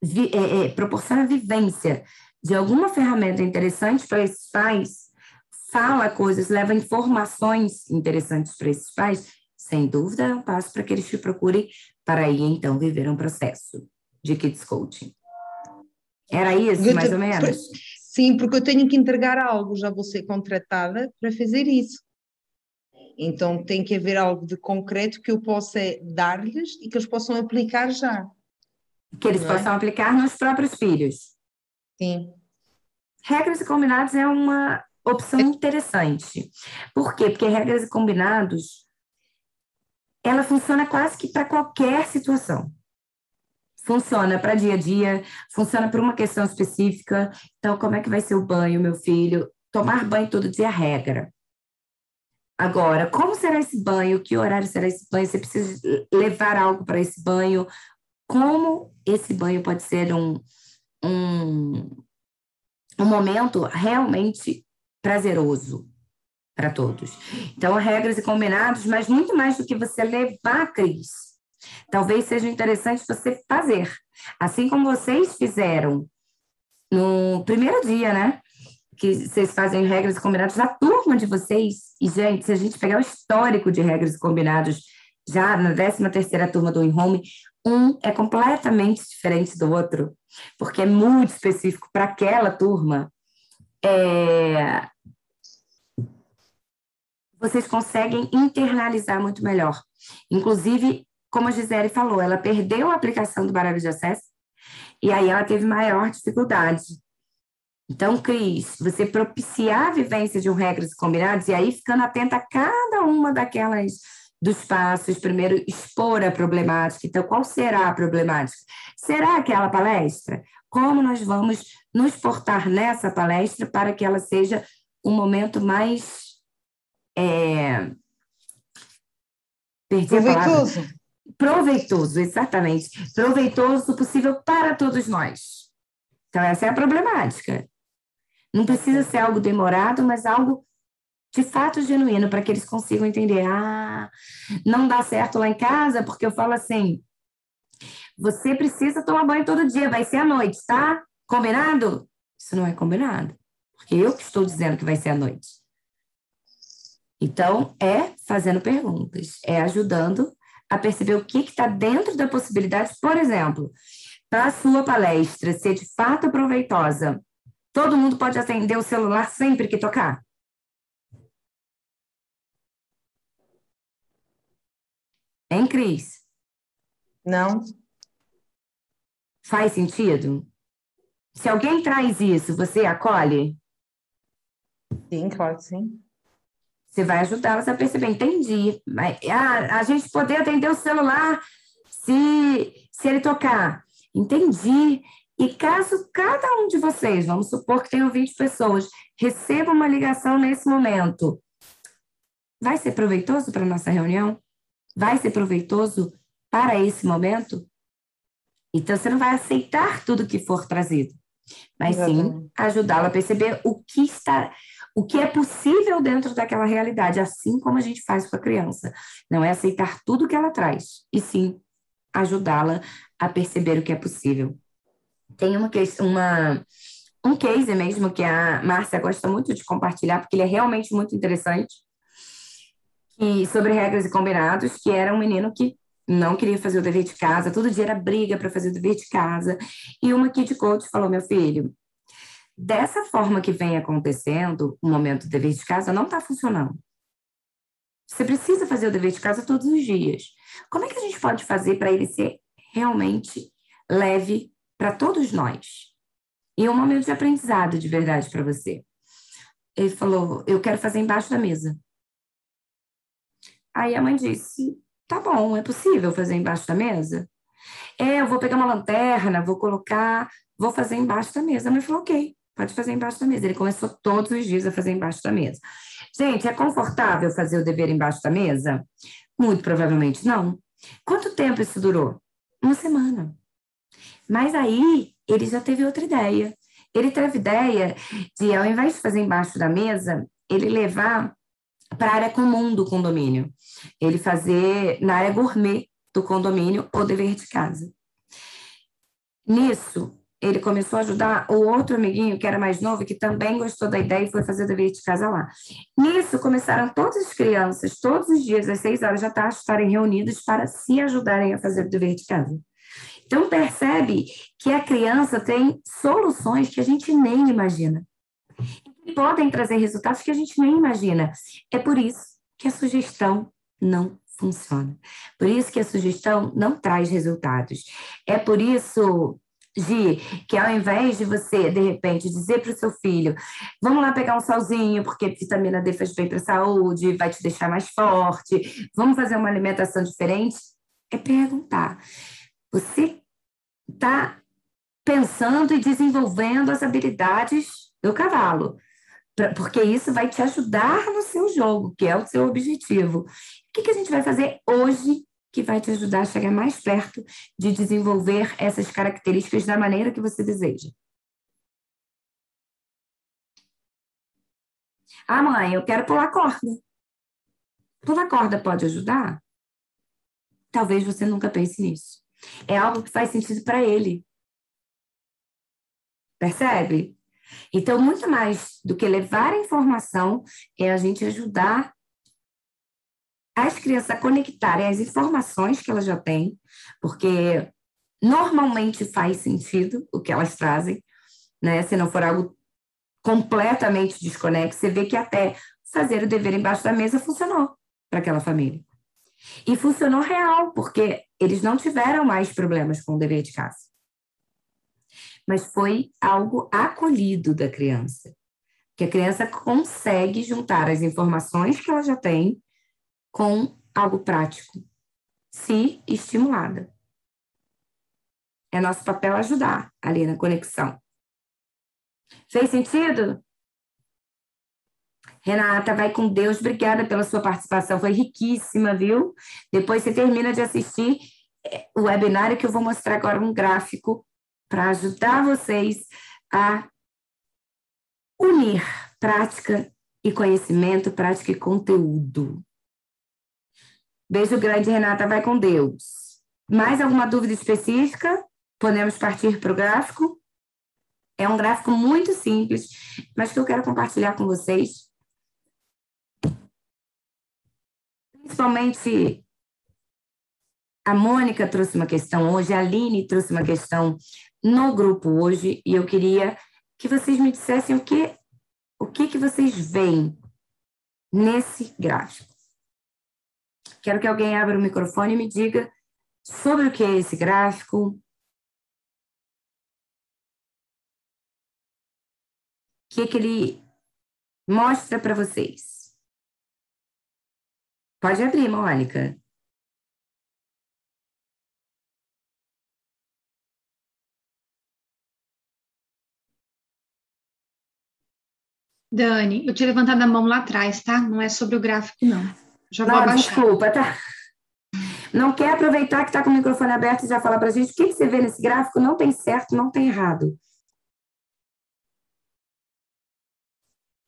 vi, é, é, proporciona vivência de alguma ferramenta interessante para esses pais, fala coisas, leva informações interessantes para esses pais, sem dúvida é um passo para que eles te procurem para aí então viver um processo de kids coaching. Era isso, mais ou menos? Sim, porque eu tenho que entregar algo, já vou ser contratada para fazer isso. Então tem que haver algo de concreto que eu possa dar-lhes e que eles possam aplicar já. Que eles é? possam aplicar nos próprios filhos. Sim. Regras e combinados é uma opção interessante. Por quê? Porque regras e combinados ela funciona quase que para qualquer situação. Funciona para dia a dia, funciona para uma questão específica. Então, como é que vai ser o banho, meu filho? Tomar banho todo dia é regra. Agora, como será esse banho? Que horário será esse banho? Você precisa levar algo para esse banho? Como esse banho pode ser um, um, um momento realmente prazeroso para todos? Então, regras e combinados, mas muito mais do que você levar, Cris, talvez seja interessante você fazer. Assim como vocês fizeram no primeiro dia, né? Que vocês fazem regras e combinados na turma de vocês. E, gente, se a gente pegar o histórico de regras e combinados já na 13 terceira turma do In-Home, um é completamente diferente do outro, porque é muito específico para aquela turma. É... Vocês conseguem internalizar muito melhor. Inclusive, como a Gisele falou, ela perdeu a aplicação do baralho de acesso e aí ela teve maior dificuldade. Então, Cris, você propiciar a vivência de um regras combinados e aí ficando atenta a cada uma daquelas dos passos, primeiro expor a problemática. Então, qual será a problemática? Será aquela palestra? Como nós vamos nos portar nessa palestra para que ela seja um momento mais é... Perdi Proveitoso. Proveitoso, exatamente. Proveitoso possível para todos nós. Então, essa é a problemática. Não precisa ser algo demorado, mas algo de fato genuíno, para que eles consigam entender. Ah, não dá certo lá em casa, porque eu falo assim: você precisa tomar banho todo dia, vai ser à noite, tá? Combinado? Isso não é combinado, porque eu que estou dizendo que vai ser à noite. Então, é fazendo perguntas, é ajudando a perceber o que está dentro da possibilidade. Por exemplo, para a sua palestra ser de fato proveitosa, todo mundo pode atender o celular sempre que tocar? Hein, Cris? Não. Faz sentido? Se alguém traz isso, você acolhe? Sim, claro que sim. Você vai ajudá-las a perceber, entendi. Mas, ah, a gente poder atender o celular se, se ele tocar. Entendi. E caso cada um de vocês, vamos supor que tenham 20 pessoas, receba uma ligação nesse momento, vai ser proveitoso para a nossa reunião? Vai ser proveitoso para esse momento? Então, você não vai aceitar tudo que for trazido, mas sim ajudá-la a perceber o que está o que é possível dentro daquela realidade, assim como a gente faz com a criança. Não é aceitar tudo que ela traz, e sim ajudá-la a perceber o que é possível. Tem uma, uma um case mesmo que a Márcia gosta muito de compartilhar, porque ele é realmente muito interessante, e sobre regras e combinados, que era um menino que não queria fazer o dever de casa, todo dia era briga para fazer o dever de casa. E uma kid coach falou: meu filho, dessa forma que vem acontecendo, o momento do dever de casa não está funcionando. Você precisa fazer o dever de casa todos os dias. Como é que a gente pode fazer para ele ser realmente leve para todos nós? E um momento de aprendizado de verdade para você. Ele falou: Eu quero fazer embaixo da mesa. Aí a mãe disse: Tá bom, é possível fazer embaixo da mesa? É, eu vou pegar uma lanterna, vou colocar, vou fazer embaixo da mesa. A mãe falou: Ok pode fazer embaixo da mesa. Ele começou todos os dias a fazer embaixo da mesa. Gente, é confortável fazer o dever embaixo da mesa? Muito provavelmente não. Quanto tempo isso durou? Uma semana. Mas aí ele já teve outra ideia. Ele teve ideia de, ao invés de fazer embaixo da mesa, ele levar para a área comum do condomínio. Ele fazer na área gourmet do condomínio o dever de casa. Nisso, ele começou a ajudar o outro amiguinho, que era mais novo, que também gostou da ideia e foi fazer o dever de casa lá. Nisso, começaram todas as crianças, todos os dias, às seis horas da tarde, estarem reunidas para se ajudarem a fazer o dever de casa. Então, percebe que a criança tem soluções que a gente nem imagina. E podem trazer resultados que a gente nem imagina. É por isso que a sugestão não funciona. Por isso que a sugestão não traz resultados. É por isso Gi, que ao invés de você, de repente, dizer para o seu filho, vamos lá pegar um solzinho, porque vitamina D faz bem para a saúde, vai te deixar mais forte, vamos fazer uma alimentação diferente, é perguntar. Você está pensando e desenvolvendo as habilidades do cavalo, porque isso vai te ajudar no seu jogo, que é o seu objetivo. O que, que a gente vai fazer hoje que vai te ajudar a chegar mais perto de desenvolver essas características da maneira que você deseja. Ah, mãe, eu quero pular corda. Pular corda pode ajudar? Talvez você nunca pense nisso. É algo que faz sentido para ele. Percebe? Então, muito mais do que levar a informação, é a gente ajudar as crianças a conectarem as informações que elas já têm, porque normalmente faz sentido o que elas trazem, né? Se não for algo completamente desconexo, você vê que até fazer o dever embaixo da mesa funcionou para aquela família. E funcionou real, porque eles não tiveram mais problemas com o dever de casa. Mas foi algo acolhido da criança. Que a criança consegue juntar as informações que ela já tem com algo prático, se estimulada. É nosso papel ajudar ali na conexão. Fez sentido? Renata, vai com Deus. Obrigada pela sua participação. Foi riquíssima, viu? Depois você termina de assistir é, o webinário que eu vou mostrar agora um gráfico para ajudar vocês a unir prática e conhecimento, prática e conteúdo. Beijo grande, Renata. Vai com Deus. Mais alguma dúvida específica? Podemos partir para o gráfico? É um gráfico muito simples, mas que eu quero compartilhar com vocês. Principalmente a Mônica trouxe uma questão hoje, a Aline trouxe uma questão no grupo hoje, e eu queria que vocês me dissessem o que, o que, que vocês veem nesse gráfico. Quero que alguém abra o microfone e me diga sobre o que é esse gráfico. O que, que ele mostra para vocês? Pode abrir, Mônica. Dani, eu tinha levantado a mão lá atrás, tá? Não é sobre o gráfico, não. Já vou não, desculpa, tá? Não quer aproveitar que está com o microfone aberto e já falar para a gente o que, que você vê nesse gráfico? Não tem certo, não tem errado.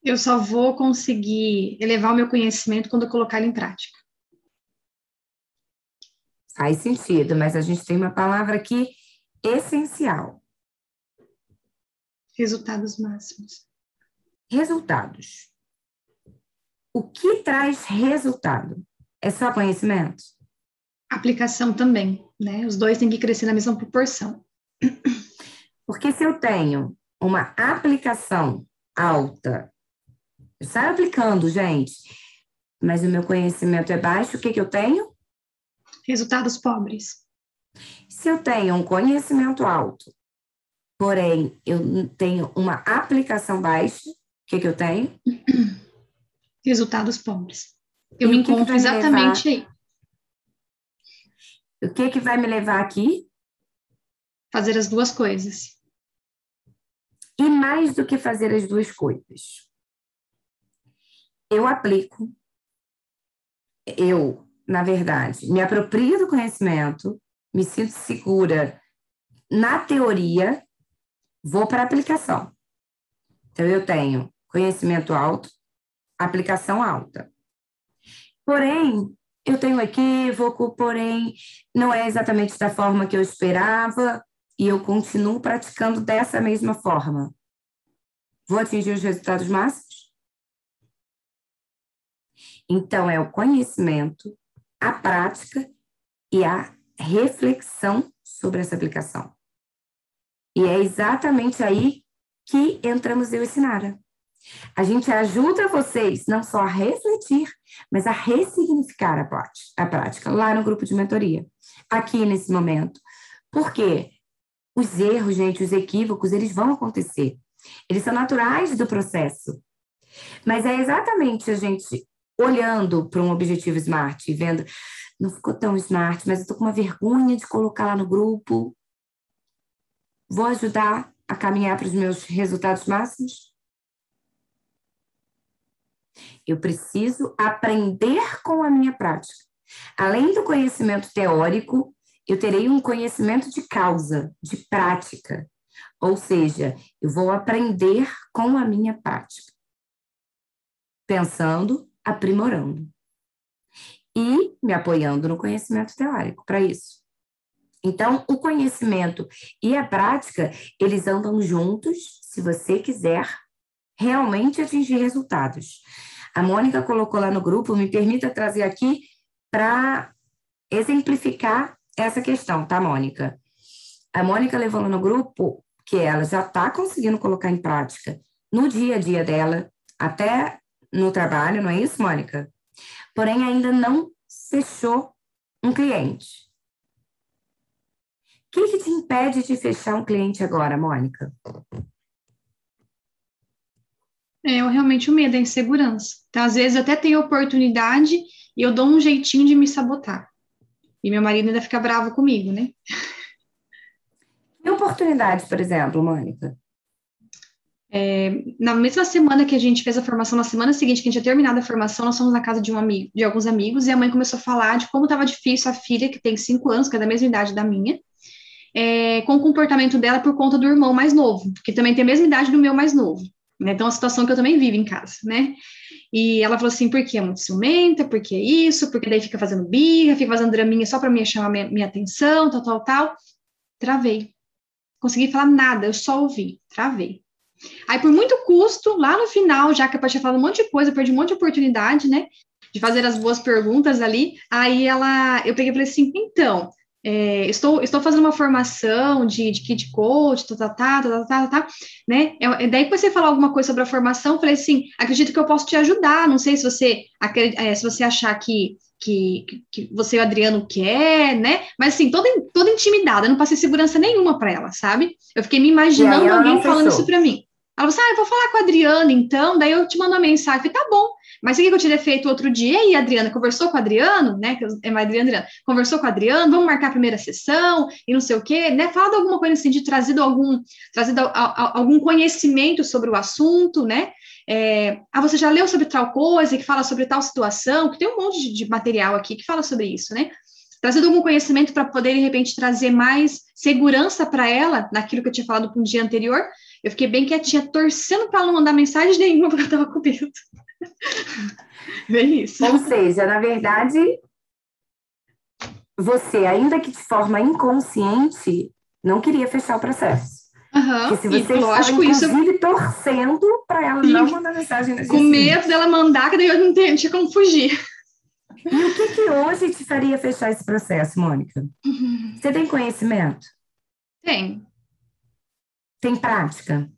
Eu só vou conseguir elevar o meu conhecimento quando eu colocar ele em prática. Faz sentido, mas a gente tem uma palavra aqui essencial. Resultados máximos. Resultados. O que traz resultado? É só conhecimento? Aplicação também, né? Os dois têm que crescer na mesma proporção. Porque se eu tenho uma aplicação alta, eu saio aplicando, gente, mas o meu conhecimento é baixo, o que, que eu tenho? Resultados pobres. Se eu tenho um conhecimento alto, porém eu tenho uma aplicação baixa, o que, que eu tenho? resultados pobres. Eu e me encontro exatamente aí. O que que vai me levar aqui? Fazer as duas coisas. E mais do que fazer as duas coisas, eu aplico, eu, na verdade, me aproprio do conhecimento, me sinto segura na teoria, vou para a aplicação. Então, eu tenho conhecimento alto, aplicação alta. Porém, eu tenho equívoco, porém, não é exatamente da forma que eu esperava, e eu continuo praticando dessa mesma forma. Vou atingir os resultados máximos? Então, é o conhecimento, a prática e a reflexão sobre essa aplicação. E é exatamente aí que entramos eu e Sinara. A gente ajuda vocês não só a refletir, mas a ressignificar a prática, lá no grupo de mentoria, aqui nesse momento. Por quê? Os erros, gente, os equívocos, eles vão acontecer. Eles são naturais do processo. Mas é exatamente a gente olhando para um objetivo smart e vendo, não ficou tão smart, mas eu estou com uma vergonha de colocar lá no grupo. Vou ajudar a caminhar para os meus resultados máximos? Eu preciso aprender com a minha prática. Além do conhecimento teórico, eu terei um conhecimento de causa, de prática. Ou seja, eu vou aprender com a minha prática. Pensando, aprimorando. E me apoiando no conhecimento teórico para isso. Então, o conhecimento e a prática, eles andam juntos, se você quiser realmente atingir resultados. A Mônica colocou lá no grupo, me permita trazer aqui para exemplificar essa questão, tá, Mônica? A Mônica levou lá no grupo que ela já está conseguindo colocar em prática no dia a dia dela, até no trabalho, não é isso, Mônica? Porém, ainda não fechou um cliente. O que, que te impede de fechar um cliente agora, Mônica? É, eu realmente o medo, a insegurança. Então, às vezes eu até tenho oportunidade e eu dou um jeitinho de me sabotar. E meu marido ainda fica bravo comigo, né? E oportunidades, por exemplo, Mônica? É, na mesma semana que a gente fez a formação, na semana seguinte que a gente tinha terminado a formação, nós fomos na casa de um amigo, de alguns amigos, e a mãe começou a falar de como estava difícil a filha, que tem cinco anos, que é da mesma idade da minha, é, com o comportamento dela por conta do irmão mais novo, que também tem a mesma idade do meu mais novo. Né? Então, é uma situação que eu também vivo em casa, né? E ela falou assim, porque é muito ciumenta, porque é isso, porque daí fica fazendo birra, fica fazendo draminha só para me chamar minha, minha atenção, tal, tal, tal. Travei. Consegui falar nada, eu só ouvi, travei. Aí, por muito custo, lá no final, já que eu tinha falado um monte de coisa, perdi um monte de oportunidade, né? De fazer as boas perguntas ali. Aí ela, eu peguei e falei assim: então, é, estou, estou fazendo uma formação de, de kid coach, tá, tá, tá, tá, tá, tá, né? É, daí que você falar alguma coisa sobre a formação, falei assim, acredito que eu posso te ajudar, não sei se você, é, se você achar que, que, que você e o Adriano quer, né? Mas assim, toda, toda intimidada, não passei segurança nenhuma para ela, sabe? Eu fiquei me imaginando alguém falando isso para mim. Ela falou assim, ah, eu vou falar com a Adriana, então, daí eu te mando uma mensagem, falei, tá bom, mas o que eu teria feito outro dia? E a Adriana conversou com o Adriano, né? Que é mais Adriana, Adriana, conversou com o Adriano, vamos marcar a primeira sessão e não sei o quê, né? Fala alguma coisa assim, de trazido algum, trazido a, a, algum conhecimento sobre o assunto, né? É, ah, você já leu sobre tal coisa, que fala sobre tal situação, que tem um monte de, de material aqui que fala sobre isso, né? Trazido algum conhecimento para poder, de repente, trazer mais segurança para ela naquilo que eu tinha falado no dia anterior. Eu fiquei bem quietinha, torcendo para ela não mandar mensagem nenhuma, porque eu estava com medo. Bem isso. Ou seja, na verdade, você, ainda que de forma inconsciente, não queria fechar o processo. Uhum. Porque se você está, inclusive, isso... torcendo para ela não mandar mensagem Com medo dela mandar, que daí eu não tinha como fugir. E o que, que hoje te faria fechar esse processo, Mônica? Uhum. Você tem conhecimento? Tem. Tem prática?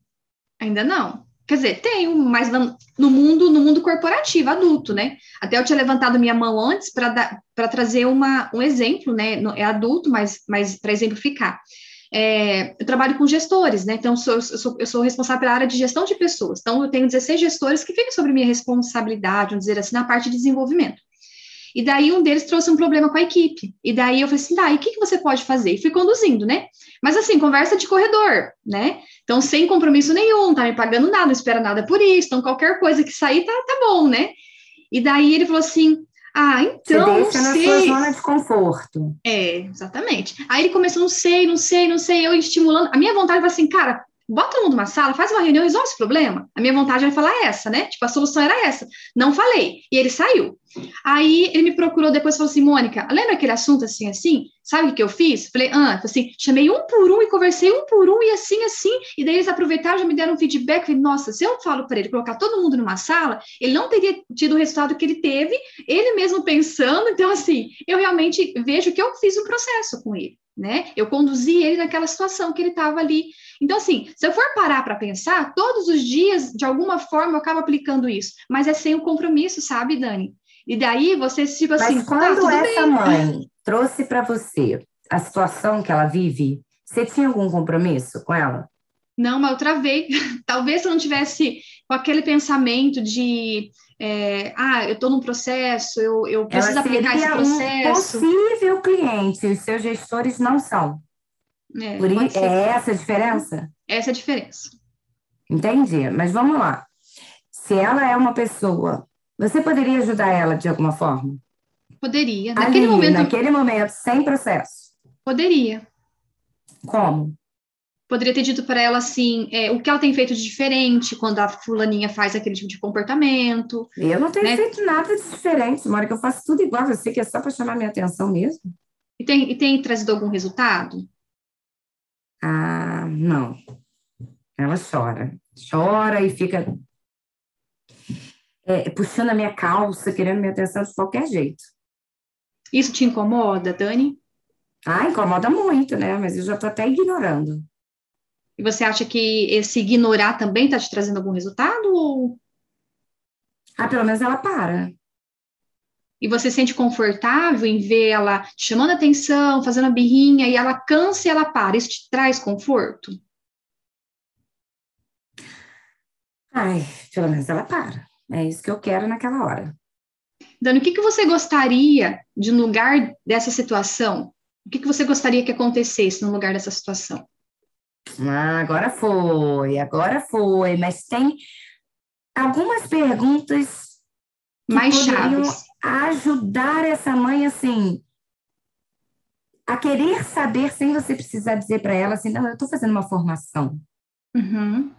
Ainda não. Quer dizer, tenho, mas no mundo no mundo corporativo, adulto, né? Até eu tinha levantado minha mão antes para trazer uma, um exemplo, né? É adulto, mas, mas para exemplificar. É, eu trabalho com gestores, né? Então, sou, eu, sou, eu sou responsável pela área de gestão de pessoas. Então, eu tenho 16 gestores que ficam sobre minha responsabilidade, vamos dizer assim, na parte de desenvolvimento. E daí um deles trouxe um problema com a equipe. E daí eu falei assim, tá, e o que, que você pode fazer? E fui conduzindo, né? Mas assim, conversa de corredor, né? Então, sem compromisso nenhum, tá me pagando nada, não espera nada por isso. Então, qualquer coisa que sair, tá, tá bom, né? E daí ele falou assim, ah, então. Você deixa na sei. sua zona de conforto. É, exatamente. Aí ele começou, não sei, não sei, não sei, eu estimulando. A minha vontade foi assim, cara, bota todo mundo numa sala, faz uma reunião, resolve esse problema. A minha vontade era falar essa, né? Tipo, a solução era essa. Não falei. E ele saiu. Aí ele me procurou depois e falou assim: Mônica, lembra aquele assunto assim, assim? Sabe o que eu fiz? Falei, ah, assim, chamei um por um e conversei um por um e assim, assim. E daí eles aproveitaram, já me deram um feedback. Falei, nossa, se eu falo para ele colocar todo mundo numa sala, ele não teria tido o resultado que ele teve, ele mesmo pensando. Então, assim, eu realmente vejo que eu fiz o um processo com ele né? Eu conduzi ele naquela situação que ele estava ali. Então, assim, se eu for parar para pensar, todos os dias, de alguma forma, eu acabo aplicando isso, mas é sem o compromisso, sabe, Dani? E daí você, tipo assim. Mas quando tá, essa bem. mãe trouxe para você a situação que ela vive, você tinha algum compromisso com ela? Não, mas eu travei. Talvez se eu não tivesse com aquele pensamento de é, ah, eu estou num processo, eu, eu preciso aplicar esse processo. Um possível cliente, os seus gestores não são. É, Por é essa a diferença? Essa é a diferença. Entendi, mas vamos lá. Se ela é uma pessoa, você poderia ajudar ela de alguma forma? Poderia. Naquele Ali, momento. Naquele momento, sem processo. Poderia. Como? Poderia ter dito para ela assim, é, o que ela tem feito de diferente quando a fulaninha faz aquele tipo de comportamento. Eu não tenho né? feito nada de diferente, Mônica, eu faço tudo igual a você, que é só para chamar minha atenção mesmo. E tem, e tem trazido algum resultado? Ah, não. Ela chora. Chora e fica é, puxando a minha calça, querendo minha atenção de qualquer jeito. Isso te incomoda, Dani? Ah, incomoda muito, né? Mas eu já estou até ignorando. E você acha que esse ignorar também está te trazendo algum resultado? Ou... Ah, pelo menos ela para. E você se sente confortável em ver ela chamando atenção, fazendo a birrinha, e ela cansa e ela para. Isso te traz conforto? Ai, pelo menos ela para. É isso que eu quero naquela hora. Dani, o que, que você gostaria de no lugar dessa situação? O que, que você gostaria que acontecesse no lugar dessa situação? Ah, agora foi, agora foi, mas tem algumas perguntas mais chaves ajudar essa mãe assim a querer saber sem você precisar dizer para ela assim, não, eu estou fazendo uma formação. Uhum.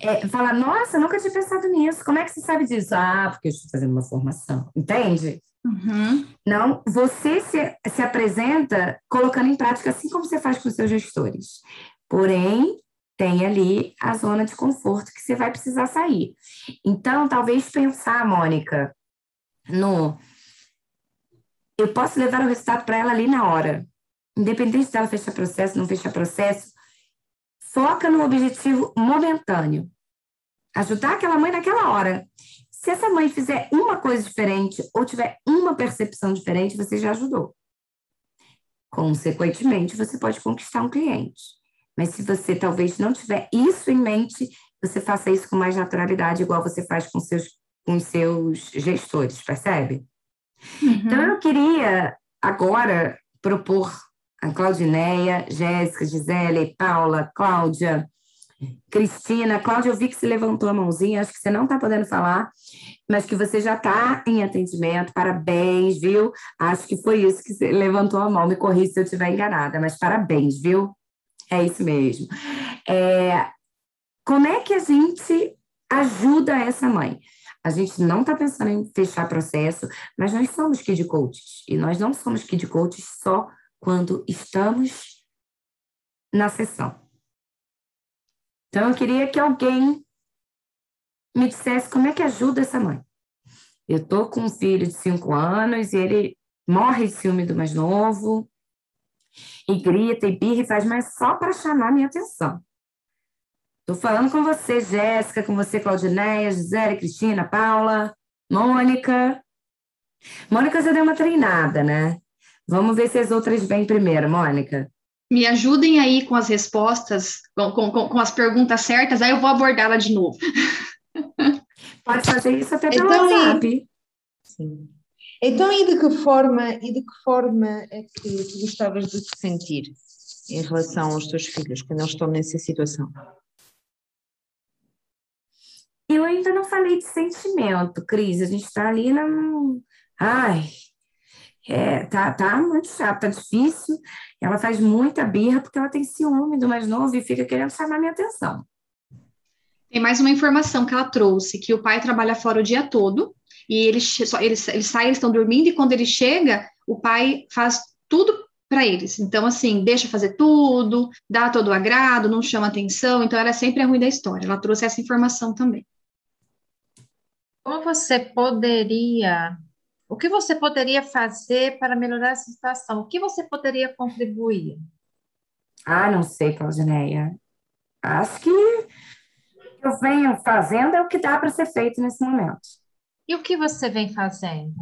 É, falar, nossa, nunca tinha pensado nisso. Como é que você sabe disso? Ah, porque eu estou fazendo uma formação. Entende? Uhum. Não, você se, se apresenta colocando em prática assim como você faz com os seus gestores. Porém, tem ali a zona de conforto que você vai precisar sair. Então, talvez pensar, Mônica, no. Eu posso levar o resultado para ela ali na hora. Independente dela fechar processo, não fechar processo, foca no objetivo momentâneo. Ajudar aquela mãe naquela hora. Se essa mãe fizer uma coisa diferente ou tiver uma percepção diferente, você já ajudou. Consequentemente, você pode conquistar um cliente. Mas se você talvez não tiver isso em mente, você faça isso com mais naturalidade, igual você faz com seus, com seus gestores, percebe? Uhum. Então, eu queria agora propor a Claudineia, Jéssica, Gisele, Paula, Cláudia, Cristina. Cláudia, eu vi que você levantou a mãozinha, acho que você não está podendo falar, mas que você já está em atendimento. Parabéns, viu? Acho que foi isso que você levantou a mão. Me corrija se eu estiver enganada, mas parabéns, viu? É isso mesmo. É, como é que a gente ajuda essa mãe? A gente não está pensando em fechar processo, mas nós somos kid coaches. E nós não somos kid coaches só quando estamos na sessão. Então, eu queria que alguém me dissesse como é que ajuda essa mãe. Eu estou com um filho de cinco anos e ele morre de ciúme do mais novo, e grita e birra e faz, mas só para chamar minha atenção. Estou falando com você, Jéssica, com você, Claudineia, Gisele, Cristina, Paula, Mônica. Mônica já deu uma treinada, né? Vamos ver se as outras vêm primeiro, Mônica. Me ajudem aí com as respostas, com, com, com as perguntas certas, aí eu vou abordá-la de novo. Pode fazer isso até pelo então, WhatsApp. Sim. Então, e de que forma, e de que forma é que tu gostavas de te sentir em relação aos teus filhos quando eles estão nessa situação? Eu ainda não falei de sentimento, Cris. A gente está ali na. Ai, é, tá, tá muito chato, tá difícil. Ela faz muita birra porque ela tem ciúme do mais novo e fica querendo chamar minha atenção. Tem mais uma informação que ela trouxe, que o pai trabalha fora o dia todo, e ele, só, ele, ele sai, eles estão dormindo, e quando ele chega, o pai faz tudo para eles. Então, assim, deixa fazer tudo, dá todo o agrado, não chama atenção, então ela sempre é ruim da história. Ela trouxe essa informação também. Como você poderia, o que você poderia fazer para melhorar essa situação? O que você poderia contribuir? Ah, não sei, Claudineia. Acho que eu venho fazendo é o que dá para ser feito nesse momento. E o que você vem fazendo?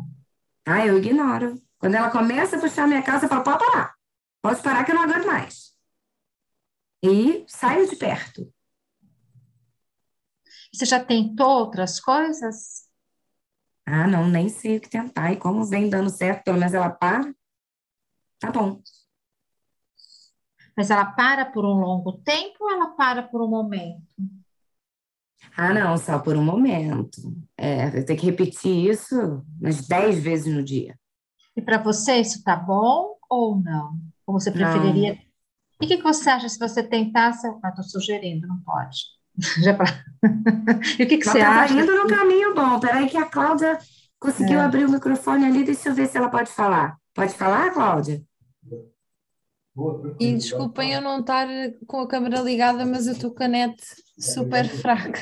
Ah, eu ignoro. Quando ela começa a puxar minha casa, eu falo, pode parar. Pode parar que eu não aguento mais. E saio de perto. Você já tentou outras coisas? Ah, não, nem sei o que tentar. E como vem dando certo, pelo menos ela para. Tá bom. Mas ela para por um longo tempo ou ela para por um momento? Ah, não, só por um momento. É, eu tenho que repetir isso umas dez vezes no dia. E para você isso tá bom ou não? Ou você preferiria? Não. E o que, que você acha se você tentasse? Ah, estou sugerindo, não pode. Já pra... e o que, que você tá acha? indo no caminho bom. Peraí que a Cláudia conseguiu É. abrir o microfone ali. Deixa eu ver se ela pode falar. Pode falar, Cláudia? E desculpem eu não estar com a câmera ligada, mas eu estou com a net super fraca.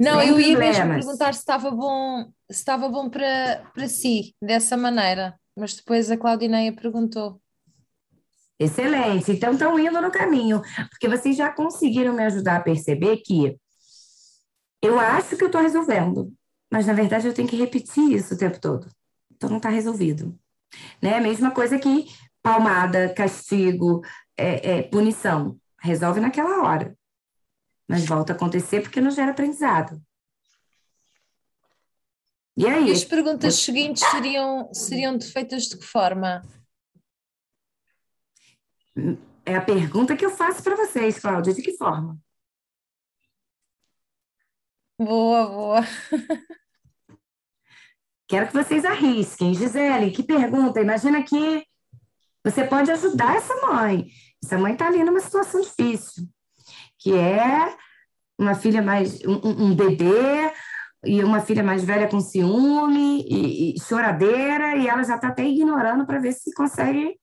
Não, Sem eu ia mesmo perguntar se estava bom, se estava bom para, para si, dessa maneira, mas depois a Claudineia perguntou. Excelente. Então estão indo no caminho, porque vocês já conseguiram me ajudar a perceber que eu acho que eu estou resolvendo, mas na verdade eu tenho que repetir isso o tempo todo. Então não está resolvido. Né? Mesma coisa que palmada, castigo, é, é, punição. Resolve naquela hora. Mas volta a acontecer porque não gera aprendizado. E aí? E as perguntas seguintes seriam, seriam feitas de que forma? É a pergunta que eu faço para vocês, Cláudia. De que forma? Boa, boa. Quero que vocês arrisquem. Gisele, que pergunta. Imagina que você pode ajudar essa mãe. Essa mãe está ali numa situação difícil, que é uma filha mais. um, um- bebê e uma filha mais velha com ciúme e, e choradeira, e ela já está até ignorando para ver se consegue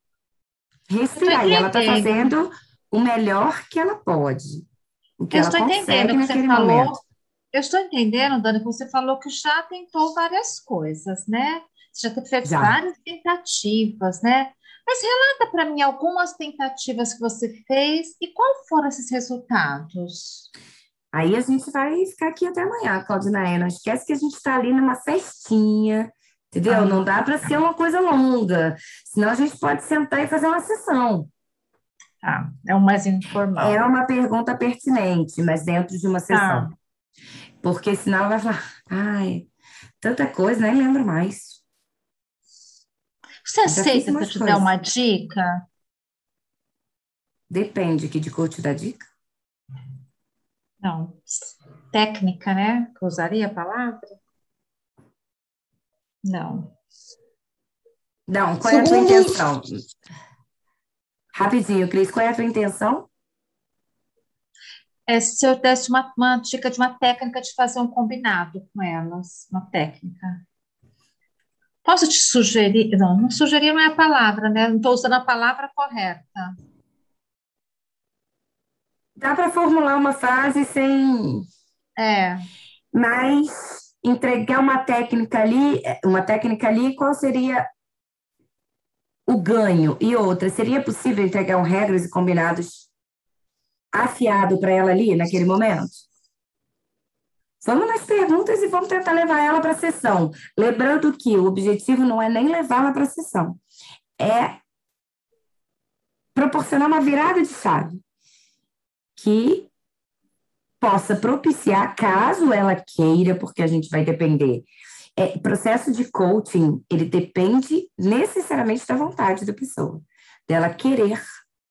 respirar. E ela está fazendo o melhor que ela pode. O que Eu ela estou entendendo o que você falou. momento. Eu estou entendendo, Dani, que você falou que já tentou várias coisas, né? Você já teve Já. várias tentativas, né? Mas relata para mim algumas tentativas que você fez e quais foram esses resultados? Aí a gente vai ficar aqui até amanhã, Claudinaia. Não esquece que a gente está ali numa festinha, entendeu? Não dá para ser uma coisa longa, senão a gente pode sentar e fazer uma sessão. Tá, é o mais informal. É uma pergunta pertinente, mas dentro de uma sessão. Porque senão ela vai falar, ai, tanta coisa, nem lembro mais. Você fiz aceita que eu te der uma dica? Depende aqui de coach da dica. Não, técnica, né? Que eu usaria a palavra? Não. Não, qual é a tua intenção? Rapidinho, Cris, qual é a tua intenção? É, se eu desse uma, uma dica de uma técnica de fazer um combinado com elas, uma técnica. Posso te sugerir? Não, não sugerir não é a palavra, né? Não estou usando a palavra correta. Dá para formular uma frase sem. É. Mas entregar uma técnica ali, uma técnica ali, qual seria o ganho? E outra, seria possível entregar um regras e combinados afiado para ela ali, naquele momento? Vamos nas perguntas e vamos tentar levar ela para a sessão. Lembrando que o objetivo não é nem levá-la para a sessão, é proporcionar uma virada de chave que possa propiciar, caso ela queira, porque a gente vai depender. É, processo de coaching, ele depende necessariamente da vontade da pessoa, dela querer,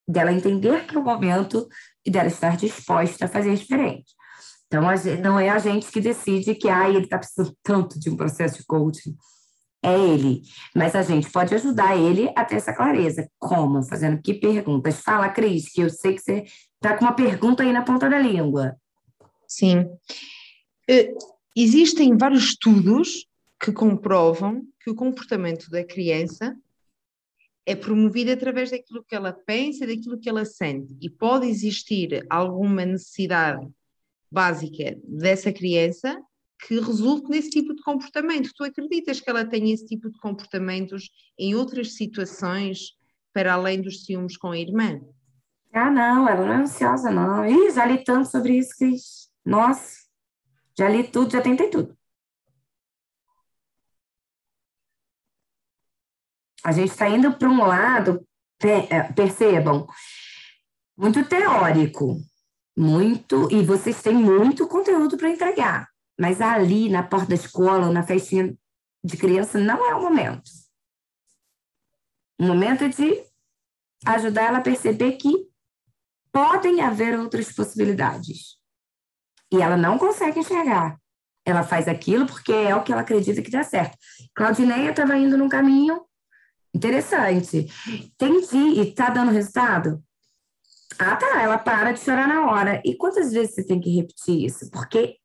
dela entender que é o momento e dela estar disposta a fazer diferente. Então, não é a gente que decide que ah, ele está precisando tanto de um processo de coaching. É ele. Mas a gente pode ajudar ele a ter essa clareza. Como? Fazendo que perguntas? Fala, Cris, que eu sei que você está com uma pergunta aí na ponta da língua. Sim. Uh, existem vários estudos que comprovam que o comportamento da criança é promovido através daquilo que ela pensa, daquilo que ela sente. E pode existir alguma necessidade básica dessa criança que resulte nesse tipo de comportamento. Tu acreditas que ela tem esse tipo de comportamentos em outras situações para além dos ciúmes com a irmã? Ah, não, ela não é ansiosa, não. Ih, já li tanto sobre isso, Cris. Nossa, já li tudo, já tentei tudo. A gente está indo para um lado, é, percebam, muito teórico, muito, e vocês têm muito conteúdo para entregar, mas ali na porta da escola ou na festinha de criança não é o momento. O momento é de ajudar ela a perceber que podem haver outras possibilidades. E ela não consegue enxergar. Ela faz aquilo porque é o que ela acredita que dá certo. Claudineia estava indo num caminho interessante. Entendi. E está dando resultado? Ah, tá. Ela para de chorar na hora. E quantas vezes você tem que repetir isso? Porque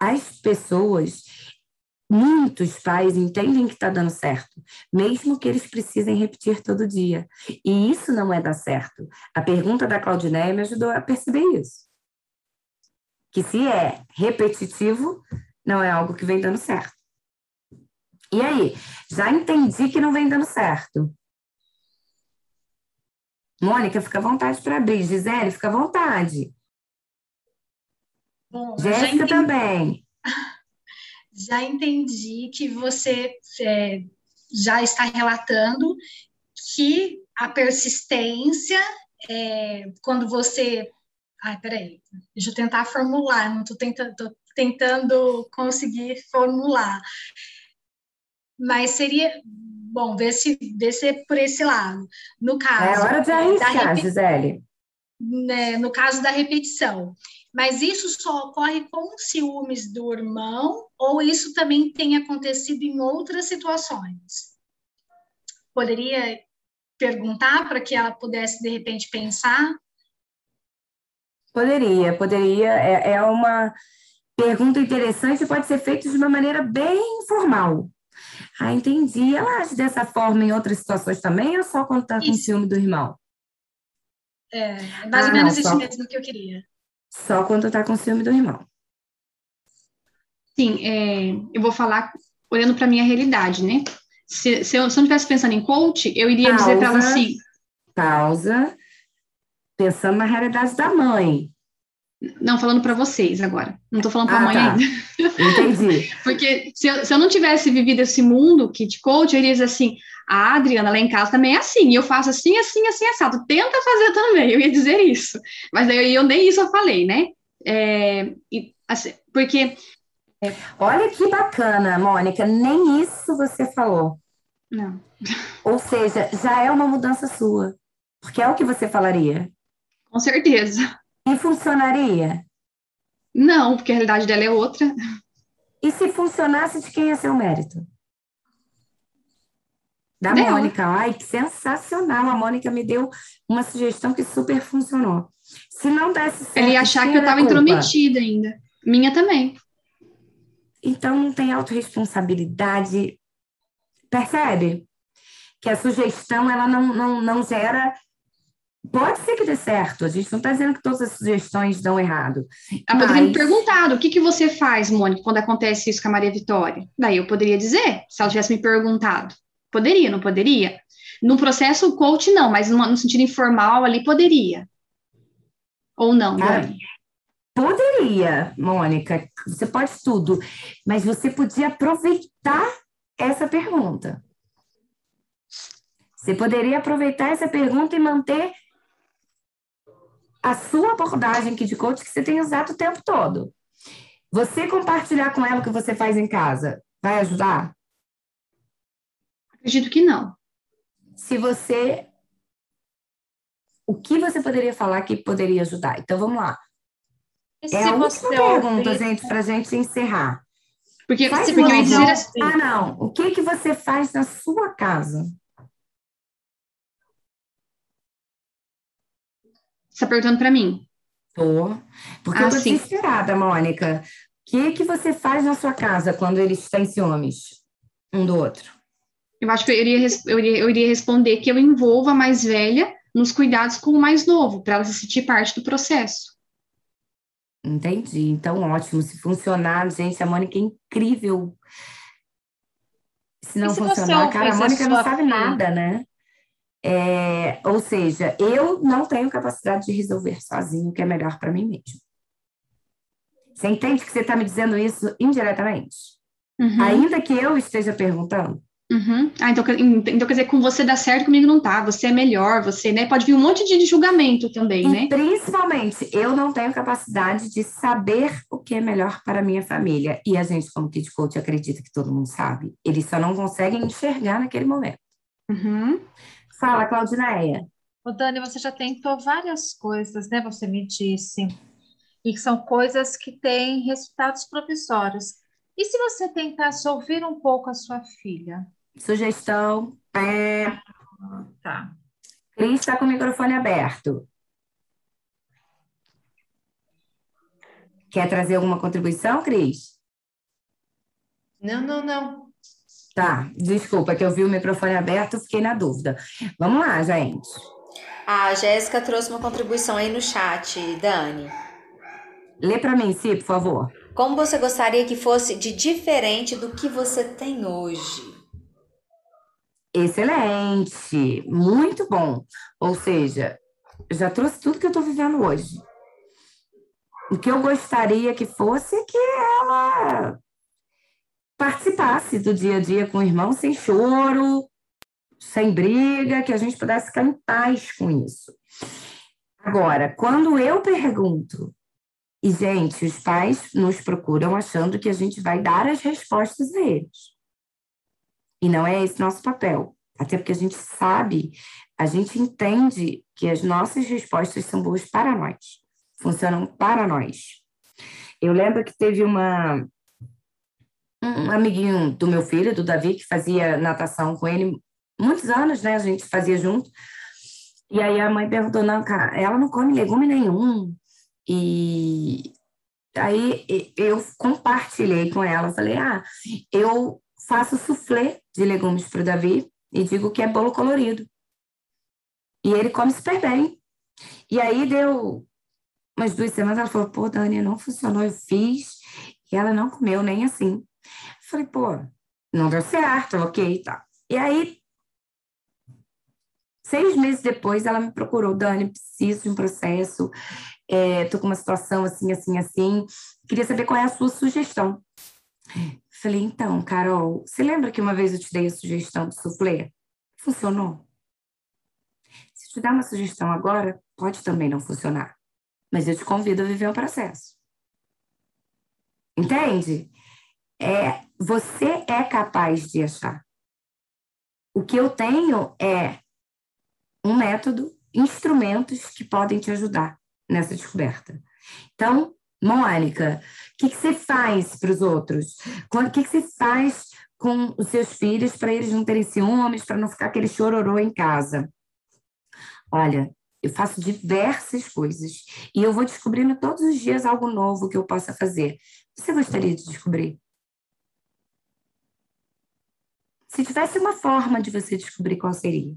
as pessoas, muitos pais entendem que está dando certo, mesmo que eles precisem repetir todo dia. E isso não é dar certo. A pergunta da Claudineia me ajudou a perceber isso. Que se é repetitivo, não é algo que vem dando certo. E aí, já entendi que não vem dando certo. Mônica, fica à vontade para abrir. Gisele, fica à vontade. Bom, Jéssica também. Já entendi que você é, já está relatando que a persistência, é, quando você. Ai, peraí, deixa eu tentar formular, não estou tentando, tentando conseguir formular. Mas seria bom ver se, ver se é por esse lado. No caso. É hora de arriscar, Gisele. Né, no caso da repetição. Mas isso só ocorre com ciúmes do irmão ou isso também tem acontecido em outras situações? Poderia perguntar para que ela pudesse, de repente, pensar? Poderia, poderia. É, é uma pergunta interessante, pode ser feita de uma maneira bem informal. Ah, entendi. Ela age dessa forma em outras situações também ou só quando está com ciúme do irmão? É, mais ah, ou menos não, isso só... mesmo que eu queria. Só quando está com ciúme do irmão. Sim, é, eu vou falar olhando para minha realidade, né? Se, se, eu, se eu não estivesse pensando em coach, eu iria pausa, dizer para ela assim. Pausa. Pensando na realidade da mãe. Não, falando para vocês agora. Não estou falando para a ah, mãe tá. ainda. Entendi. Porque se eu, se eu não tivesse vivido esse mundo que de coach, eu iria dizer assim: a Adriana lá em casa também é assim, e eu faço assim, assim, assim, assado. Tenta fazer também, eu ia dizer isso. Mas daí eu, eu nem isso eu falei, né? É, e, assim, porque. É... Olha que bacana, Mônica, nem isso você falou. Não. Ou seja, já é uma mudança sua. Porque é o que você falaria. Com certeza. E funcionaria? Não, porque a realidade dela é outra. E se funcionasse, de quem é seu mérito? Da dela. Mônica. Ai, que sensacional. A Mônica me deu uma sugestão que super funcionou. Se não desse certo. Ele ia achar que eu estava intrometida ainda. Minha também. Então não tem autorresponsabilidade. Percebe? Que a sugestão ela não, não, não gera Pode ser que dê certo, a gente não está dizendo que todas as sugestões dão errado. Ah, mas... poderia me perguntado, o que, que você faz, Mônica, quando acontece isso com a Maria Vitória? Daí eu poderia dizer, se ela tivesse me perguntado. Poderia, não poderia? No processo coach, não, mas no, no sentido informal ali, poderia. Ou não, Cara, Poderia, Mônica, você pode tudo, mas você podia aproveitar essa pergunta. Você poderia aproveitar essa pergunta e manter a sua abordagem aqui de coach que você tem usado o tempo todo. Você compartilhar com ela o que você faz em casa. vai ajudar? Acredito que não. Se você. O que você poderia falar que poderia ajudar? Então vamos lá. E é a última você pergunta, gente, para a gente encerrar. Porque, Faz porque eu dizer assim, Ah, não. O que, que você faz na sua casa? Você está perguntando para mim. Tô. Porque Ah, eu tô sim. desesperada, Mônica. O que, que você faz na sua casa quando eles têm ciúmes um do outro? Eu acho que eu iria, eu iria, eu iria responder que eu envolvo a mais velha nos cuidados com o mais novo, para ela se sentir parte do processo. Entendi. Então, ótimo. Se funcionar, gente, a Mônica é incrível. Se não se funcionar, cara, a ouvisse a Mônica não sabe filha? nada, né? É, ou seja, eu não tenho capacidade de resolver sozinho o que é melhor para mim mesmo. Você entende que você está me dizendo isso indiretamente? Uhum. Ainda que eu esteja perguntando. Uhum. Ah, então, então quer dizer, com você dá certo, comigo não tá. Você é melhor, você, né? Pode vir um monte de julgamento também, E né? principalmente, eu não tenho capacidade de saber o que é melhor para a minha família. E a gente, como Kid Coach, acredita que todo mundo sabe. Eles só não conseguem enxergar naquele momento. Uhum. Fala, Claudineia. Ô, Dani, você já tentou várias coisas, né? Você me disse. E que são coisas que têm resultados promissórios. E se você tentasse ouvir um pouco a sua filha? Sugestão. É... Tá. Cris está com o microfone aberto. Quer trazer alguma contribuição, Cris? Não, não, não. Tá, desculpa, que eu vi o microfone aberto, fiquei na dúvida. Vamos lá, gente. A Jéssica trouxe uma contribuição aí no chat, Dani. Lê para mim, Si, por favor. Como você gostaria que fosse de diferente do que você tem hoje? Excelente, muito bom. Ou seja, já trouxe tudo que eu estou vivendo hoje. O que eu gostaria que fosse é que ela participasse do dia a dia com o irmão sem choro, sem briga, que a gente pudesse ficar em paz com isso. Agora, quando eu pergunto, e gente, os pais nos procuram achando que a gente vai dar as respostas a eles. E não é esse nosso papel. Até porque a gente sabe, a gente entende que as nossas respostas são boas para nós, funcionam para nós. Eu lembro que teve uma um amiguinho do meu filho, do Davi, que fazia natação com ele muitos anos, né? A gente fazia junto. E aí a mãe perguntou: não, cara, ela não come legume nenhum. E aí eu compartilhei com ela, falei: ah, eu faço soufflé de legumes para o Davi e digo que é bolo colorido. E ele come super bem. E aí deu umas duas semanas, ela falou, pô, Dani, não funcionou, eu fiz, e ela não comeu nem assim. Falei, pô, não deu certo, ok, tá. E aí, seis meses depois, ela me procurou, Dani, preciso de um processo, é, tô com uma situação assim, assim, assim, queria saber qual é a sua sugestão. Falei, então, Carol, você lembra que uma vez eu te dei a sugestão do soufflé? Funcionou? Se eu te dar uma sugestão agora, pode também não funcionar. Mas eu te convido a viver o processo. Entende? É, você é capaz de achar. O que eu tenho é um método, instrumentos que podem te ajudar nessa descoberta. Então, Mônica, o que, que você faz para os outros? O que, que você faz com os seus filhos para eles não terem ciúmes, para não ficar aquele chororô em casa? Olha, eu faço diversas coisas e eu vou descobrindo todos os dias algo novo que eu possa fazer. Você gostaria de descobrir? Se tivesse uma forma de você descobrir qual seria?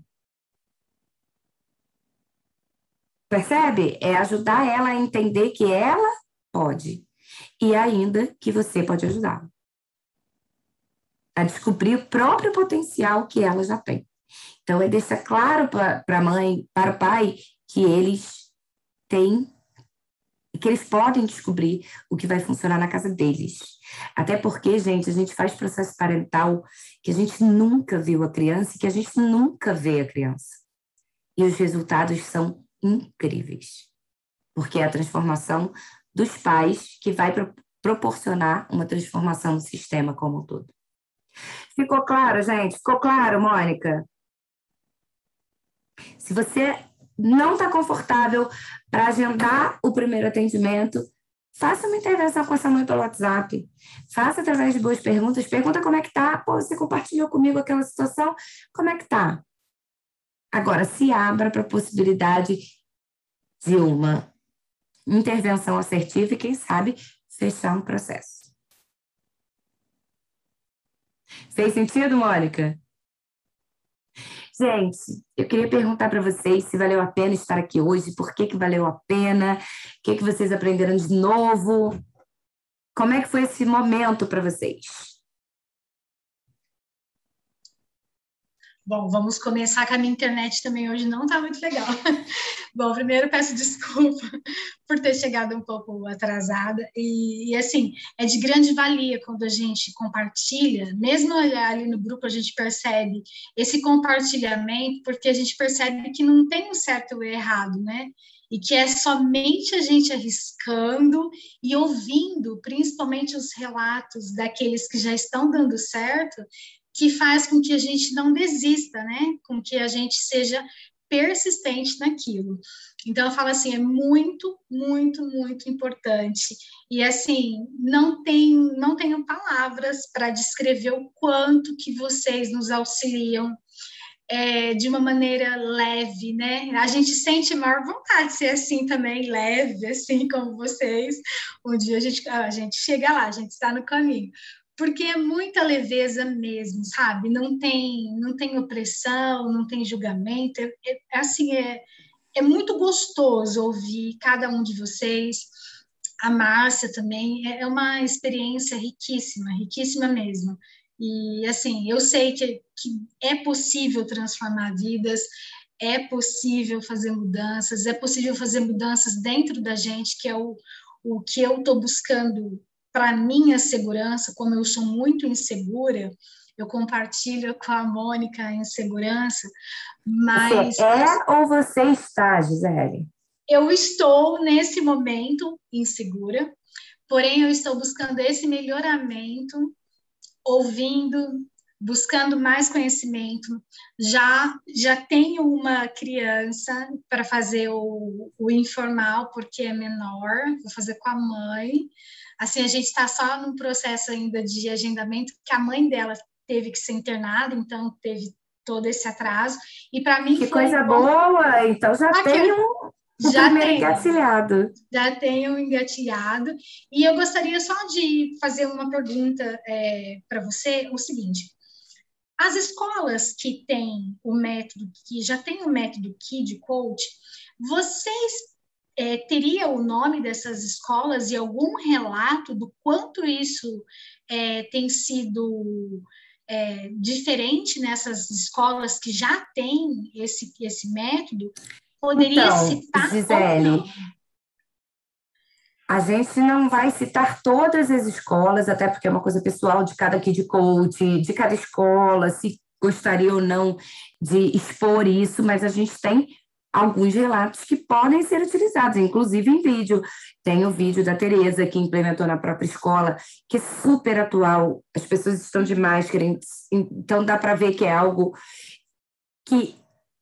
Percebe? É ajudar ela a entender que ela pode e ainda que você pode ajudá-la a descobrir o próprio potencial que ela já tem. Então, é deixar claro para a mãe, para o pai, que eles têm, que eles podem descobrir o que vai funcionar na casa deles. Até porque, gente, a gente faz processo parental que a gente nunca viu a criança e que a gente nunca vê a criança. E os resultados são incríveis. Porque é a transformação dos pais que vai pro proporcionar uma transformação no sistema como um todo. Ficou claro, gente? Ficou claro, Mônica? Se você não está confortável para agendar o primeiro atendimento, faça uma intervenção com essa mãe pelo WhatsApp. Faça através de boas perguntas. Pergunta como é que tá. Pô, você compartilhou comigo aquela situação. Como é que tá? Agora, se abra para a possibilidade de uma intervenção assertiva e, quem sabe, fechar um processo. Fez sentido, Mônica? Gente, eu queria perguntar para vocês se valeu a pena estar aqui hoje, por que, que valeu a pena, o que, que vocês aprenderam de novo, como é que foi esse momento para vocês? Bom, vamos começar que a minha internet também hoje não está muito legal. Bom, primeiro peço desculpa por ter chegado um pouco atrasada. E, e, assim, é de grande valia quando a gente compartilha, mesmo ali no grupo a gente percebe esse compartilhamento, porque a gente percebe que não tem um certo ou errado, né? E que é somente a gente arriscando e ouvindo, principalmente os relatos daqueles que já estão dando certo, que faz com que a gente não desista, né? Com que a gente seja persistente naquilo. Então eu falo assim, é muito, muito, muito importante. E assim, não tem não tenho palavras para descrever o quanto que vocês nos auxiliam é, de uma maneira leve, né? A gente sente maior vontade de ser assim também, leve, assim como vocês. Um dia a gente, a gente chega lá, a gente está no caminho porque é muita leveza mesmo, sabe? Não tem, não tem opressão, não tem julgamento. É, é, assim, é, é muito gostoso ouvir cada um de vocês. A Márcia também é, é uma experiência riquíssima, riquíssima mesmo. E assim, eu sei que, que é possível transformar vidas, é possível fazer mudanças, é possível fazer mudanças dentro da gente, que é o, o que eu estou buscando para minha segurança, como eu sou muito insegura, eu compartilho com a Mônica a insegurança, mas... Você é ou você está, Gisele? Eu estou, nesse momento, insegura, porém eu estou buscando esse melhoramento, ouvindo, buscando mais conhecimento. Já já tenho uma criança para fazer o, o informal, porque é menor, vou fazer com a mãe. Assim, a gente está só num processo ainda de agendamento, que a mãe dela teve que ser internada, então teve todo esse atraso. E para mim que coisa boa! Então já Aqui, tem um, já tenho, engatilhado. Já tenho engatilhado. E eu gostaria só de fazer uma pergunta é, para você, o seguinte. As escolas que têm o método, que já tem o método Kid Coach, vocês é, teria o nome dessas escolas e algum relato do quanto isso é, tem sido é, diferente nessas escolas que já têm esse, esse método? Poderia então, citar? Gisele, a gente não vai citar todas as escolas, até porque é uma coisa pessoal de cada kid coach, de cada escola, se gostaria ou não de expor isso, mas a gente tem alguns relatos que podem ser utilizados, inclusive em vídeo. Tem o vídeo da Tereza, que implementou na própria escola, que é super atual, as pessoas estão de máscara, então dá para ver que é algo que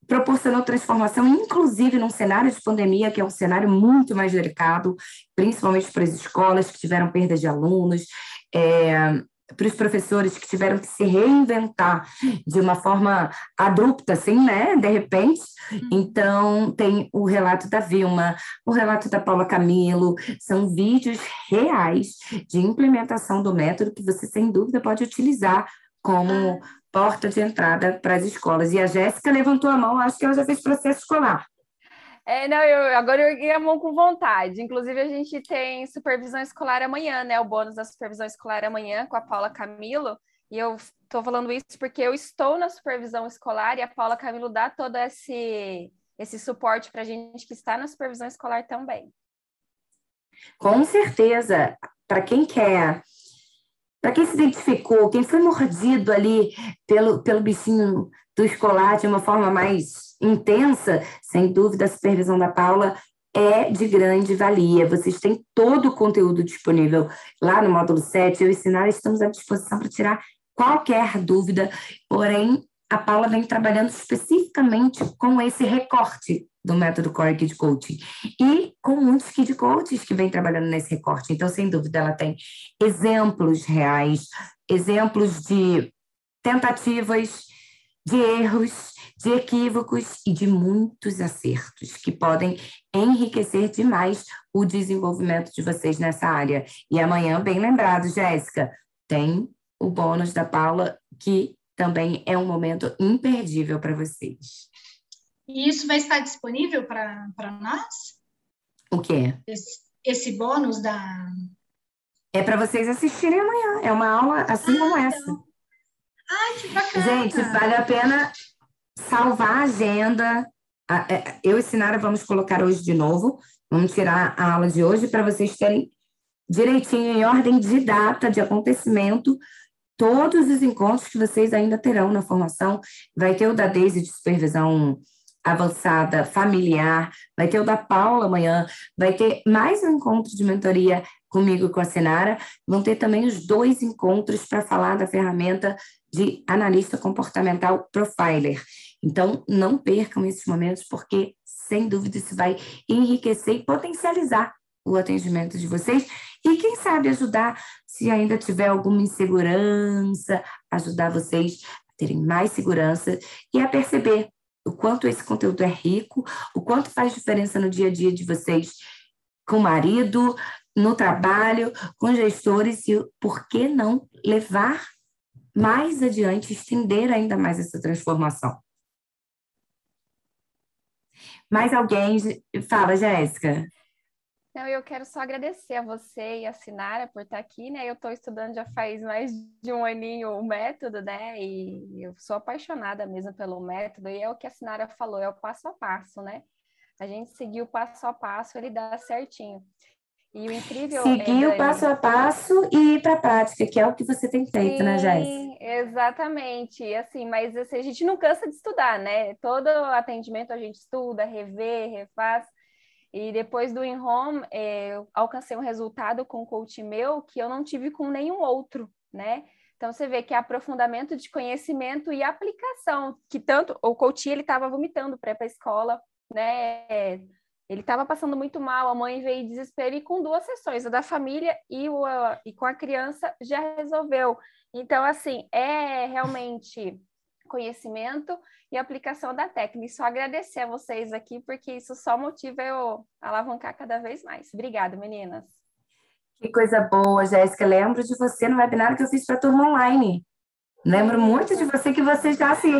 proporcionou transformação, inclusive num cenário de pandemia, que é um cenário muito mais delicado, principalmente para as escolas que tiveram perda de alunos. É, para os professores que tiveram que se reinventar de uma forma abrupta, assim, né? De repente. Uhum. Então, tem o relato da Vilma, o relato da Paula Camilo, são vídeos reais de implementação do método que você, sem dúvida, pode utilizar como ah. Porta de entrada para as escolas. E a Jéssica levantou a mão, acho que ela já fez processo escolar. É, não, eu, agora eu erguei a mão com vontade. Inclusive, a gente tem supervisão escolar amanhã, né? O bônus da supervisão escolar amanhã com a Paula Camilo. E eu estou falando isso porque eu estou na supervisão escolar e a Paula Camilo dá todo esse, esse suporte para a gente que está na supervisão escolar também. Com certeza. Para quem quer, para quem se identificou, quem foi mordido ali pelo, pelo bichinho do escolar de uma forma mais intensa, sem dúvida, a supervisão da Paula é de grande valia. Vocês têm todo o conteúdo disponível lá no módulo 7. Eu e Sinara estamos à disposição para tirar qualquer dúvida, porém, a Paula vem trabalhando especificamente com esse recorte do método Core Kid Coaching e com muitos Kid Coaches que vem trabalhando nesse recorte. Então, sem dúvida, ela tem exemplos reais, exemplos de tentativas, de erros, de equívocos e de muitos acertos que podem enriquecer demais o desenvolvimento de vocês nessa área. E amanhã, bem lembrado, Jéssica, tem o bônus da Paula, que também é um momento imperdível para vocês. E isso vai estar disponível para nós? O quê? Esse, esse bônus da. É para vocês assistirem amanhã. É uma aula assim ah, como essa. Então. Ai, que bacana! Gente, vale a pena salvar a agenda. É, eu e Sinara vamos colocar hoje de novo. Vamos tirar a aula de hoje para vocês terem direitinho, em ordem de data, de acontecimento, todos os encontros que vocês ainda terão na formação. Vai ter o da Daisy de supervisão avançada, familiar, vai ter o da Paula amanhã, vai ter mais um encontro de mentoria comigo e com a Sinara, vão ter também os dois encontros para falar da ferramenta de analista comportamental profiler. Então, não percam esses momentos, porque, sem dúvida, isso vai enriquecer e potencializar o atendimento de vocês e, quem sabe, ajudar, se ainda tiver alguma insegurança, ajudar vocês a terem mais segurança e a perceber o quanto esse conteúdo é rico, o quanto faz diferença no dia a dia de vocês com o marido, no trabalho, com gestores e por que não levar mais adiante, estender ainda mais essa transformação. Mais alguém? Fala, Jéssica. Não, eu quero só agradecer a você e a Sinara por estar aqui, né? Eu estou estudando já faz mais de um aninho o método, né? E eu sou apaixonada mesmo pelo método, e é o que a Sinara falou, é o passo a passo, né? A gente seguir o passo a passo, ele dá certinho. E o incrível Seguir é, o passo a passo e ir para a prática, que é o que você tem feito, né, Sim, né, Jéssica? Exatamente. Assim, mas assim, a gente não cansa de estudar, né? Todo atendimento a gente estuda, revê, refaz. E depois do in-home, é, eu alcancei um resultado com o coach meu que eu não tive com nenhum outro, né? Então você vê que é aprofundamento de conhecimento e aplicação, que tanto o coach ele estava vomitando para ir para a escola, né? Ele estava passando muito mal, a mãe veio em desespero e com duas sessões, a da família e, o, e com a criança já resolveu. Então, assim, é realmente conhecimento e aplicação da técnica. E só agradecer a vocês aqui, porque isso só motiva eu alavancar cada vez mais. Obrigada, meninas. Que coisa boa, Jéssica. Lembro de você no webinar que eu fiz para a turma online. Lembro muito de você que você já se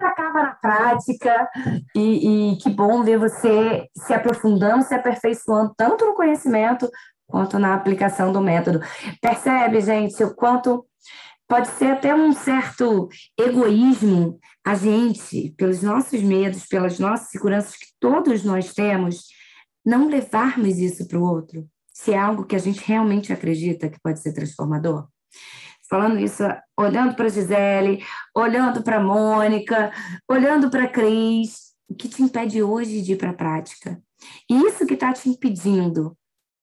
destacava na prática e, e que bom ver você se aprofundando, se aperfeiçoando tanto no conhecimento quanto na aplicação do método. Percebe, gente, o quanto pode ser até um certo egoísmo a gente, pelos nossos medos, pelas nossas seguranças que todos nós temos, não levarmos isso para o outro, se é algo que a gente realmente acredita que pode ser transformador. Falando isso, olhando para a Gisele, olhando para a Mônica, olhando para a Cris, o que te impede hoje de ir para a prática? E isso que está te impedindo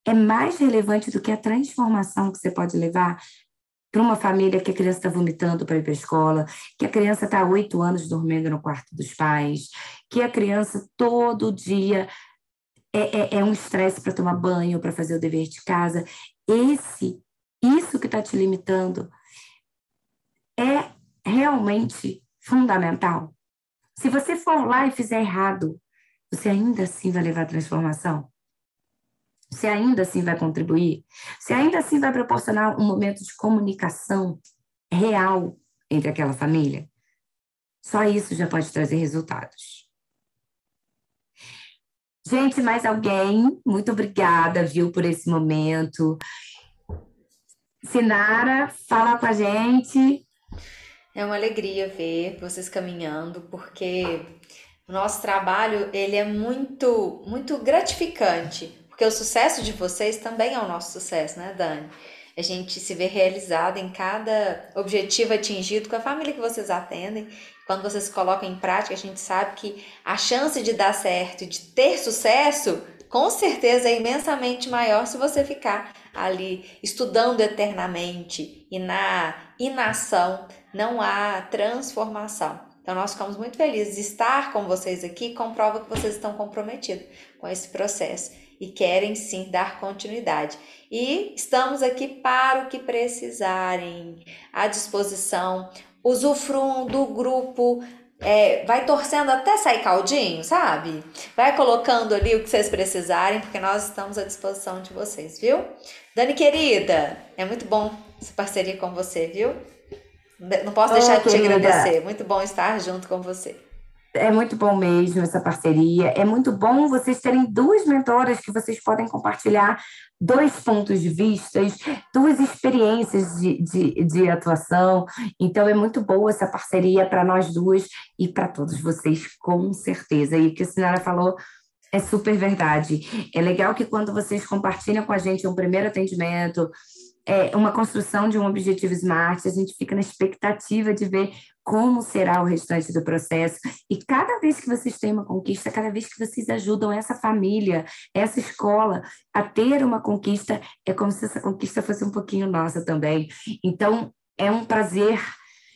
é mais relevante do que a transformação que você pode levar para uma família que a criança está vomitando para ir para a escola, que a criança está oito anos dormindo no quarto dos pais, que a criança todo dia é, é, é um estresse para tomar banho, para fazer o dever de casa. Esse, isso que está te limitando é realmente fundamental. Se você for lá e fizer errado, você ainda assim vai levar a transformação? Você ainda assim vai contribuir? Você ainda assim vai proporcionar um momento de comunicação real entre aquela família? Só isso já pode trazer resultados. Gente, mais alguém? Muito obrigada, viu, por esse momento. Sinara, fala com a gente. É uma alegria ver vocês caminhando, porque o nosso trabalho ele é muito, muito gratificante porque o sucesso de vocês também é o nosso sucesso, né, Dani? A gente se vê realizado em cada objetivo atingido com a família que vocês atendem. Quando vocês colocam em prática, a gente sabe que a chance de dar certo de ter sucesso com certeza é imensamente maior se você ficar ali estudando eternamente e na inação não há transformação. Então, nós ficamos muito felizes de estar com vocês aqui, comprova que vocês estão comprometidos com esse processo e querem sim dar continuidade. E estamos aqui para o que precisarem, à disposição. Usufruam do grupo, é, vai torcendo até sair caldinho, sabe? Vai colocando ali o que vocês precisarem, porque nós estamos à disposição de vocês, viu? Dani querida, é muito bom essa parceria com você, viu? Não posso deixar oh, de te agradecer. Muito bom estar junto com você. É muito bom mesmo essa parceria. É muito bom vocês terem duas mentoras que vocês podem compartilhar dois pontos de vista, duas experiências de, de, de atuação. Então, é muito boa essa parceria para nós duas e para todos vocês, com certeza. E o que a senhora falou é super verdade. É legal que quando vocês compartilham com a gente um primeiro atendimento, é, uma construção de um objetivo SMART, a gente fica na expectativa de ver como será o restante do processo. E cada vez que vocês têm uma conquista, cada vez que vocês ajudam essa família, essa escola a ter uma conquista, é como se essa conquista fosse um pouquinho nossa também. Então, é um prazer,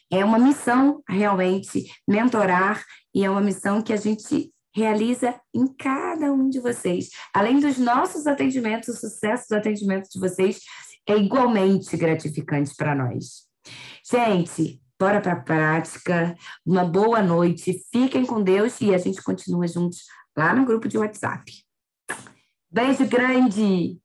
é uma missão realmente mentorar e é uma missão que a gente realiza em cada um de vocês. Além dos nossos atendimentos, o sucesso do atendimento de vocês é igualmente gratificante para nós. Gente, bora para a prática. Uma boa noite. Fiquem com Deus e a gente continua juntos lá no grupo de WhatsApp. Beijo grande!